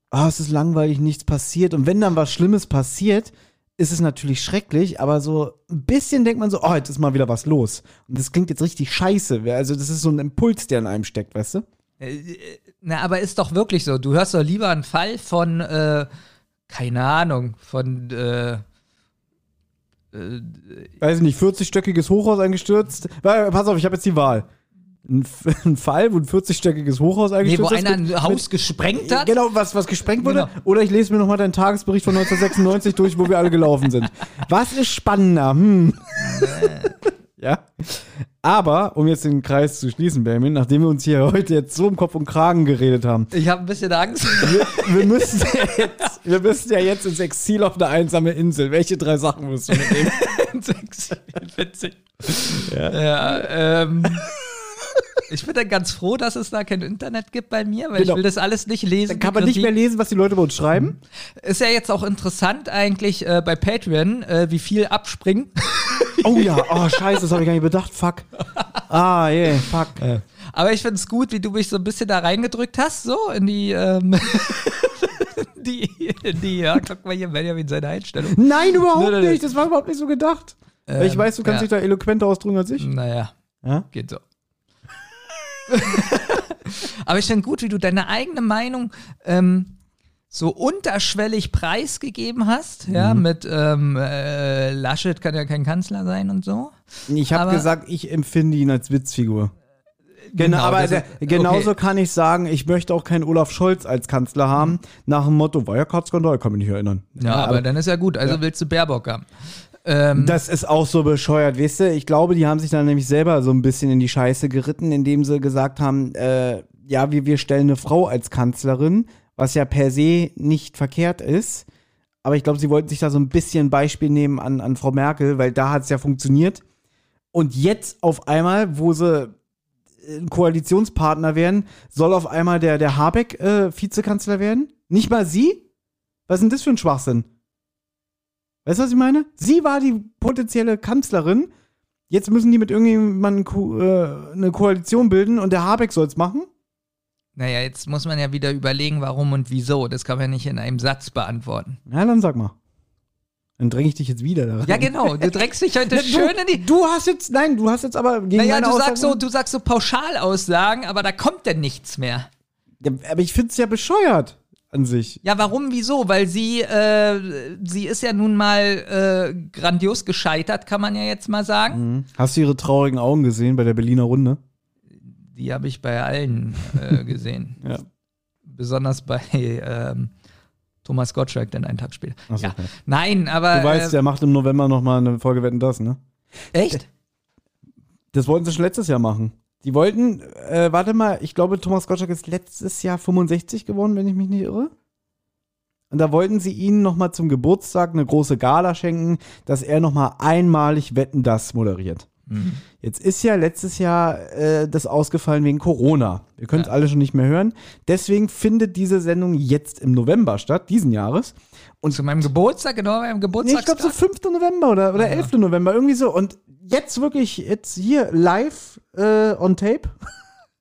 ah, es ist langweilig, nichts passiert. Und wenn dann was Schlimmes passiert, ist es natürlich schrecklich, aber so ein bisschen denkt man so, oh, jetzt ist mal wieder was los. Und das klingt jetzt richtig scheiße. Also, das ist so ein Impuls, der in einem steckt, weißt du? Äh, Na, aber ist doch wirklich so. Du hörst doch lieber einen Fall von, äh, keine Ahnung, von, äh, Weiß ich nicht, 40-stöckiges Hochhaus eingestürzt. Pass auf, ich habe jetzt die Wahl. Ein, [laughs] ein Fall, wo ein 40-stöckiges Hochhaus nee, eingestürzt wo ist. einer mit- ein Haus gesprengt hat. Genau, was, was gesprengt wurde. Genau. Oder ich lese mir nochmal deinen Tagesbericht von 1996 durch, wo wir alle gelaufen sind. Was ist spannender? Hm. Ja. Aber, um jetzt den Kreis zu schließen, Benjamin, nachdem wir uns hier heute jetzt so im Kopf und Kragen geredet haben, Ich habe ein bisschen Angst. wir, wir, müssen ja jetzt, wir müssen ja jetzt ins Exil auf eine einsame Insel. Welche drei Sachen musst du mitnehmen? [laughs] Witzig. Ja, ja ähm, ich bin dann ganz froh, dass es da kein Internet gibt bei mir, weil Genau. ich will das alles nicht lesen. Dann kann man nicht mehr lesen, was die Leute bei uns schreiben. Ist ja jetzt auch interessant eigentlich äh, bei Patreon, äh, wie viel abspringen. [laughs] Oh ja, oh scheiße, das habe ich gar nicht bedacht. Fuck. Ah, yeah, fuck. Aber ich finde es gut, wie du mich so ein bisschen da reingedrückt hast, so in die, ähm, [laughs] die, die, ja, guck mal hier, Benjamin seine Einstellung. Nein, überhaupt Nein, nicht. Das war überhaupt nicht so gedacht. Weil ich Ähm, weiß, du kannst ja. dich da eloquenter ausdrücken als ich. Naja, Ja? geht so. [laughs] Aber ich finde gut, wie du deine eigene Meinung ähm, so unterschwellig preisgegeben hast, ja, Mhm. mit ähm, äh, Laschet kann ja kein Kanzler sein und so. Ich habe Aber- gesagt, ich empfinde ihn als Witzfigur. Genau, Genau, aber der, ist- genauso okay. kann ich sagen, ich möchte auch keinen Olaf Scholz als Kanzler haben. Nach dem Motto, Wirecard-Skandal, kann mich nicht erinnern. Ja, aber, dann ist ja gut. Also willst du Baerbock haben. Ähm, Das ist auch so bescheuert, weißt du? Ich glaube, die haben sich dann nämlich selber so ein bisschen in die Scheiße geritten, indem sie gesagt haben, äh, ja, wir, wir stellen eine Frau als Kanzlerin, was ja per se nicht verkehrt ist. Aber ich glaube, sie wollten sich da so ein bisschen Beispiel nehmen an, an Frau Merkel, weil da hat es ja funktioniert. Und jetzt auf einmal, wo sie äh, Koalitionspartner werden, soll auf einmal der, der Habeck äh, Vizekanzler werden? Nicht mal sie? Was ist denn das für ein Schwachsinn? Weißt du, was ich meine? Sie war die potenzielle Kanzlerin. Jetzt müssen die mit irgendjemandem Ko äh, eine Koalition bilden und der Habeck soll es machen? Naja, jetzt muss man ja wieder überlegen, warum und wieso. Das kann man nicht in einem Satz beantworten. Na, dann sag mal. Dann dränge ich dich jetzt wieder da rein. Ja, genau. Du drängst dich heute [laughs] schön in die. Du hast jetzt, nein, du hast jetzt aber gegen Naja, du sagst, so, du sagst so Pauschalaussagen, aber da kommt denn nichts mehr. Ja, aber ich find's ja bescheuert an sich. Ja, warum, wieso? Weil sie, äh, sie ist ja nun mal äh, grandios gescheitert, kann man ja jetzt mal sagen. Hast du ihre traurigen Augen gesehen bei der Berliner Runde? Die habe ich bei allen äh, [laughs] gesehen. Ja. Besonders bei ähm, Thomas Gottschalk, denn einen Tag später. So, ja. okay. Nein, aber. Du weißt, äh, der macht im November nochmal eine Folge Wetten, das, ne? echt? Das wollten sie schon letztes Jahr machen. Die wollten, äh, warte mal, ich glaube, Thomas Gottschalk ist letztes Jahr 65 geworden, wenn ich mich nicht irre. Und da wollten sie ihnen nochmal zum Geburtstag eine große Gala schenken, dass er nochmal einmalig Wetten das moderiert. Mhm. Jetzt ist ja letztes Jahr äh, das ausgefallen wegen Corona. Wir können es alle schon nicht mehr hören. Deswegen findet diese Sendung jetzt im November statt, diesen Jahres. Und zu meinem Geburtstag, genau, beim Nee, Geburtstag. ich glaube so 5. November oder, oder 11. November, irgendwie so. Und jetzt wirklich, jetzt hier live äh, on tape.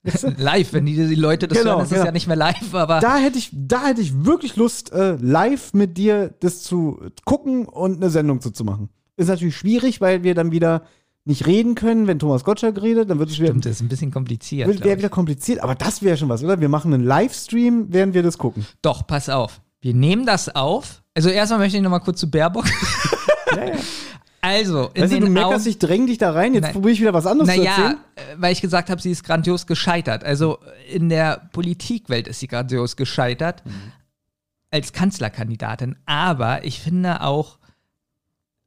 [laughs] live, wenn die, die Leute das Genau, hören, ist es genau. ja nicht mehr live, aber. Da hätte ich, da hätte ich wirklich Lust, äh, live mit dir das zu gucken und eine Sendung zu, zu machen. Ist natürlich schwierig, weil wir dann wieder nicht reden können, wenn Thomas Gottschalk redet, dann wird es wieder, Stimmt, das ist ein bisschen kompliziert. wird, wäre wieder kompliziert, aber das wäre schon was, oder? Wir machen einen Livestream, während wir das gucken. Doch, pass auf. Wir nehmen das auf. Also erstmal möchte ich noch mal kurz zu Baerbock. [laughs] Also, in Weißt du, du meckerst, ich dräng dich da rein, jetzt probiere ich wieder was anderes zu Naja, erzählen. äh, weil ich gesagt habe, sie ist grandios gescheitert. Also in der Politikwelt ist sie grandios gescheitert Mhm. als Kanzlerkandidatin. Aber ich finde auch,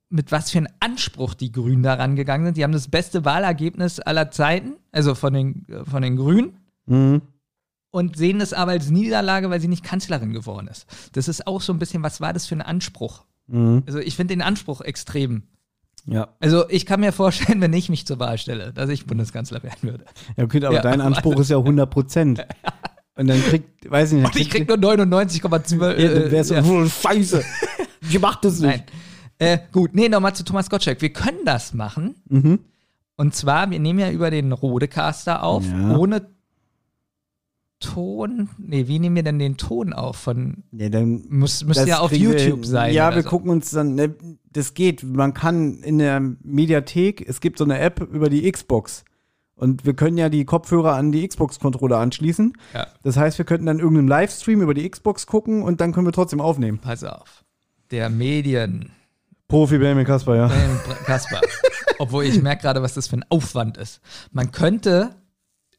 mit was für einem Anspruch die Grünen da rangegangen sind. Die haben das beste Wahlergebnis aller Zeiten, also von den, äh, von den Grünen. Mhm. Und sehen es aber als Niederlage, weil sie nicht Kanzlerin geworden ist. Das ist auch so ein bisschen, was war das für ein Anspruch? Mhm. Also ich finde den Anspruch extrem. Ja. Also ich kann mir vorstellen, [laughs] wenn ich mich zur Wahl stelle, dass ich Bundeskanzler werden würde. Ja, okay, aber Ja. dein Anspruch ist ja 100 Prozent. Und dann kriegt, weiß ich nicht, Und ich krieg nur 99,2. ja, dann wärst du, ja. oh, [laughs] scheiße, ich mach das nicht. Nein. Äh, gut, nee, nochmal zu Thomas Gottschalk. Wir können das machen. Mhm. Und zwar, wir nehmen ja über den Rodecaster auf, Ja. ohne Ton. Nee, wie nehmen wir denn den Ton auf? Von, Ja, dann muss, müsste ja auf wir YouTube hin. sein. Ja, wir so. gucken uns dann, ne, das geht. Man kann in der Mediathek, es gibt so eine App über die Xbox. Und wir können ja die Kopfhörer an die Xbox-Controller anschließen. Ja. Das heißt, wir könnten dann irgendeinen Livestream über die Xbox gucken und dann können wir trotzdem aufnehmen. Pass auf. Der Medien. Profi Benjamin Kasper, ja. Ben Kasper. [laughs] Obwohl ich merke gerade, was das für ein Aufwand ist. Man könnte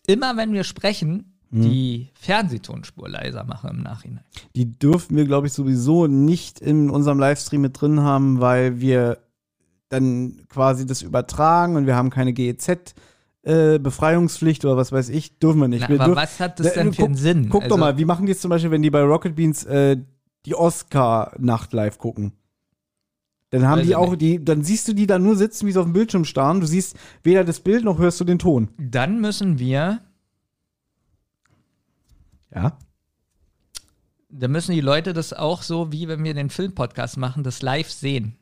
immer, wenn wir sprechen, Mhm. die Fernsehtonspur leiser machen im Nachhinein. Die dürften wir, glaube ich, sowieso nicht in unserem Livestream mit drin haben, weil wir dann quasi das übertragen und wir haben keine GEZ äh, Befreiungspflicht oder was weiß ich, dürfen wir nicht. Na, wir aber dürfen- was hat das Ne, denn für guck- einen Sinn? Guck doch Also- mal, wie machen die es zum Beispiel, wenn die bei Rocket Beans äh, die Oscar-Nacht live gucken? Dann haben Weiß die auch, nicht. die, dann siehst du die da nur sitzen, wie sie auf dem Bildschirm starren. Du siehst weder das Bild noch hörst du den Ton. Dann müssen wir, Ja. dann müssen die Leute das auch so, wie wenn wir den Filmpodcast machen, das live sehen.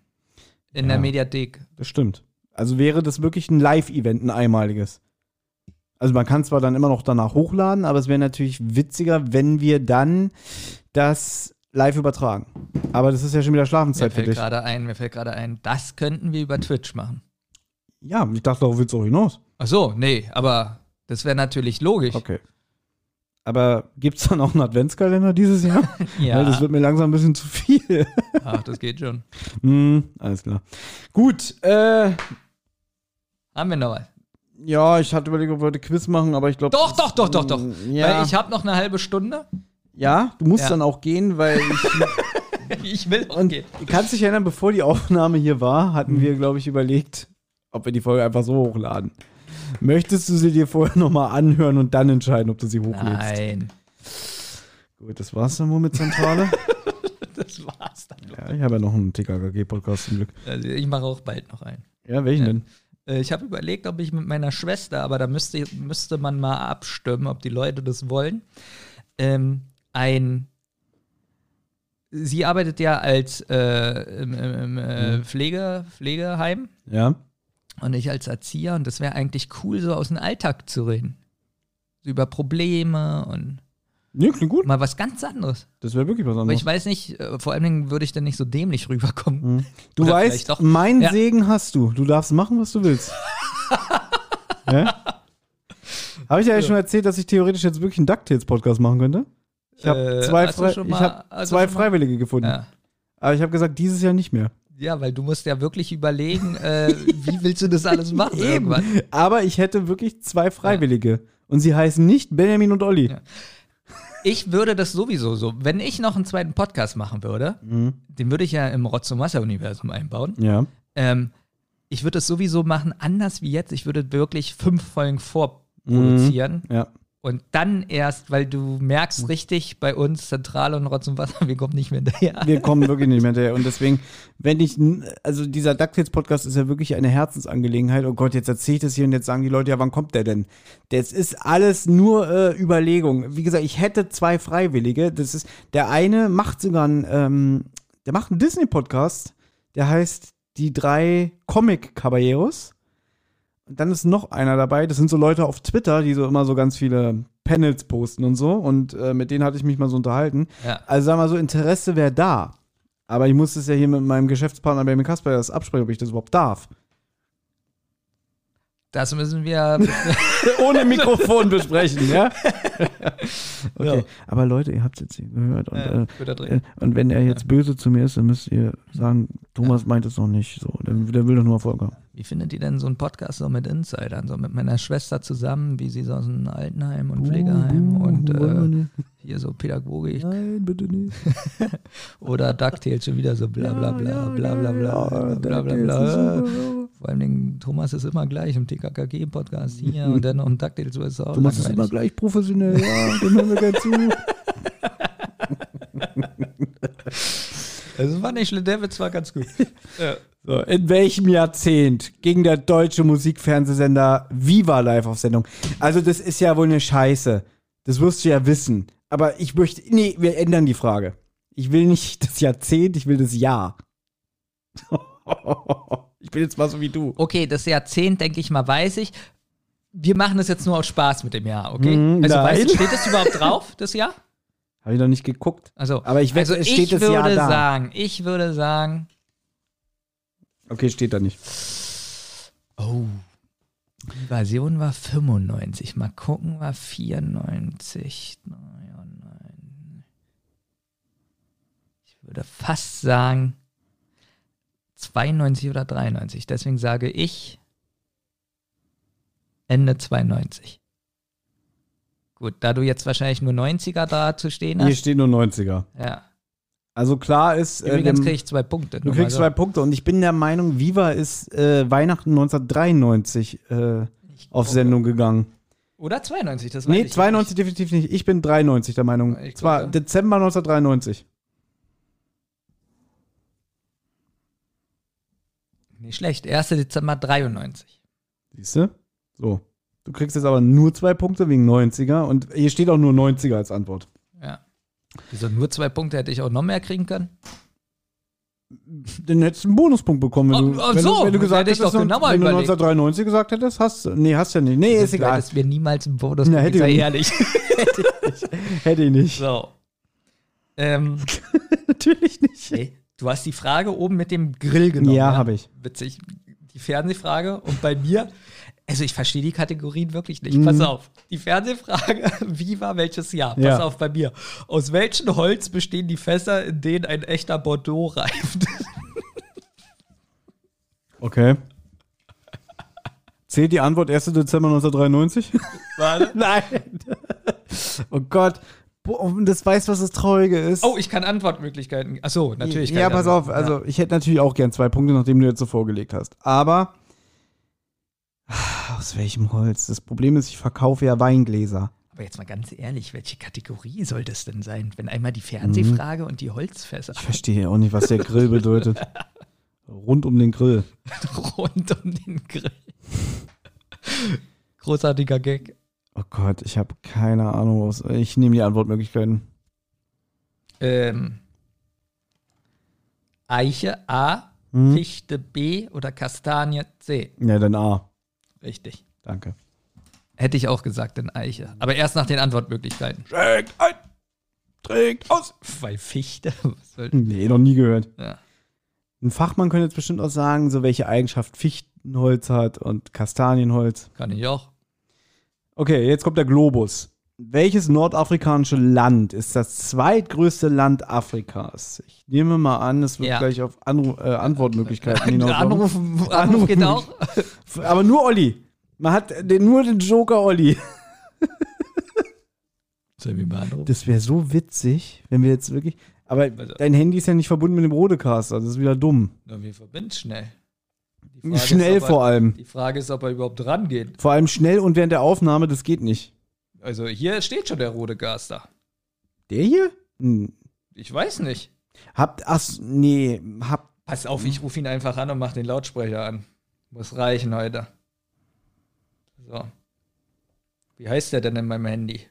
In Ja. der Mediathek. Das stimmt. Also wäre das wirklich ein Live-Event, ein einmaliges. Also man kann zwar dann immer noch danach hochladen, aber es wäre natürlich witziger, wenn wir dann das live übertragen. Aber das ist ja schon wieder Mir Schlafenszeit für fällt dich. gerade ein, mir fällt gerade ein, das könnten wir über Twitch machen. Ja, ich dachte, darauf willst du auch hinaus. Ach so, nee, aber das wäre natürlich logisch. Okay. Aber gibt es dann auch einen Adventskalender dieses Jahr? [laughs] Ja, Weil das wird mir langsam ein bisschen zu viel. ach, das geht schon. hm, alles klar. Gut, äh, Haben wir noch was? ja, ich hatte überlegt, ob wir heute Quiz machen, aber ich glaube. Doch, doch, doch, doch, doch. Ja, Weil ich habe noch eine halbe Stunde. Ja, du musst Ja. dann auch gehen, weil ich [laughs] Ich will auch Und gehen. du kannst dich erinnern, bevor die Aufnahme hier war, hatten Mhm. wir, glaube ich, überlegt, ob wir die Folge einfach so hochladen. Möchtest du sie dir vorher nochmal anhören und dann entscheiden, ob du sie hochlädst? Nein, Gut, das war's dann wohl mit Zentrale. [laughs] das war's dann. ja, ich habe ja noch einen TKKG-Podcast zum Glück. Also ich mache auch bald noch einen. Ja, welchen Ja. denn? Äh, Ich habe überlegt, ob ich mit meiner Schwester, aber da müsste, müsste man mal abstimmen, ob die Leute das wollen. Ähm, ein Sie arbeitet ja als äh, im, im, äh, Pflege, Pflegeheim Ja. und ich als Erzieher und das wäre eigentlich cool, so aus dem Alltag zu reden. So über Probleme und Nee, klingt gut. mal was ganz anderes. Das wäre wirklich was Aber anderes. ich weiß nicht, äh, vor allen Dingen würde ich dann nicht so dämlich rüberkommen. Mhm. Du Oder weißt, mein Ja. Segen hast du. Du darfst machen, was du willst. [laughs] ja? Habe ich dir ja schon erzählt, dass ich theoretisch jetzt wirklich einen DuckTales-Podcast machen könnte? Ich habe Äh, zwei, schon ich hab du zwei Freiwillige gefunden. Ja. Aber ich habe gesagt, dieses Jahr nicht mehr. Ja, weil du musst ja wirklich überlegen, äh, wie willst du das alles machen [laughs] irgendwann. Aber ich hätte wirklich zwei Freiwillige. Und sie heißen nicht Benjamin und Olli. Ja. Ich würde das sowieso so, wenn ich noch einen zweiten Podcast machen würde, Mhm. den würde ich ja im Rotz- und Wasser-Universum einbauen. Ja. Ähm, ich würde es sowieso machen, anders wie jetzt. Ich würde wirklich fünf Folgen vorproduzieren Ja. Und dann erst, weil du merkst richtig bei uns Zentrale und Rotz und Wasser, [laughs] wir kommen nicht mehr hinterher. Wir kommen wirklich nicht mehr hinterher. Und deswegen, wenn ich, also dieser DuckTales-Podcast ist ja wirklich eine Herzensangelegenheit. Oh Gott, jetzt erzähle ich das hier und jetzt sagen die Leute, ja, wann kommt der denn? Das ist alles nur äh, Überlegung. Wie gesagt, ich hätte zwei Freiwillige. Das ist, der eine macht sogar einen, ähm, der macht einen Disney-Podcast, der heißt Die drei Comic-Caballeros. Und dann ist noch einer dabei, das sind so Leute auf Twitter, die so immer so ganz viele Panels posten und so. Und äh, mit denen hatte ich mich mal so unterhalten. Ja. Also sag mal so, Interesse wäre da. Aber ich muss es ja hier mit meinem Geschäftspartner Benjamin Kasper erst absprechen, ob ich das überhaupt darf. Das müssen wir [laughs] ohne Mikrofon besprechen, ja? [laughs] okay, ja. aber Leute, ihr habt es jetzt gehört. Und, ja, äh, äh, und, wenn er jetzt böse zu mir ist, dann müsst ihr sagen, Thomas meint es noch nicht so. Der, der will doch nur Erfolg haben. Wie findet ihr denn so einen Podcast so mit Insidern? So mit meiner Schwester zusammen, wie sie so aus einem Altenheim und Pflegeheim uh, und äh, hier so pädagogisch? Nein, bitte nicht. [laughs] Oder DuckTales schon wieder so bla bla bla bla bla bla bla, bla bla bla, bla bla bla. bla, bla, bla. Vor allen Dingen, Thomas ist immer gleich im TKKG-Podcast hier [laughs] und dann noch ein DuckTales ist auch Thomas ist immer gleich professionell, ja, dem hören wir gern zu. [laughs] Also, Das war nicht schlimm, der Witz war ganz gut. ja. So, in welchem Jahrzehnt ging der deutsche Musikfernsehsender Viva live auf Sendung? Also, das ist ja wohl eine Scheiße. Das wirst du ja wissen. Aber ich möchte. Nee, wir ändern die Frage. Ich will nicht das Jahrzehnt, ich will das Jahr. [laughs] ich bin jetzt mal so wie du. Okay, das Jahrzehnt, denke ich mal, weiß ich. Wir machen das jetzt nur aus Spaß mit dem Jahr, okay? Mhm, also, weißt du, steht das überhaupt [laughs] drauf, das Jahr? Habe ich noch nicht geguckt. Also, Aber ich also es steht ich das würde Jahr da. sagen, ich würde sagen, Okay, steht da nicht. oh, die Version war 95. Mal gucken, war 94. Naja, nein. Ich würde fast sagen 92 oder 93. Deswegen sage ich Ende 92. Gut, da du jetzt wahrscheinlich nur 90er da zu stehen Hier hast. steht nur 90er. Ja. Also klar ist. äh, Übrigens wir- kriege ich zwei Punkte. Du kriegst so. zwei Punkte und ich bin der Meinung, Viva ist äh, Weihnachten 1993 äh, auf Sendung gegangen. Oder 92, das weiß Nee, ich 92 definitiv nicht. Ich bin 93 der Meinung. Ich Zwar. Dezember 1993. Nicht. nicht schlecht. 1. Dezember 93. Siehst du? So. Du kriegst jetzt aber nur zwei Punkte wegen 90er und hier steht auch nur 90er als Antwort. Ja. Wieso nur zwei Punkte hätte ich auch noch mehr kriegen können? Dann hättest du einen Bonuspunkt bekommen, wenn, Oh, du, ach wenn, so, du, wenn du gesagt hätte ich hättest, wenn du überlegt. 1993 gesagt hättest, hast du. Nee, hast du ja nicht. Nee, ist egal. hättest mir niemals einen Bonus Na, hätte sei [laughs] ich- ehrlich. Hätte ich nicht. so. Ähm, [laughs] Natürlich nicht. nee. Du hast die Frage oben mit dem Grill genommen. Ja, habe ich. Witzig. Die Fernsehfrage. Und bei [laughs] mir, also ich verstehe die Kategorien wirklich nicht. Pass auf. Die Fernsehfrage, [laughs] wie war welches Jahr? Pass Ja. auf bei mir. Aus welchem Holz bestehen die Fässer, in denen ein echter Bordeaux reift? [laughs] Okay. Zählt die Antwort 1. Dezember 1993? Warte. Nein. Oh Gott. Und das weiß, was das Traurige ist. Oh, ich kann Antwortmöglichkeiten. Achso, natürlich. kann Ja, ich pass auf. Also, ich hätte natürlich auch gern zwei Punkte, nachdem du jetzt so vorgelegt hast. Aber. Aus welchem Holz? Das Problem ist, ich verkaufe ja Weingläser. Aber jetzt mal ganz ehrlich, welche Kategorie soll das denn sein? Wenn einmal die Fernsehfrage und die Holzfässer Ich verstehe auch nicht, was der Grill bedeutet. [laughs] Rund um den Grill. rund um den Grill. Großartiger Gag. Oh Gott, ich habe keine Ahnung. Was, ich nehme die Antwortmöglichkeiten. Ähm, Eiche A, Hm? Fichte B oder Kastanie C. Ja, dann A. Richtig. Danke. Hätte ich auch gesagt in Eiche. Aber erst nach den Antwortmöglichkeiten. Trägt ein. Trägt aus. Weil Fichte. [laughs] Was soll, Nee, noch nie gehört. ja. Ein Fachmann könnte jetzt bestimmt auch sagen, so welche Eigenschaft Fichtenholz hat und Kastanienholz. Kann ich auch. Okay, jetzt kommt der Globus. Welches nordafrikanische Land ist das zweitgrößte Land Afrikas? Ich nehme mal an, es wird Ja. gleich auf Anru äh, Antwortmöglichkeiten hinauslaufen. Anruf, Anruf geht auch. [laughs] Aber nur Olli. Man hat den, nur den Joker Olli. [laughs] Sollen wir mal anrufen? Das wäre so witzig, wenn wir jetzt wirklich. Aber Also- dein Handy ist ja nicht verbunden mit dem Rodecaster. Das ist wieder dumm. Wir verbinden schnell. Frage Schnell ist, vor er, allem. Die Frage ist, ob er überhaupt rangeht. Vor allem schnell und während der Aufnahme, das geht nicht. Also hier steht schon der rote Gas da. Der hier? Hm. Ich weiß nicht. Habt, ach, nee, habt, Pass auf, ich rufe ihn einfach an und mach den Lautsprecher an. Muss reichen heute. So. Wie heißt der denn in meinem Handy?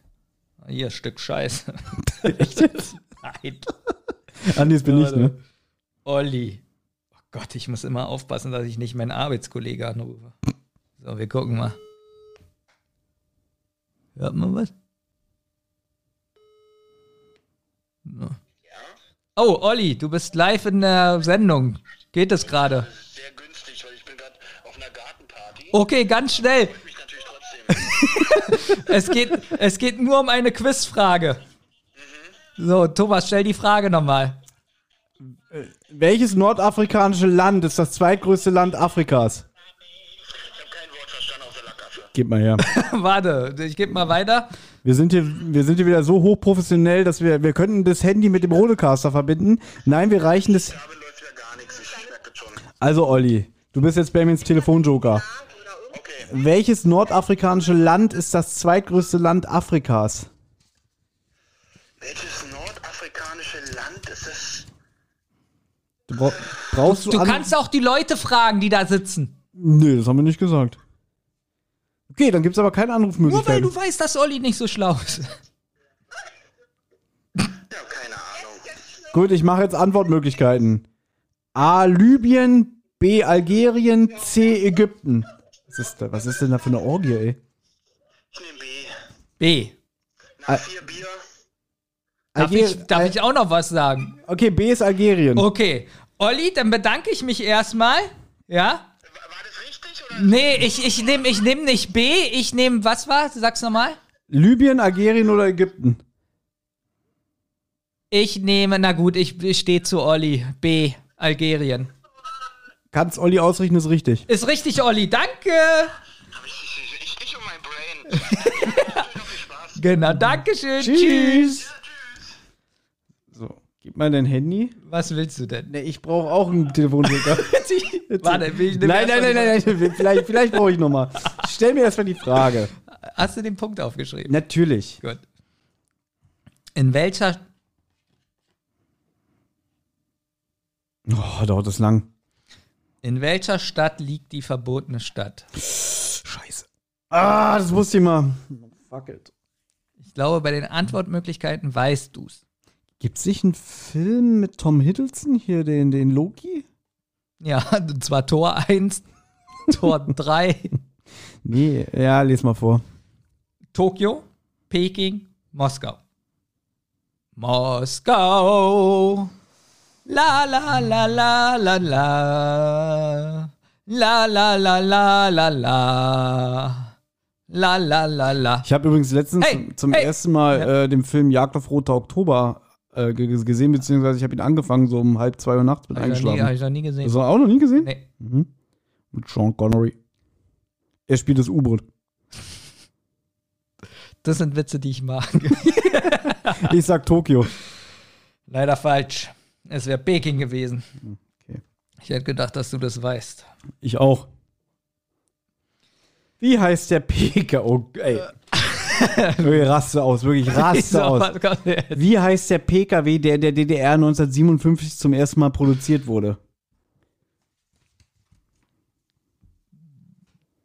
Ah, Hier, Stück Scheiße. [laughs] [laughs] Nein. Andi, das bin ich, ne? Olli. Gott, ich muss immer aufpassen, dass ich nicht meinen Arbeitskollege anrufe. So, wir gucken mal. Hört man was? So. Oh, Olli, du bist live in der Sendung. Geht es gerade? sehr günstig, weil ich bin gerade auf einer Gartenparty. Okay, ganz schnell. [laughs] Es geht, es geht nur um eine Quizfrage. So, Thomas, stell die Frage nochmal. Welches nordafrikanische Land ist das zweitgrößte Land Afrikas? Ich habe kein Wort verstanden außer Lackaffe. Gib mal her. [laughs] Warte, ich gebe mal weiter. Wir sind hier, wir sind hier wieder so hochprofessionell, dass wir, wir könnten das Handy mit dem Rodecaster verbinden. Nein, wir reichen das. Also, Olli, du bist jetzt Bamins Telefonjoker. Okay. Welches nordafrikanische Land ist das zweitgrößte Land Afrikas? Welches nordafrikanische Land ist das? Du brauch, brauchst du, Du an- kannst auch die Leute fragen, die da sitzen. Nee, das haben wir nicht gesagt. Okay, dann gibt's aber keine Nur weil Anrufmöglichkeit. du weißt, dass Olli nicht so schlau ist. Ja, keine Ahnung. Gut, ich mache jetzt Antwortmöglichkeiten. A. Libyen, B. Algerien, C. Ägypten. Was ist, da, was ist denn da für eine Orgie, ey? Ich nehme B. B. Nach vier Bier. Darf, Alger- ich, darf Al- ich auch noch was sagen? Okay, B ist Algerien. Okay. Olli, dann bedanke ich mich erstmal. Ja? War, war das richtig oder? Nee, ich, ich nehme ich nehm nicht B, ich nehme, was war? Sag's nochmal. Libyen, Algerien oder Ägypten? Ich nehme, na gut, ich, ich stehe zu Olli. B, Algerien. Kannst Olli ausrichten, ist richtig. Ist richtig, Olli, danke. Ich, ich, ich, ich um mein Brain. [laughs] Noch viel Spaß. Genau, danke schön. Tschüss. Tschüss. Gib mal dein Handy. Was willst du denn? Ne, ich brauche auch einen Telefonjoker. [laughs] Warte, will ich nein, nein, mal nein, nein, nein, vielleicht, vielleicht brauche ich noch mal. stell mir erstmal die Frage. Hast du den Punkt aufgeschrieben? Natürlich. Gut. In welcher Oh, dauert das lang. In welcher Stadt liegt die verbotene Stadt? Scheiße. Ah, das wusste ich mal. Fuck it. Ich glaube, bei den Antwortmöglichkeiten weißt du's. Gibt's nicht einen Film mit Tom Hiddleston hier, den, den Loki? Ja, und [laughs] zwar Tor 1, Tor [laughs] 3, Nee, ja, les mal vor. Tokio, Peking, Moskau. Moskau. La la la la la la. La la la la la la. La la la la. Ich habe übrigens letztens Hey, zum, zum hey. ersten Mal Ja. äh, den Film Jagd auf Roter Oktober äh, ge- gesehen, beziehungsweise ich habe ihn angefangen, so um halb zwei Uhr nachts mit Hab eingeschlafen. ich noch nie gesehen. Hast du auch noch nie gesehen? Nee. Mhm. Mit Sean Connery. Er spielt das U-Boot. Das sind Witze, die ich mag. [laughs] Ich sag Tokio. Leider falsch. Es wäre Peking gewesen. Okay. Ich hätte gedacht, dass du das weißt. Ich auch. Wie heißt der PK? Oh, ey. [laughs] wirklich raste aus, wirklich raste [laughs] aus. Wie heißt der PKW, der in der DDR 1957 zum ersten Mal produziert wurde?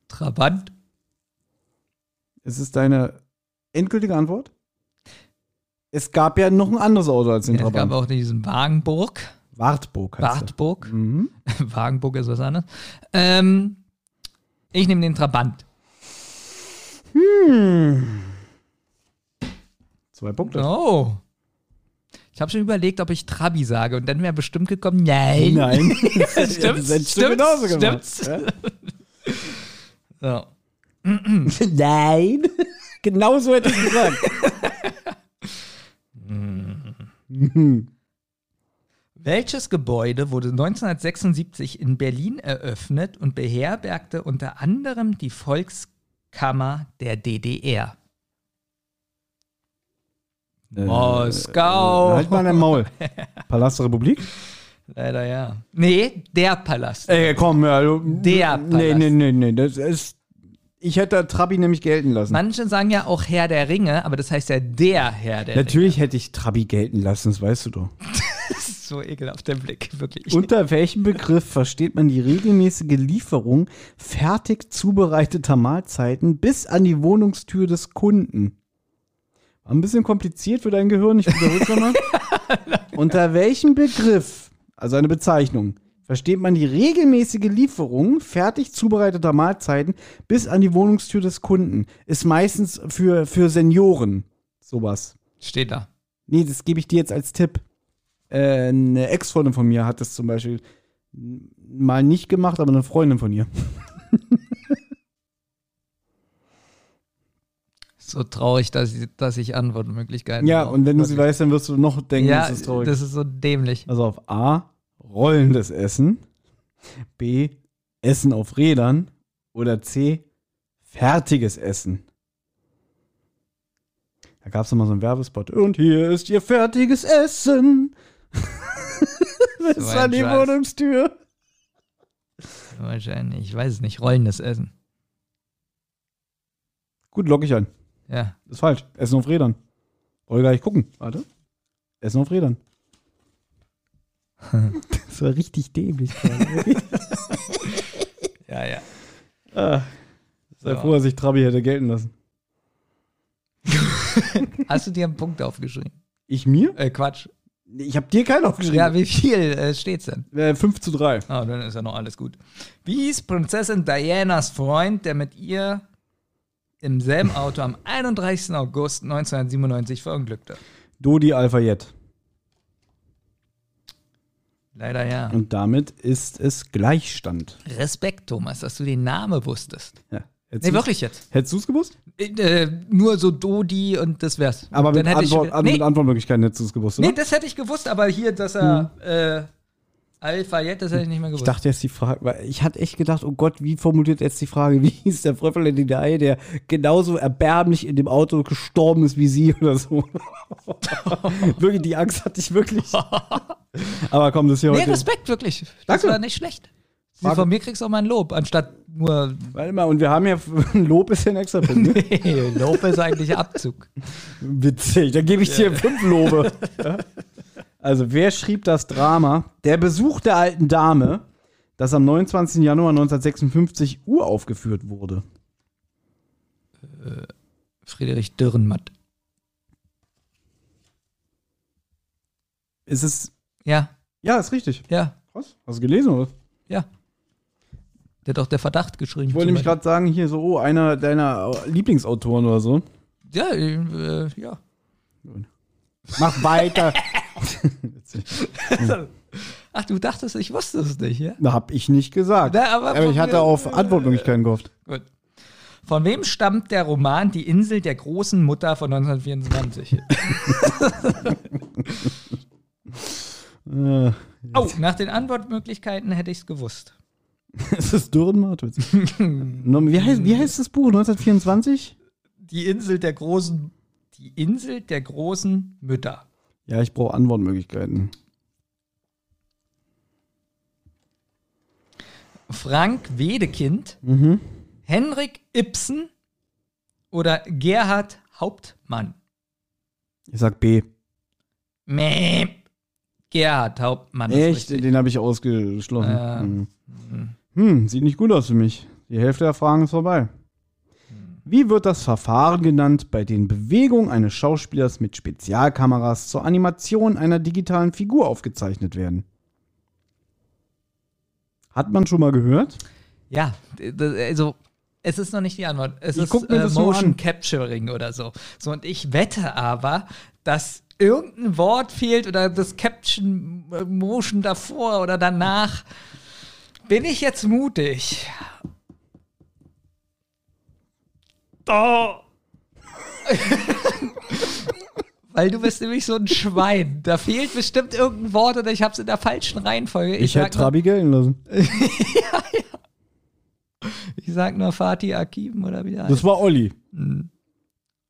Trabant? Ist es deine endgültige Antwort? Es gab ja noch ein anderes Auto als den Ja, es gab Trabant. auch diesen Wagenburg. Wartburg heißt Wartburg. Mhm. [laughs] Wagenburg ist was anderes. Ähm, ich nehme den Trabant. Zwei Punkte. Oh. Ich habe schon überlegt, ob ich Trabi sage und dann wäre bestimmt gekommen, nein. Nein. Stimmt's? Du Stimmt's? gemacht. Stimmt's? Ja? So. [clears throat] Nein. genau so hätte ich gesagt. [laughs] Welches Gebäude wurde 1976 in Berlin eröffnet und beherbergte unter anderem die Volkskammer der DDR? Moskau. Äh, halt mal dein Maul. [laughs] Palast der Republik? Leider ja. Nee, der Palast. Ey, komm, ja. Du, Der Nee, Palast. nee, nee, nee. Das ist. Ich hätte Trabi nämlich gelten lassen. Manche sagen ja auch Herr der Ringe, aber das heißt ja der Herr der Natürlich hätte ich Trabi gelten lassen, das weißt du doch. [laughs] So ekelhaft, der Blick, wirklich. Unter welchem Begriff versteht man die regelmäßige Lieferung fertig zubereiteter Mahlzeiten bis an die Wohnungstür des Kunden? War ein bisschen kompliziert für dein Gehirn, ich wiederhole es nochmal. [laughs] Unter welchem Begriff, also eine Bezeichnung, versteht man die regelmäßige Lieferung fertig zubereiteter Mahlzeiten bis an die Wohnungstür des Kunden? Ist meistens für, für Senioren sowas. Steht da. Nee, das gebe ich dir jetzt als Tipp. Äh, eine Ex-Freundin von mir hat das zum Beispiel mal nicht gemacht, aber eine Freundin von ihr. [laughs] So traurig, dass ich, dass ich Antwortmöglichkeiten Ja, brauche. und wenn du sie weißt, dann wirst du noch denken, ja, das ist traurig. das ist so dämlich. also auf A, rollendes Essen. B, Essen auf Rädern. Oder C, fertiges Essen. Da gab es immer so einen Werbespot. Und hier ist ihr fertiges Essen. [laughs] Bis So an die Scheiß. Wohnungstür. Wahrscheinlich, ich weiß es nicht. Rollendes Essen. Gut, lock ich ein. Ja. Ist falsch. Essen auf Rädern. Wollte gar nicht gucken. Warte. Essen auf Rädern. [laughs] das war richtig dämlich. [laughs] Ja, ja. ah, sei Ja. froh, dass ich Trabi hätte gelten lassen. Hast du dir einen Punkt aufgeschrieben? Ich mir? Äh, Quatsch. Ich habe dir keinen aufgeschrieben. Ja, wie viel äh, steht's denn? Äh, 5 zu 3. Ah, dann ist ja noch alles gut. Wie hieß Prinzessin Dianas Freund, der mit ihr im selben Auto am [laughs] 31. August 1997 verunglückte? Dodi Alphayet. Leider ja. Und damit ist es Gleichstand. Respekt, Thomas, dass du den Namen wusstest. Ja. Hättest Nee, wirklich jetzt. Hättest du es gewusst? Äh, nur so Dodi und das wär's. Aber mit, hätte ich Antwort, also nee, mit Antwortmöglichkeiten hättest du es gewusst, oder? nee, das hätte ich gewusst, aber hier, dass er äh, Al-Fayed, das hätte ich nicht mehr Ich gewusst. dachte jetzt die Frage, weil ich hatte echt gedacht, oh Gott, wie formuliert jetzt die Frage, [laughs] wie hieß der Fröffel in die Ei, der genauso erbärmlich in dem Auto gestorben ist wie sie oder so. [laughs] wirklich, die Angst hatte ich wirklich. [laughs] Aber komm, das hier nee, heute. Respekt, wirklich. Das Danke. war nicht schlecht. Nee, Von mir kriegst du auch mal ein Lob, anstatt nur. Warte mal, und wir haben ja, [laughs] Lob ist ja ein extra Punkt. Ne? [laughs] Nee, Lob ist eigentlich Abzug. Witzig, dann gebe ich dir fünf Lobe. Also, wer schrieb das Drama? Der Besuch der alten Dame, das am 29. Januar 1956 uraufgeführt wurde. Friedrich Dürrenmatt. Ist es. Ja, Ja, ist richtig. ja, Was? Hast du gelesen, oder? ja. Der hat doch der Verdacht geschrieben. Ich wollte nämlich gerade sagen, hier so, oh, einer deiner Lieblingsautoren oder so. Ja, äh, ja. Mach weiter. [laughs] Ach, du dachtest, ich wusste es nicht, ja? Da hab ich nicht gesagt. Na, aber aber ich hatte auf Antwortmöglichkeiten gehofft. Gut. Von wem stammt der Roman Die Insel der großen Mutter von 1924? [laughs] [laughs] Äh, oh, nach den Antwortmöglichkeiten hätte ich es gewusst. [laughs] ist das Dürrenmatt? [laughs] wie, heißt, wie heißt das Buch? 1924? Die Insel der großen. Die Insel der großen Mütter. Ja, ich brauche Antwortmöglichkeiten. Frank Wedekind, Mhm. Henrik Ibsen oder Gerhard Hauptmann? Ich sag B. Mäh. Gerhard Hauptmann. ist Echt? Den habe ich ausgeschlossen. Ja. Hm. Hm, sieht nicht gut aus für mich. Die Hälfte der Fragen ist vorbei. Wie wird das Verfahren genannt, bei dem Bewegungen eines Schauspielers mit Spezialkameras zur Animation einer digitalen Figur aufgezeichnet werden? Hat man schon mal gehört? Ja, also es ist noch nicht die Antwort. Es Ich ist äh, Motion. Capturing oder so. So und ich wette aber, dass irgendein Wort fehlt oder das Caption äh, Motion davor oder danach. Bin ich jetzt mutig? Oh. [laughs] Weil du bist nämlich so ein Schwein. Da fehlt bestimmt irgendein Wort oder ich habe es in der falschen Reihenfolge. Ich, sag hätte nur- Trabi gelten lassen. [laughs] Ich sag nur Fatih Akim oder wie der Das war Olli. Mhm.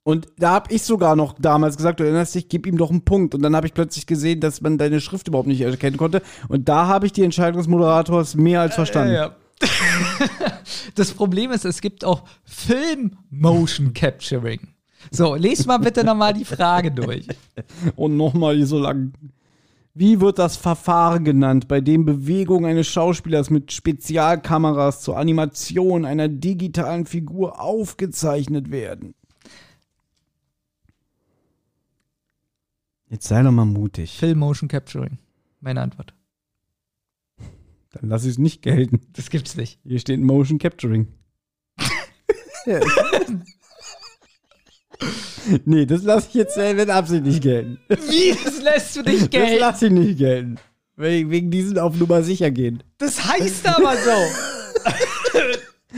Und da habe ich sogar noch damals gesagt, du erinnerst dich, gib ihm doch einen Punkt. Und dann habe ich plötzlich gesehen, dass man deine Schrift überhaupt nicht erkennen konnte. Und da habe ich die Entscheidung des Moderators mehr als verstanden. Ja, ja. [laughs] das Problem ist, es gibt auch Film Motion Capturing. So, lest mal bitte nochmal die Frage durch. Und nochmal so lang. Wie wird das Verfahren genannt, bei dem Bewegungen eines Schauspielers mit Spezialkameras zur Animation einer digitalen Figur aufgezeichnet werden? Jetzt sei doch mal mutig. Film Motion Capturing. Meine Antwort. Dann lass ich es nicht gelten. Das gibt's nicht. Hier steht Motion Capturing. [laughs] nee, das lasse ich jetzt äh, mit Absicht nicht gelten. Wie? Das lässt du nicht Das gelten. lasse ich nicht gelten. Wegen, wegen diesen auf Nummer sicher gehen. Das heißt aber so.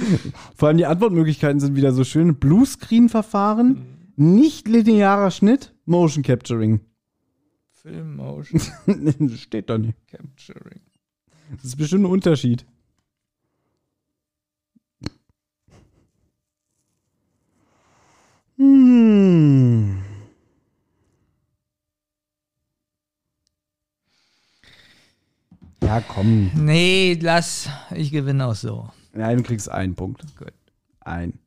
[laughs] Vor allem die Antwortmöglichkeiten sind wieder so schön. Bluescreen-Verfahren, nicht linearer Schnitt, Motion Capturing. Film Motion [laughs] Das steht da nicht. Capturing. Das ist bestimmt ein Unterschied. Hm. Ja, komm. Nee, lass. Ich gewinne auch so. Nein, du kriegst einen Punkt. Gut. Ein.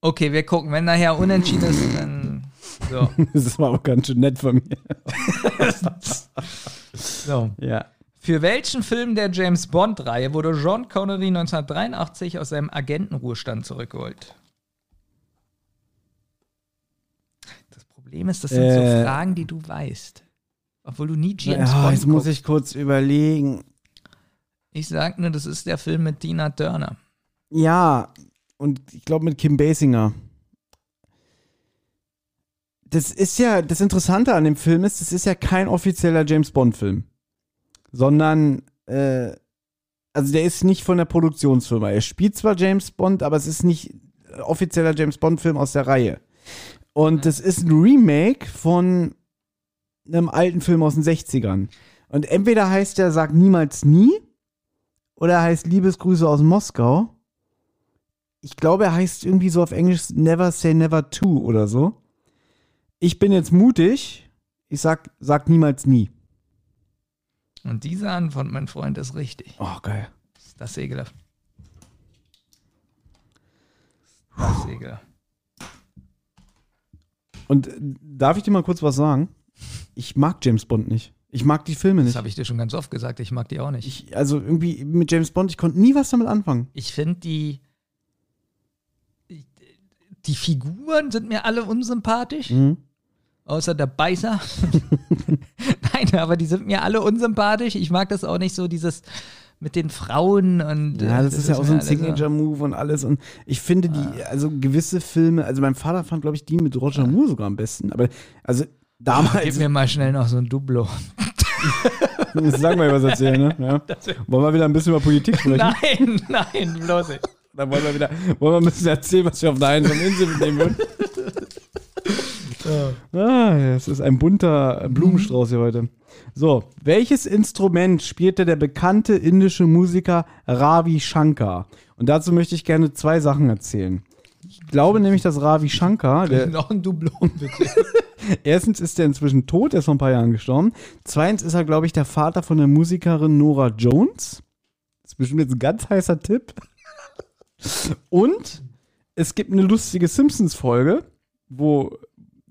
Okay, wir gucken. Wenn nachher unentschieden ist, dann. So. [laughs] Das war auch ganz schön nett von mir. [laughs] so. Ja. Für welchen Film der James Bond-Reihe wurde John Connery 1983 aus seinem Agentenruhestand zurückgeholt? Das Problem ist, das sind so Äh. Fragen, die du weißt. Obwohl du nie James ja Bond jetzt muss guckst. ich kurz überlegen. Ich sag nur, das ist der Film mit Tina Turner. Ja, und ich glaube mit Kim Basinger. Das ist ja, das Interessante an dem Film ist, das ist ja kein offizieller James Bond-Film. Sondern, äh, also der ist nicht von der Produktionsfirma. Er spielt zwar James Bond, aber es ist nicht offizieller James Bond-Film aus der Reihe. Und das ist ein Remake von einem alten Film aus den 60ern. Und entweder heißt der Sag niemals nie oder er heißt Liebesgrüße aus Moskau. Ich glaube, er heißt irgendwie so auf Englisch Never Say Never To oder so. Ich bin jetzt mutig. Ich sag, sag niemals nie. Und diese Antwort, mein Freund, ist richtig. Oh, geil. Das ist ekelhaft. Das ekelhaft. Und äh, darf ich dir mal kurz was sagen? Ich mag James Bond nicht. Ich mag die Filme Das nicht. habe ich dir schon ganz oft gesagt. Ich mag die auch nicht. Ich, also irgendwie mit James Bond, ich konnte nie was damit anfangen. Ich finde die. Die Figuren sind mir alle unsympathisch, Mhm. Außer der Beißer. [laughs] Nein, aber die sind mir alle unsympathisch. Ich mag das auch nicht so, dieses mit den Frauen und. Ja, äh, das, ist ja auch so ein Signature-Move und alles. Und ich finde die, also gewisse Filme, also mein Vater fand, glaube ich, die mit Roger Moore sogar am besten. Aber also damals, Gib mir mal schnell noch so ein Duplo. jetzt sagen wir was erzählen, ne? Ja. Wollen wir wieder ein bisschen über Politik sprechen? Nein, [laughs] nein, bloß nicht. Dann wollen wir wieder, wollen wir ein bisschen erzählen, was wir auf der einsamen Insel mitnehmen würden. Ah, es ist ein bunter Blumenstrauß hier heute. So, welches Instrument spielte der bekannte indische Musiker Ravi Shankar? Und dazu möchte ich gerne zwei Sachen erzählen. Ich glaube nämlich, dass Ravi Shankar, der, [laughs] Noch ein Duplo, bitte. [laughs] erstens ist er inzwischen tot, er ist vor ein paar Jahren gestorben. Zweitens ist er, glaube ich, der Vater von der Musikerin Nora Jones. Das ist bestimmt jetzt ein ganz heißer Tipp. Und es gibt eine lustige Simpsons-Folge, wo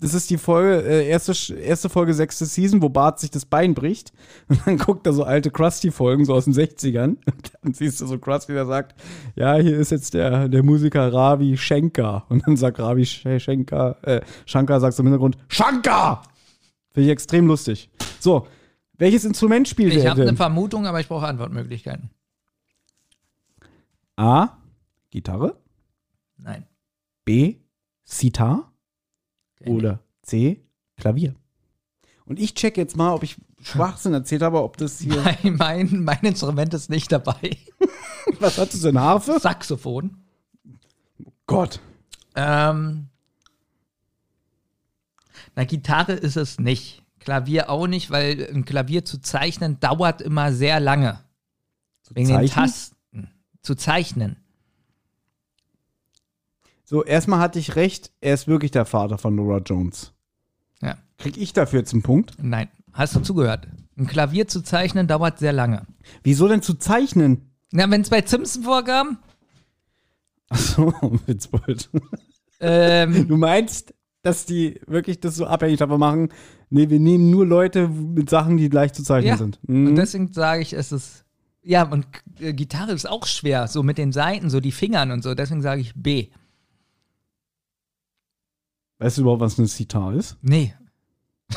das ist die Folge, äh, erste, erste Folge, sechste Season, wo Bart sich das Bein bricht. [laughs] Und dann guckt er so alte Krusty-Folgen, so aus den 60ern. [laughs] Und dann siehst du so Krusty, der sagt, ja, hier ist jetzt der, der Musiker Ravi Shankar. Und dann sagt Ravi Sh- Shankar, äh, Shankar sagt im Hintergrund, Shankar! Finde ich extrem lustig. So, welches Instrument spielt Ich er habe eine? Vermutung, aber ich brauche Antwortmöglichkeiten. A, Gitarre, Nein. B, Sitar ich. Oder C, Klavier. Und ich check jetzt mal, ob ich Schwachsinn [laughs] erzählt habe, ob das hier. Mein, mein, mein Instrument ist nicht dabei. [laughs] Was hattest du denn? Harfe? Saxophon. Gott. Ähm, na, Gitarre ist es nicht. Klavier auch nicht, weil ein Klavier zu zeichnen dauert immer sehr lange. Wegen den zeichnen? Tasten. Zu zeichnen. So, erstmal hatte ich recht, er ist wirklich der Vater von Nora Jones. Ja. Krieg ich dafür jetzt einen Punkt? Nein. Hast du zugehört? Ein Klavier zu zeichnen dauert sehr lange. Wieso denn zu zeichnen? Na, wenn es bei Simpson vorkam, Achso, Witzbold. [laughs] ähm, [laughs] Du meinst, dass die wirklich das so abhängig davon machen? Nee, wir nehmen nur Leute mit Sachen, die leicht zu zeichnen Ja. sind. Und Mhm. deswegen sage ich, es ist. Ja, und äh, Gitarre ist auch schwer, so mit den Seiten, so die Fingern und so. Deswegen sage ich B. Weißt du überhaupt, was eine Sitar ist? Nee, [laughs]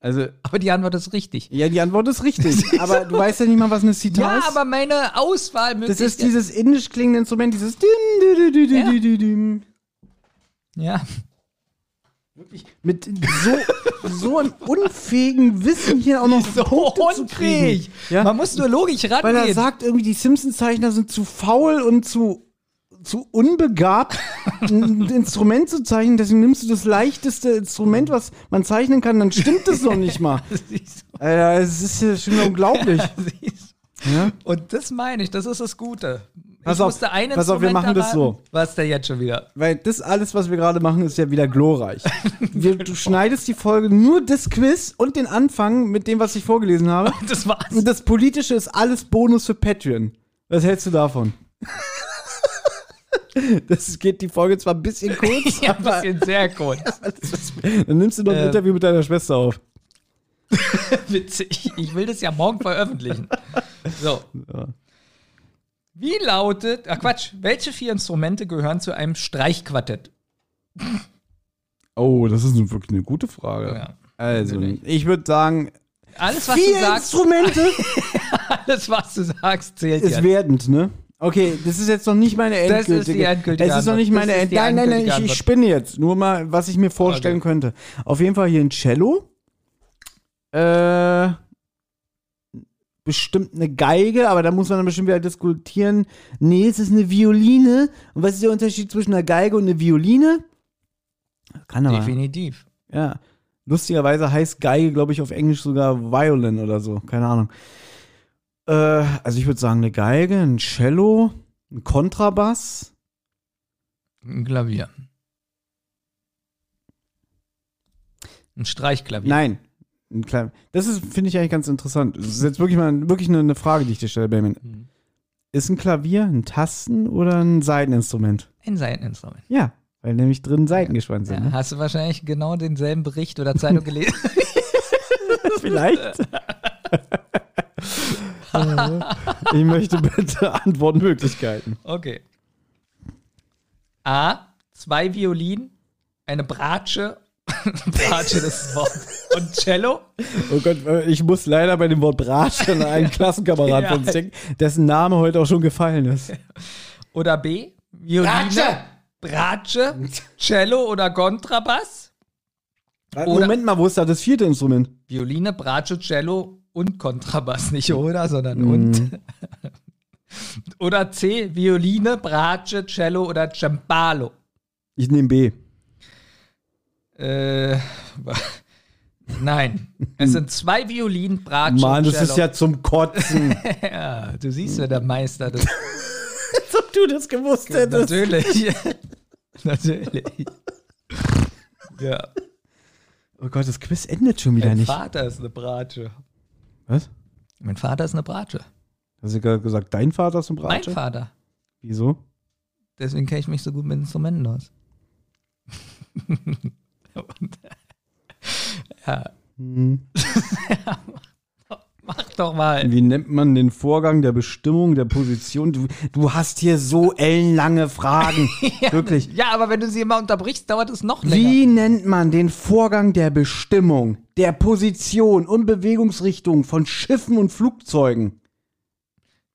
Also, aber die Antwort ist richtig. ja, die Antwort ist richtig. [laughs] aber du weißt ja nicht mal, was eine Sitar Ja, ist. aber meine Auswahl das ist dieses indisch klingende Instrument, dieses Ja. Ja, Mit so, so einem unfähigen Wissen hier auch noch so Punkte unfähig. Ja? Man muss nur logisch Weil er rangehen. sagt irgendwie, die Simpsons-Zeichner sind zu faul und zu, zu unbegabt, ein [laughs] Instrument zu zeichnen. Deswegen nimmst du das leichteste Instrument, was man zeichnen kann, dann stimmt das noch nicht mal. [laughs] Alter, es ist ja schon unglaublich. [laughs] Ja? Und das meine ich, das ist das Gute. Pass ich auf, musste pass auf, wir machen das so. Was ist denn jetzt schon wieder? Weil das alles, was wir gerade machen, ist ja wieder glorreich. Wir, du schneidest die Folge nur das Quiz und den Anfang mit dem, was ich vorgelesen habe. Das war's. Und das Politische ist alles Bonus für Patreon. Was hältst du davon? [laughs] Das geht die Folge zwar ein bisschen kurz, [laughs] Ja, ein bisschen sehr kurz. [laughs] dann nimmst du noch ein Äh. Interview mit deiner Schwester auf. Witzig. Ich will das ja morgen veröffentlichen. So. Ja. Wie lautet, ach Quatsch, welche vier Instrumente gehören zu einem Streichquartett? Oh, das ist wirklich eine gute Frage. Ja. Also, ich würde sagen, Alles, was du vier sagst, Instrumente alles, was du sagst, zählt ist jetzt. werdend, ne? Okay, das ist jetzt noch nicht meine Das ist endgültige. die endgültige Es ist noch nicht meine Das ist End die Nein, nein, nein, endgültige ich, ich spinne jetzt. Nur mal, was ich mir vorstellen Okay. könnte. Auf jeden Fall hier ein Cello. Äh, bestimmt eine Geige, aber da muss man dann bestimmt wieder diskutieren. Nee, es ist eine Violine. Und was ist der Unterschied zwischen einer Geige und einer Violine? Kann aber. Definitiv. Ja. Lustigerweise heißt Geige, glaube ich, auf Englisch sogar Violin oder so. Keine Ahnung. Äh, also ich würde sagen, eine Geige, ein Cello, ein Kontrabass. Ein Klavier. Ein Streichklavier. Nein. Ein klein, das ist, finde ich eigentlich ganz interessant. Das ist jetzt wirklich mal wirklich eine, eine Frage, die ich dir stelle, Benjamin. Mhm. Ist ein Klavier ein Tasten- oder ein Seiteninstrument? Ein Seiteninstrument. Ja, weil nämlich drin Seiten gespannt Ja, sind. Ne? hast du wahrscheinlich genau denselben Bericht oder Zeitung [laughs] gelesen? Vielleicht. [laughs] [laughs] ich möchte bitte Antwortmöglichkeiten. Okay. A. Zwei Violinen, eine Bratsche. [laughs] Bratsche, das Wort. Und Cello. Oh Gott, ich muss leider bei dem Wort Bratsch an einen Klassenkamerad [laughs] Ja. von uns denken, dessen Name heute auch schon gefallen ist. Oder B. Violine. Bratsche. Cello oder Kontrabass. Oder- Moment mal, wo ist da das vierte Instrument? Violine, Bratsche, Cello und Kontrabass. Nicht oder, sondern Mhm. und. [laughs] oder C. Violine, Bratsche, Cello oder Cembalo. Ich nehme B. Äh, [laughs] nein. Es sind zwei Violinen, Bratsche Mann, das Cello. ist ja zum Kotzen. [laughs] Ja, du siehst ja der Meister. Das, Als ob du das gewusst hättest. natürlich. natürlich. Ja. Oh Gott, das Quiz endet schon wieder Mein nicht. Vater ist eine Bratsche. Was? Mein Vater ist eine Bratsche. Hast du gerade gesagt, dein Vater ist ein Bratsche? Mein Vater. Wieso? Deswegen kenne ich mich so gut mit Instrumenten aus. Und, [laughs] [laughs] ja, Hm. [laughs] mach doch mal. Wie nennt man den Vorgang der Bestimmung der Position? Du, du hast hier so ellenlange Fragen. [laughs] Wirklich. Ja, aber wenn du sie immer unterbrichst, dauert es noch länger. Wie nennt man den Vorgang der Bestimmung der Position und Bewegungsrichtung von Schiffen und Flugzeugen?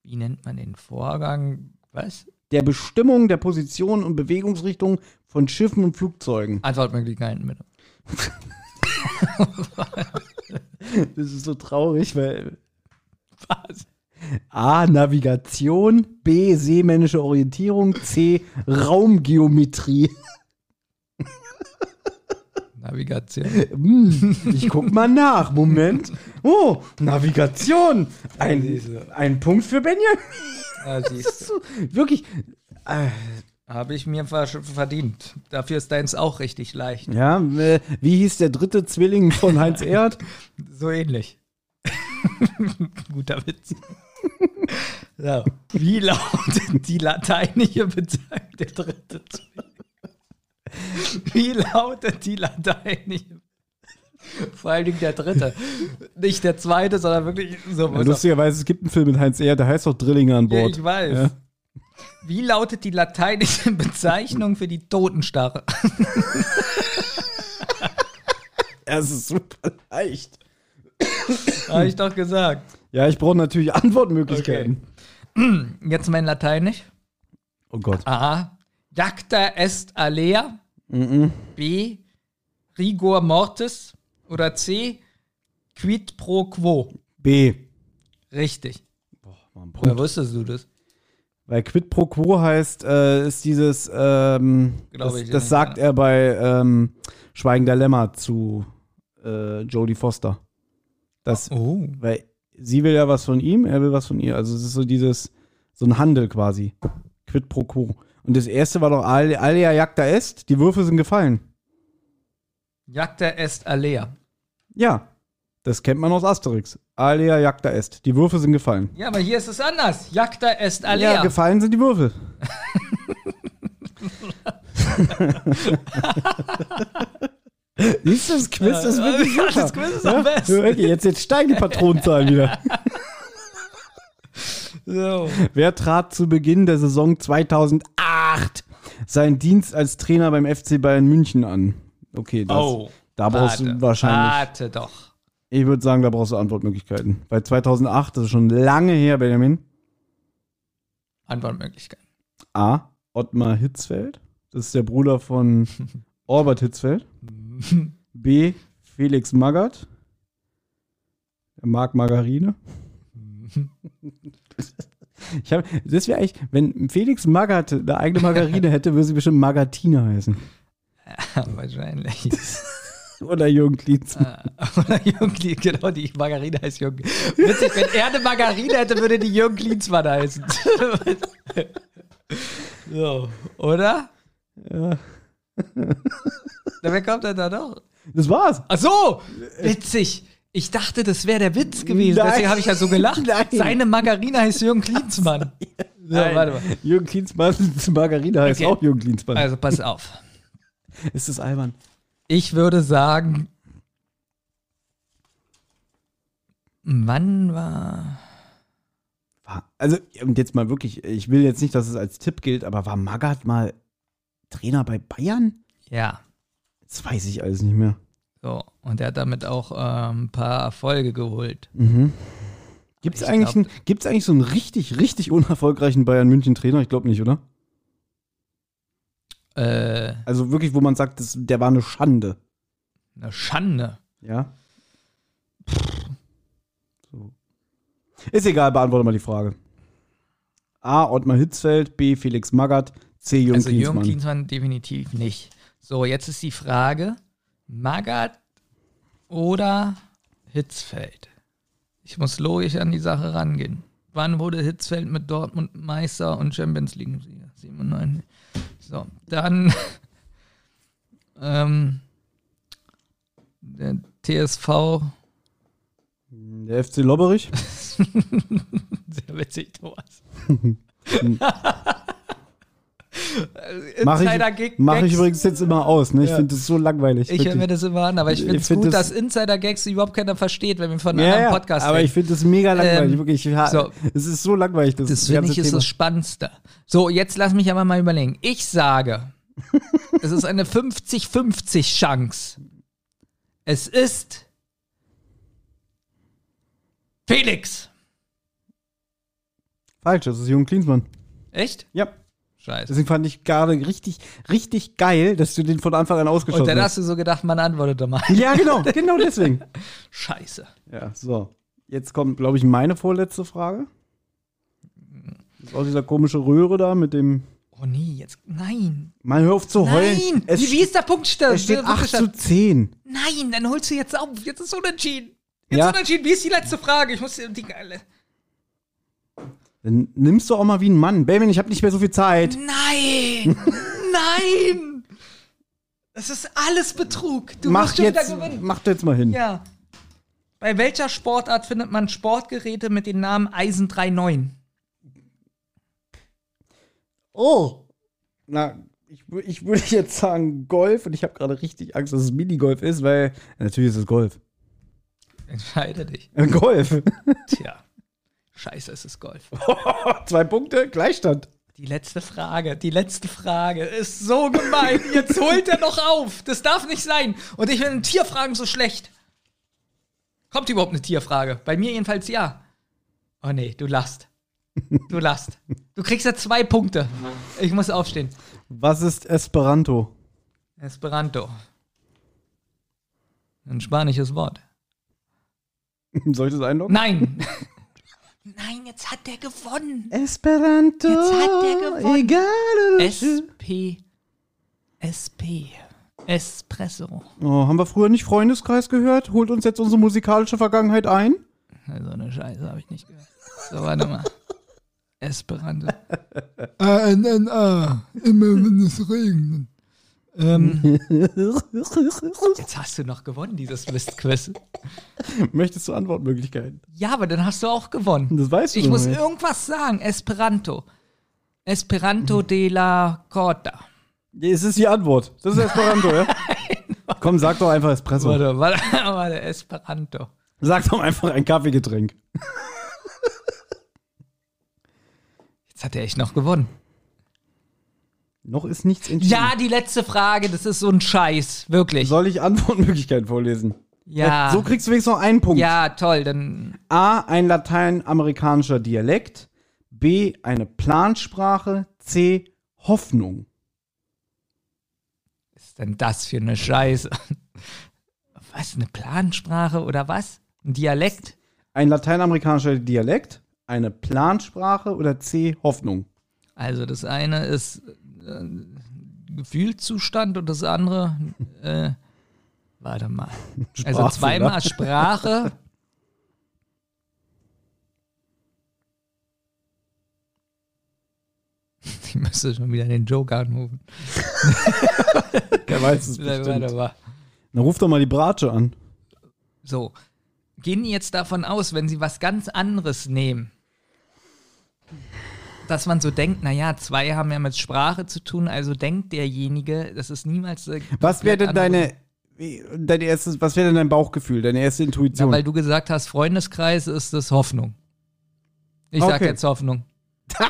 Wie nennt man den Vorgang? Was? Der Bestimmung der Position und Bewegungsrichtung von Schiffen und Flugzeugen. Antwortmöglichkeiten bitte. [laughs] [laughs] Das ist so traurig, weil Was? A. Navigation, B. Seemännische Orientierung, C. Raumgeometrie. Navigation. Hm, ich guck mal nach. Moment. Oh, Navigation. Ein, ein Punkt für Benjamin. Ja, du. Wirklich. Äh, Habe ich mir ver- verdient. Dafür ist deins auch richtig leicht. ja, äh, wie hieß der dritte Zwilling von Heinz [laughs] Erd? So ähnlich. [laughs] Guter Witz. [laughs] So. Wie lautet die lateinische Bezeichnung der dritte Zwilling? Wie lautet die lateinische Vor allen Dingen der dritte. Nicht der zweite, sondern wirklich so. Ja, lustigerweise, es gibt einen Film mit Heinz Erd, der heißt auch Drillinger an ja, Bord. ich weiß. Ja. Wie lautet die lateinische [laughs] Bezeichnung für die Totenstarre? Es ist super leicht. Habe ich doch gesagt. Ja, ich brauche natürlich Antwortmöglichkeiten. Jetzt mein Lateinisch. Oh Gott. A. Jacta est alea. Mhm. B. Rigor mortis. Oder C. Quid pro quo. B. Richtig. Mann, Woher wusstest du das? Weil Quid pro Quo heißt, äh, ist dieses, ähm, Glaube das, ich das nicht, sagt ja. er bei ähm, Schweigen der Lämmer zu äh, Jodie Foster. Das, Oh. weil sie will ja was von ihm, er will was von ihr. Also es ist so dieses, so ein Handel quasi. Quid pro Quo. Und das erste war doch Al- Alia Jacta Est, die Würfe sind gefallen. Jacta est alea. Ja, das kennt man aus Asterix. Alia Jacta Est, die Würfe sind gefallen. Ja, aber hier ist es anders. Jacta est alea. Ja, gefallen sind die Würfel. [laughs] Siehst du, das Quiz ist wirklich Ja, super. das Quiz ist am besten. Wirklich, jetzt, jetzt steigen die Patronenzahlen wieder. [laughs] so. Wer trat zu Beginn der Saison 2008 seinen Dienst als Trainer beim FC Bayern München an? Okay, das, Oh. da brauchst warte, du wahrscheinlich. Warte doch. Ich würde sagen, da brauchst du Antwortmöglichkeiten. Bei 2008, das ist schon lange her, Benjamin. Antwortmöglichkeiten. A. Ottmar Hitzfeld. Das ist der Bruder von [laughs] Orbert Hitzfeld. B. Felix Magath. Er mag Margarine. [laughs] Ich hab, das wäre eigentlich, wenn Felix Magath eine eigene Margarine [laughs] hätte, würde sie bestimmt Margarine heißen. Wahrscheinlich. Oder Jürgen Klinsmann. Ah, Oder Jürgen Klien, genau, die Margarine heißt Jürgen. Witzig, wenn er eine Margarine hätte, würde die Jürgen Klinsmann heißen. [laughs] so, oder? Ja. Na, wer kommt denn da noch? Das war's. Ach so, witzig. Ich dachte, das wäre der Witz gewesen. Nein. Deswegen habe ich ja so gelacht. Nein. Seine Margarine heißt Jürgen Klinsmann. So, [laughs] Nein. warte mal. Jürgen Klinsmann, [laughs] Margarine heißt Okay. auch Jürgen Klinsmann. Also pass auf. Ist das albern? Ich würde sagen, wann war. Also, und jetzt mal wirklich, ich will jetzt nicht, dass es als Tipp gilt, aber war Magath mal Trainer bei Bayern? Ja. Das weiß ich alles nicht mehr. So. Und er hat damit auch ähm, ein paar Erfolge geholt. Gibt es Ich eigentlich, glaub- einen- gibt's eigentlich so einen richtig, richtig unerfolgreichen Bayern-München-Trainer? Ich glaube nicht, oder? Äh, Also wirklich, wo man sagt, das, der war eine Schande. eine Schande. Ja. So. Ist egal, beantworte mal die Frage. A. Ottmar Hitzfeld, B. Felix Magath, C. Jürgen also Jürgen Klinsmann. Klinsmann definitiv nicht. So, jetzt ist die Frage: Magath oder Hitzfeld? Ich muss logisch an die Sache rangehen. Wann wurde Hitzfeld mit Dortmund Meister und Champions League-Sieger? 97. So, dann [laughs] ähm, der TSV, Der FC Lobberich. [laughs] sehr witzig, Thomas. [laughs] Mach ich, Insider-Gag- mach ich Gags. übrigens jetzt immer aus. Ne? Ich Ja. finde das so langweilig. Ich höre mir das immer an, aber ich finde es find gut, das- dass Insider-Gags überhaupt keiner versteht, wenn wir von einem ja, anderen Podcast aber reden. ich finde das mega langweilig. Ähm, wirklich. So. Es ist so langweilig. Das, Das finde ich ist Thema. das Spannendste. So, jetzt lass mich aber mal überlegen. Ich sage, [laughs] es ist eine 50-50 Chance. Es ist Felix. Falsch, das ist Jürgen Klinsmann. Echt? Ja. Scheiße. Deswegen fand ich gerade richtig, richtig geil, dass du den von Anfang an Und ausgeschossen dann hast. hast du so gedacht, man antwortet doch mal. Ja, genau, genau deswegen. [laughs] Scheiße. Ja, so. Jetzt kommt, glaube ich, meine vorletzte Frage. Das ist auch dieser komische Röhre da mit dem. Oh nee, jetzt. Nein. Mal hör auf zu heulen. Nein. Es, wie, wie ist der Punktstand? es steht 8 zu 10. Nein, dann holst du jetzt auf. Jetzt ist unentschieden. Jetzt Ja. unentschieden. Wie ist die letzte Frage? Ich muss die geile. Dann nimmst du auch mal wie ein Mann. Benjamin, ich habe nicht mehr so viel Zeit. Nein! [laughs] Nein! Das ist alles Betrug. Du mach musst jetzt, wieder gewinnen. mach du jetzt mal hin. Ja. Bei welcher Sportart findet man Sportgeräte mit dem Namen Eisen 39? Oh. Na, ich, ich würde jetzt sagen Golf und ich habe gerade richtig Angst, dass es Minigolf ist, weil natürlich ist es Golf. Entscheide dich. Äh, Golf. Tja. [laughs] Scheiße, es ist Golf. [laughs] Zwei Punkte, Gleichstand. Die letzte Frage, die letzte Frage ist so gemein. Jetzt holt er noch auf. Das darf nicht sein. Und ich bin in Tierfragen so schlecht. Kommt überhaupt eine Tierfrage? Bei mir jedenfalls ja. Oh nee, du lachst. Du lachst. Du kriegst ja zwei Punkte. Ich muss aufstehen. Was ist Esperanto? Esperanto. Ein spanisches Wort. [laughs] Soll ich das einloggen? Nein. [laughs] Nein, jetzt hat der gewonnen. Esperanto. Jetzt hat der gewonnen. Egal. SP. SP. Espresso. Oh, haben wir früher nicht Freundeskreis gehört? Holt uns jetzt unsere musikalische Vergangenheit ein? So eine Scheiße habe ich nicht gehört. So, warte mal. Esperanto. A-N-N-A. Immer wenn es regnet. Ähm, [laughs] jetzt hast du noch gewonnen, dieses Mistquiz. Möchtest du Antwortmöglichkeiten? Ja, aber dann hast du auch gewonnen. Das weißt du Ich muss nicht. irgendwas sagen. Esperanto. Esperanto de la Corta. Es ist die Antwort. Das ist Esperanto, ja? [laughs] Komm, sag doch einfach Espresso. Warte, warte, [laughs] warte, Esperanto. Sag doch einfach ein Kaffeegetränk. Jetzt hat er echt noch gewonnen. Noch ist nichts entschieden. Ja, die letzte Frage, das ist so ein Scheiß. Wirklich. Soll ich Antwortmöglichkeiten vorlesen? Ja. So kriegst du wenigstens noch einen Punkt. ja, toll, dann. A, ein lateinamerikanischer Dialekt. B, eine Plansprache. C, Hoffnung. Was ist denn das für eine Scheiße? [laughs] Was, eine Plansprache oder was? Ein Dialekt? Ein lateinamerikanischer Dialekt, eine Plansprache oder C, Hoffnung. Also das eine ist äh, Gefühlszustand und das andere, äh, warte mal. Also zweimal Sprache. Ich müsste schon wieder den Joker anrufen. Der weiß es bestimmt. mal. Na, ruf doch mal die Bratsche an. So. gehen jetzt davon aus, wenn sie was ganz anderes nehmen, dass man so denkt, naja, zwei haben ja mit Sprache zu tun, also denkt derjenige, das ist niemals. Was wäre denn deine, dein erstes, was wäre denn dein Bauchgefühl, deine erste Ja, Intuition? weil du gesagt hast, Freundeskreis ist das Hoffnung. Ich sag Okay. jetzt Hoffnung. [laughs]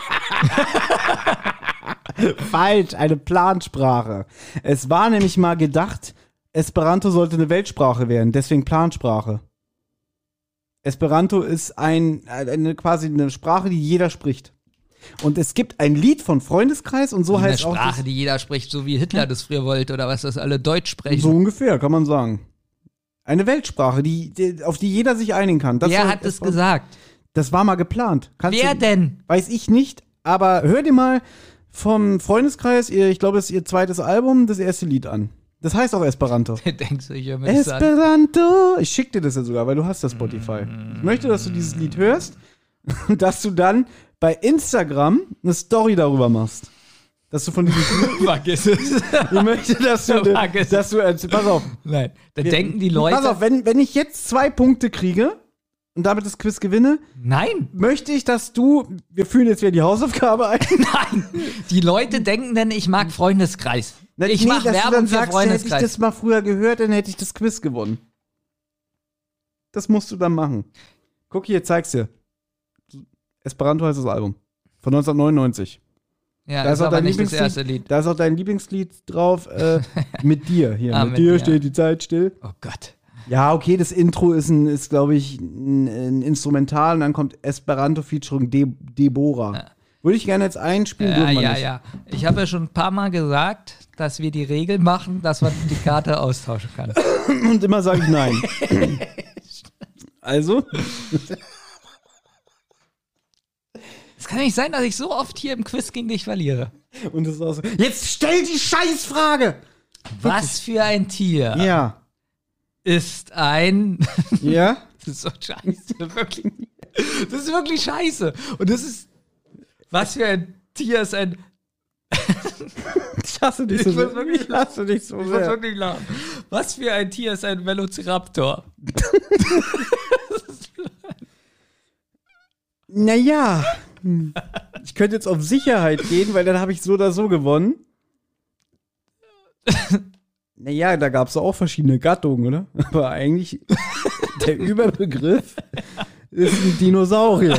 Falsch, eine Plansprache. Es war nämlich mal gedacht, Esperanto sollte eine Weltsprache werden, deswegen Plansprache. Esperanto ist ein, eine, quasi eine Sprache, die jeder spricht. Und es gibt ein Lied von Freundeskreis und so Eine heißt auch Sprache, das, die jeder spricht, so wie Hitler das früher wollte oder was, dass alle Deutsch sprechen. so ungefähr, kann man sagen. Eine Weltsprache, die, die, auf die jeder sich einigen kann. Das Wer hat das Esperanto- gesagt? Das war mal geplant. Kannst Wer du, denn? Weiß ich nicht, aber hör dir mal vom Freundeskreis, ihr, ich glaube, es ist ihr zweites Album, das erste Lied an. Das heißt auch Esperanto. [laughs] Denkst du, ich höre mir das an? Esperanto. Ich schick dir das ja sogar, weil du hast das Spotify. Ich möchte, dass du dieses Lied hörst und [laughs] dass du dann bei Instagram eine Story darüber machst. Dass du von diesem [laughs] Vergiss es. Ich möchte, dass du, es. dass du, pass auf. Nein, dann denken die Leute. Pass auf, wenn, wenn ich jetzt zwei Punkte kriege und damit das Quiz gewinne, Nein, möchte ich, dass du, wir führen jetzt wieder die Hausaufgabe ein. [laughs] nein. Die Leute denken denn, ich mag Freundeskreis. Ich Nee, mache Werbung für sagst, hätte ich Freundeskreis. das mal früher gehört, dann hätte ich das Quiz gewonnen. Das musst du dann machen. Guck hier, zeig's dir. Esperanto heißt das Album. Von 1999. ja, Da das ist ist auch dein nicht das Lieblingslied. erste Lied. Da ist auch dein Lieblingslied drauf. Äh, [laughs] mit dir. Hier, Ah, mit, mit dir steht die Zeit still. Oh Gott. Ja, okay, das Intro ist, ein, ist glaube ich, ein, ein Instrumental und dann kommt Esperanto featuring De Deborah. Würde ich gerne jetzt einspielen, Ja, ja, nicht. ja. Ich habe ja schon ein paar Mal gesagt, dass wir die Regel machen, dass man die Karte austauschen kann. [laughs] Und immer sage ich nein. [laughs] also, Es kann nicht sein, dass ich so oft hier im Quiz gegen dich verliere. und das ist auch so. Jetzt stell die Scheißfrage! Was für ein Tier Ja. ist ein. [laughs] Ja? Das ist so scheiße, wirklich. Das ist wirklich scheiße. Und das ist. Was für ein Tier ist ein. [laughs] Ich hasse dich Ich so muss sehr. wirklich Ich hasse dich so Ich muss sehr. wirklich lachen. Was für ein Tier ist ein Velociraptor? [laughs] Naja. Ich könnte jetzt auf Sicherheit gehen, weil dann habe ich so oder so gewonnen. Naja, da gab es auch verschiedene Gattungen, oder? Aber eigentlich der Überbegriff ist ein Dinosaurier.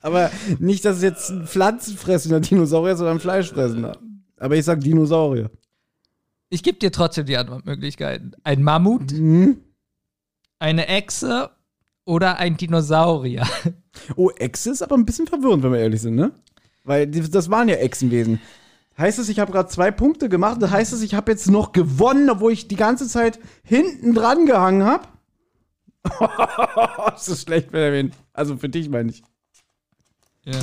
Aber nicht, dass es jetzt ein pflanzenfressender Dinosaurier ist, sondern ein fleischfressender. Aber ich sag Dinosaurier. Ich gebe dir trotzdem die Antwortmöglichkeiten. Ein Mammut, Mhm. eine Echse oder ein Dinosaurier. Oh, Echse ist aber ein bisschen verwirrend, wenn wir ehrlich sind, ne? Weil das waren ja Echsenwesen. Heißt es, ich habe gerade zwei Punkte gemacht, das heißt es, ich habe jetzt noch gewonnen, obwohl ich die ganze Zeit hinten dran gehangen habe? [laughs] das ist schlecht, Benjamin. Also für dich meine ich. Ja.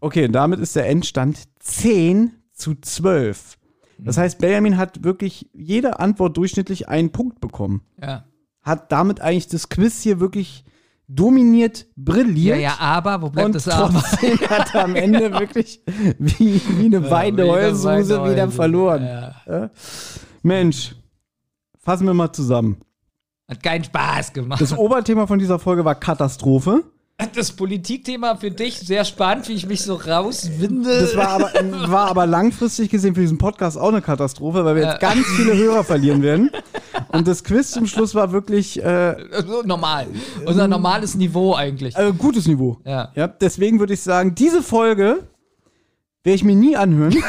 Okay, und damit ist der Endstand 10 zu 12. Das heißt, Benjamin hat wirklich jede Antwort durchschnittlich einen Punkt bekommen. Ja. Hat damit eigentlich das Quiz hier wirklich dominiert, Ja, brilliert. ja, aber, wo bleibt und das aber? trotzdem [laughs] hat er am Ende wirklich wie, wie eine weine Heulsuse wieder verloren. Ja. Mensch, fassen wir mal zusammen. Hat keinen Spaß gemacht. Das Oberthema von dieser Folge war Katastrophe. Das Politikthema für dich sehr spannend, wie ich mich so rauswinde. Das war aber, war aber langfristig gesehen für diesen Podcast auch eine Katastrophe, weil wir jetzt ganz viele Hörer verlieren werden. Und das Quiz zum Schluss war wirklich äh, So normal. Unser normales Niveau eigentlich. äh, gutes Niveau. Ja. Ja, deswegen würde ich sagen, diese Folge werde ich mir nie anhören. [laughs]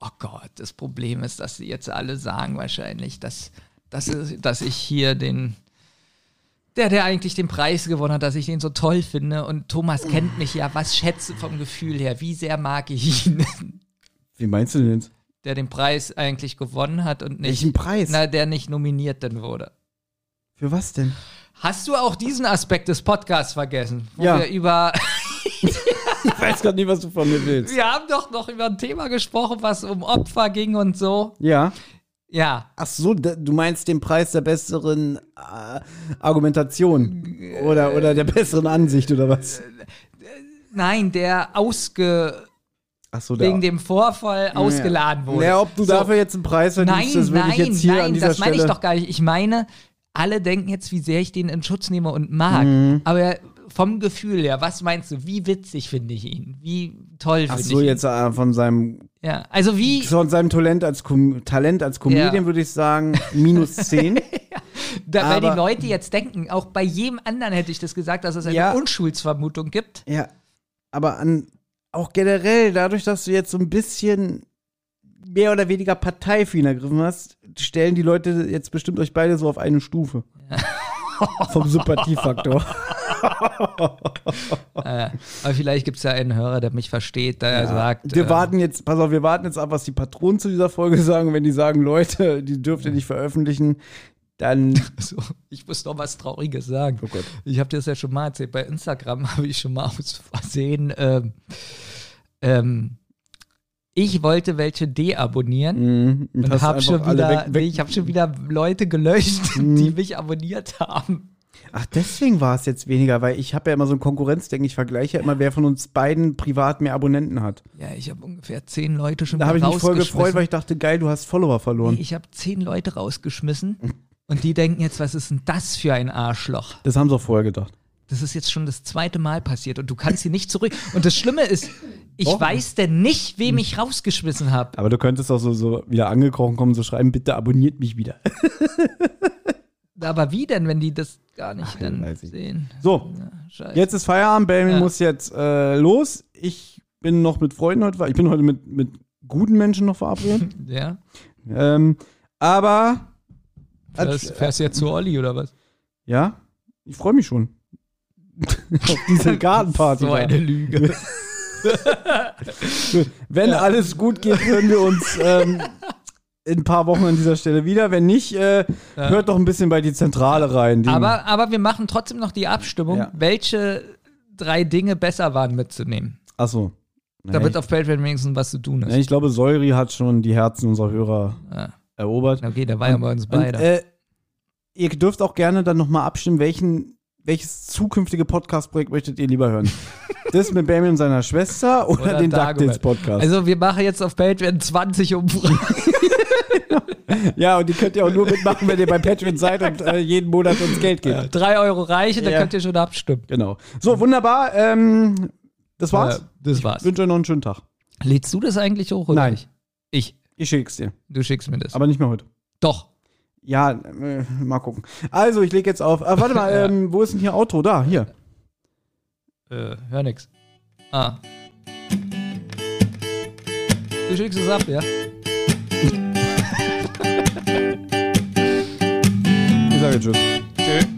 Oh Gott, das Problem ist, dass sie jetzt alle sagen wahrscheinlich, dass, dass, dass ich hier den, der, der eigentlich den Preis gewonnen hat, dass ich den so toll finde. Und Thomas kennt mich ja, was schätze vom Gefühl her, wie sehr mag ich ihn, Wie meinst du denn der den Preis eigentlich gewonnen hat und nicht, Welchen Preis? na, der nicht nominiert dann wurde. Für was denn? Hast du auch diesen Aspekt des Podcasts vergessen? Wo Ja. wir über, [laughs] [laughs] Ich weiß gerade nicht, was du von mir willst. wir haben doch noch über ein Thema gesprochen, was um Opfer ging und so. Ja. Ja, Ach so, du meinst den Preis der besseren äh, Argumentation oder, oder der besseren Ansicht oder was? nein, der ausge, Ach so, wegen dem Vorfall ausgeladen wurde. Ja, ob du So. dafür jetzt einen Preis verdienst, Nein, das würde nein, ich jetzt hier nein, an dieser das meine Stelle. ich doch gar nicht. Ich meine alle denken jetzt, wie sehr ich den in Schutz nehme und mag. Mhm. Aber vom Gefühl her, was meinst du? Wie witzig finde ich ihn? Wie toll Ach finde so, ich jetzt äh, von seinem, ihn? Ja, also wie, von seinem Talent als, Com Talent als Comedian Ja. würde ich sagen, minus [laughs] 10. da, weil die Leute jetzt denken, auch bei jedem anderen hätte ich das gesagt, dass es eine Ja. Unschuldsvermutung gibt. ja, aber an, auch generell, dadurch, dass du jetzt so ein bisschen mehr oder weniger Partei für ihn ergriffen hast, stellen die Leute jetzt bestimmt euch beide so auf eine Stufe. [laughs] [laughs] Vom Sympathiefaktor. [laughs] Äh, aber vielleicht gibt es ja einen Hörer, der mich versteht, der sagt. Wir äh, warten jetzt, pass auf, wir warten jetzt ab, was die Patronen zu dieser Folge sagen. Wenn die sagen, Leute, die dürft ihr nicht veröffentlichen, dann. [laughs] So, ich muss noch was Trauriges sagen. Oh Gott. Ich habe dir das ja schon mal erzählt. Bei Instagram habe ich schon mal aus Versehen. Ähm, ähm, ich wollte welche deabonnieren Mhm, und habe schon wieder, weg- weg- ich habe schon wieder Leute gelöscht, [laughs] die mich abonniert haben. Ach, deswegen war es jetzt weniger, weil ich habe ja immer so ein Konkurrenzdenken. Ich vergleiche ja immer, wer von uns beiden privat mehr Abonnenten hat. Ja, ich habe ungefähr zehn Leute schon Da habe ich mich voll gefreut, weil ich dachte, geil, du hast Follower verloren. Nee, ich habe zehn Leute rausgeschmissen und die denken jetzt, was ist denn das für ein Arschloch? Das haben sie auch vorher gedacht. Das ist jetzt schon das zweite Mal passiert und du kannst sie nicht zurück. Und das Schlimme ist, ich Doch. weiß denn nicht, wem ich rausgeschmissen habe. Aber du könntest auch so, so wieder angekrochen kommen, so schreiben, bitte abonniert mich wieder. [laughs] Aber wie denn, wenn die das gar nicht Ach, dann sehen? So, Ja, jetzt ist Feierabend. Benjamin Ja. muss jetzt äh, los. Ich bin noch mit Freunden heute, ich bin heute mit, mit guten Menschen noch verabredet. [laughs] Ja. ähm, aber, Fährst, fährst du jetzt zu Olli oder was? ja, ich freue mich schon. [laughs] Auf diese Gartenparty. So da. eine Lüge. [laughs] Wenn alles gut geht, hören wir uns ähm, in ein paar Wochen an dieser Stelle wieder. Wenn nicht, äh, Ja. hört doch ein bisschen bei die Zentrale rein. Die- aber, aber wir machen trotzdem noch die Abstimmung, Ja. welche drei Dinge besser waren mitzunehmen. Achso. Damit auf Patreon wenigstens was zu tun ist. Ja, ich glaube, Säuri hat schon die Herzen unserer Hörer Ja. erobert. Okay, da war ja bei uns Und, beide. äh, ihr dürft auch gerne dann nochmal abstimmen, welchen, welches zukünftige Podcast-Projekt möchtet ihr lieber hören? das mit Benjamin und seiner Schwester oder, Oder den. DuckTales-Podcast? also wir machen jetzt auf Patreon 20 Umfragen. [laughs] ja, und die könnt ihr auch nur mitmachen, wenn ihr bei Patreon seid und äh, jeden Monat uns Geld gebt. Drei Euro reichen, dann Ja. könnt ihr schon abstimmen. Genau. So, wunderbar. Ähm, das war's. Äh, das war's. Ich wünsche euch noch einen schönen Tag. Lädst du das eigentlich hoch oder Nein. nicht? Ich. Ich schick's dir. Du schickst mir das. Aber nicht mehr heute. Doch. Ja, äh, mal gucken. Also, ich lege jetzt auf. Ah, warte mal, Ja. [laughs] ähm, wo ist denn hier Outro? Da, hier. Äh, hör nix. Ah. Du schickst es ab, ja? Ich sage Tschüss. Tschö.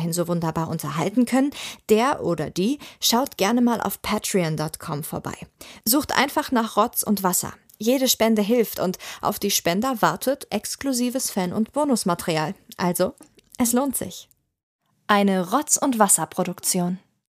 so wunderbar unterhalten können, der oder die schaut gerne mal auf patreon.com vorbei. Sucht einfach nach Rotz und Wasser. Jede Spende hilft und auf die Spender wartet exklusives Fan- und Bonusmaterial. Also, es lohnt sich. Eine Rotz- und Wasser Produktion.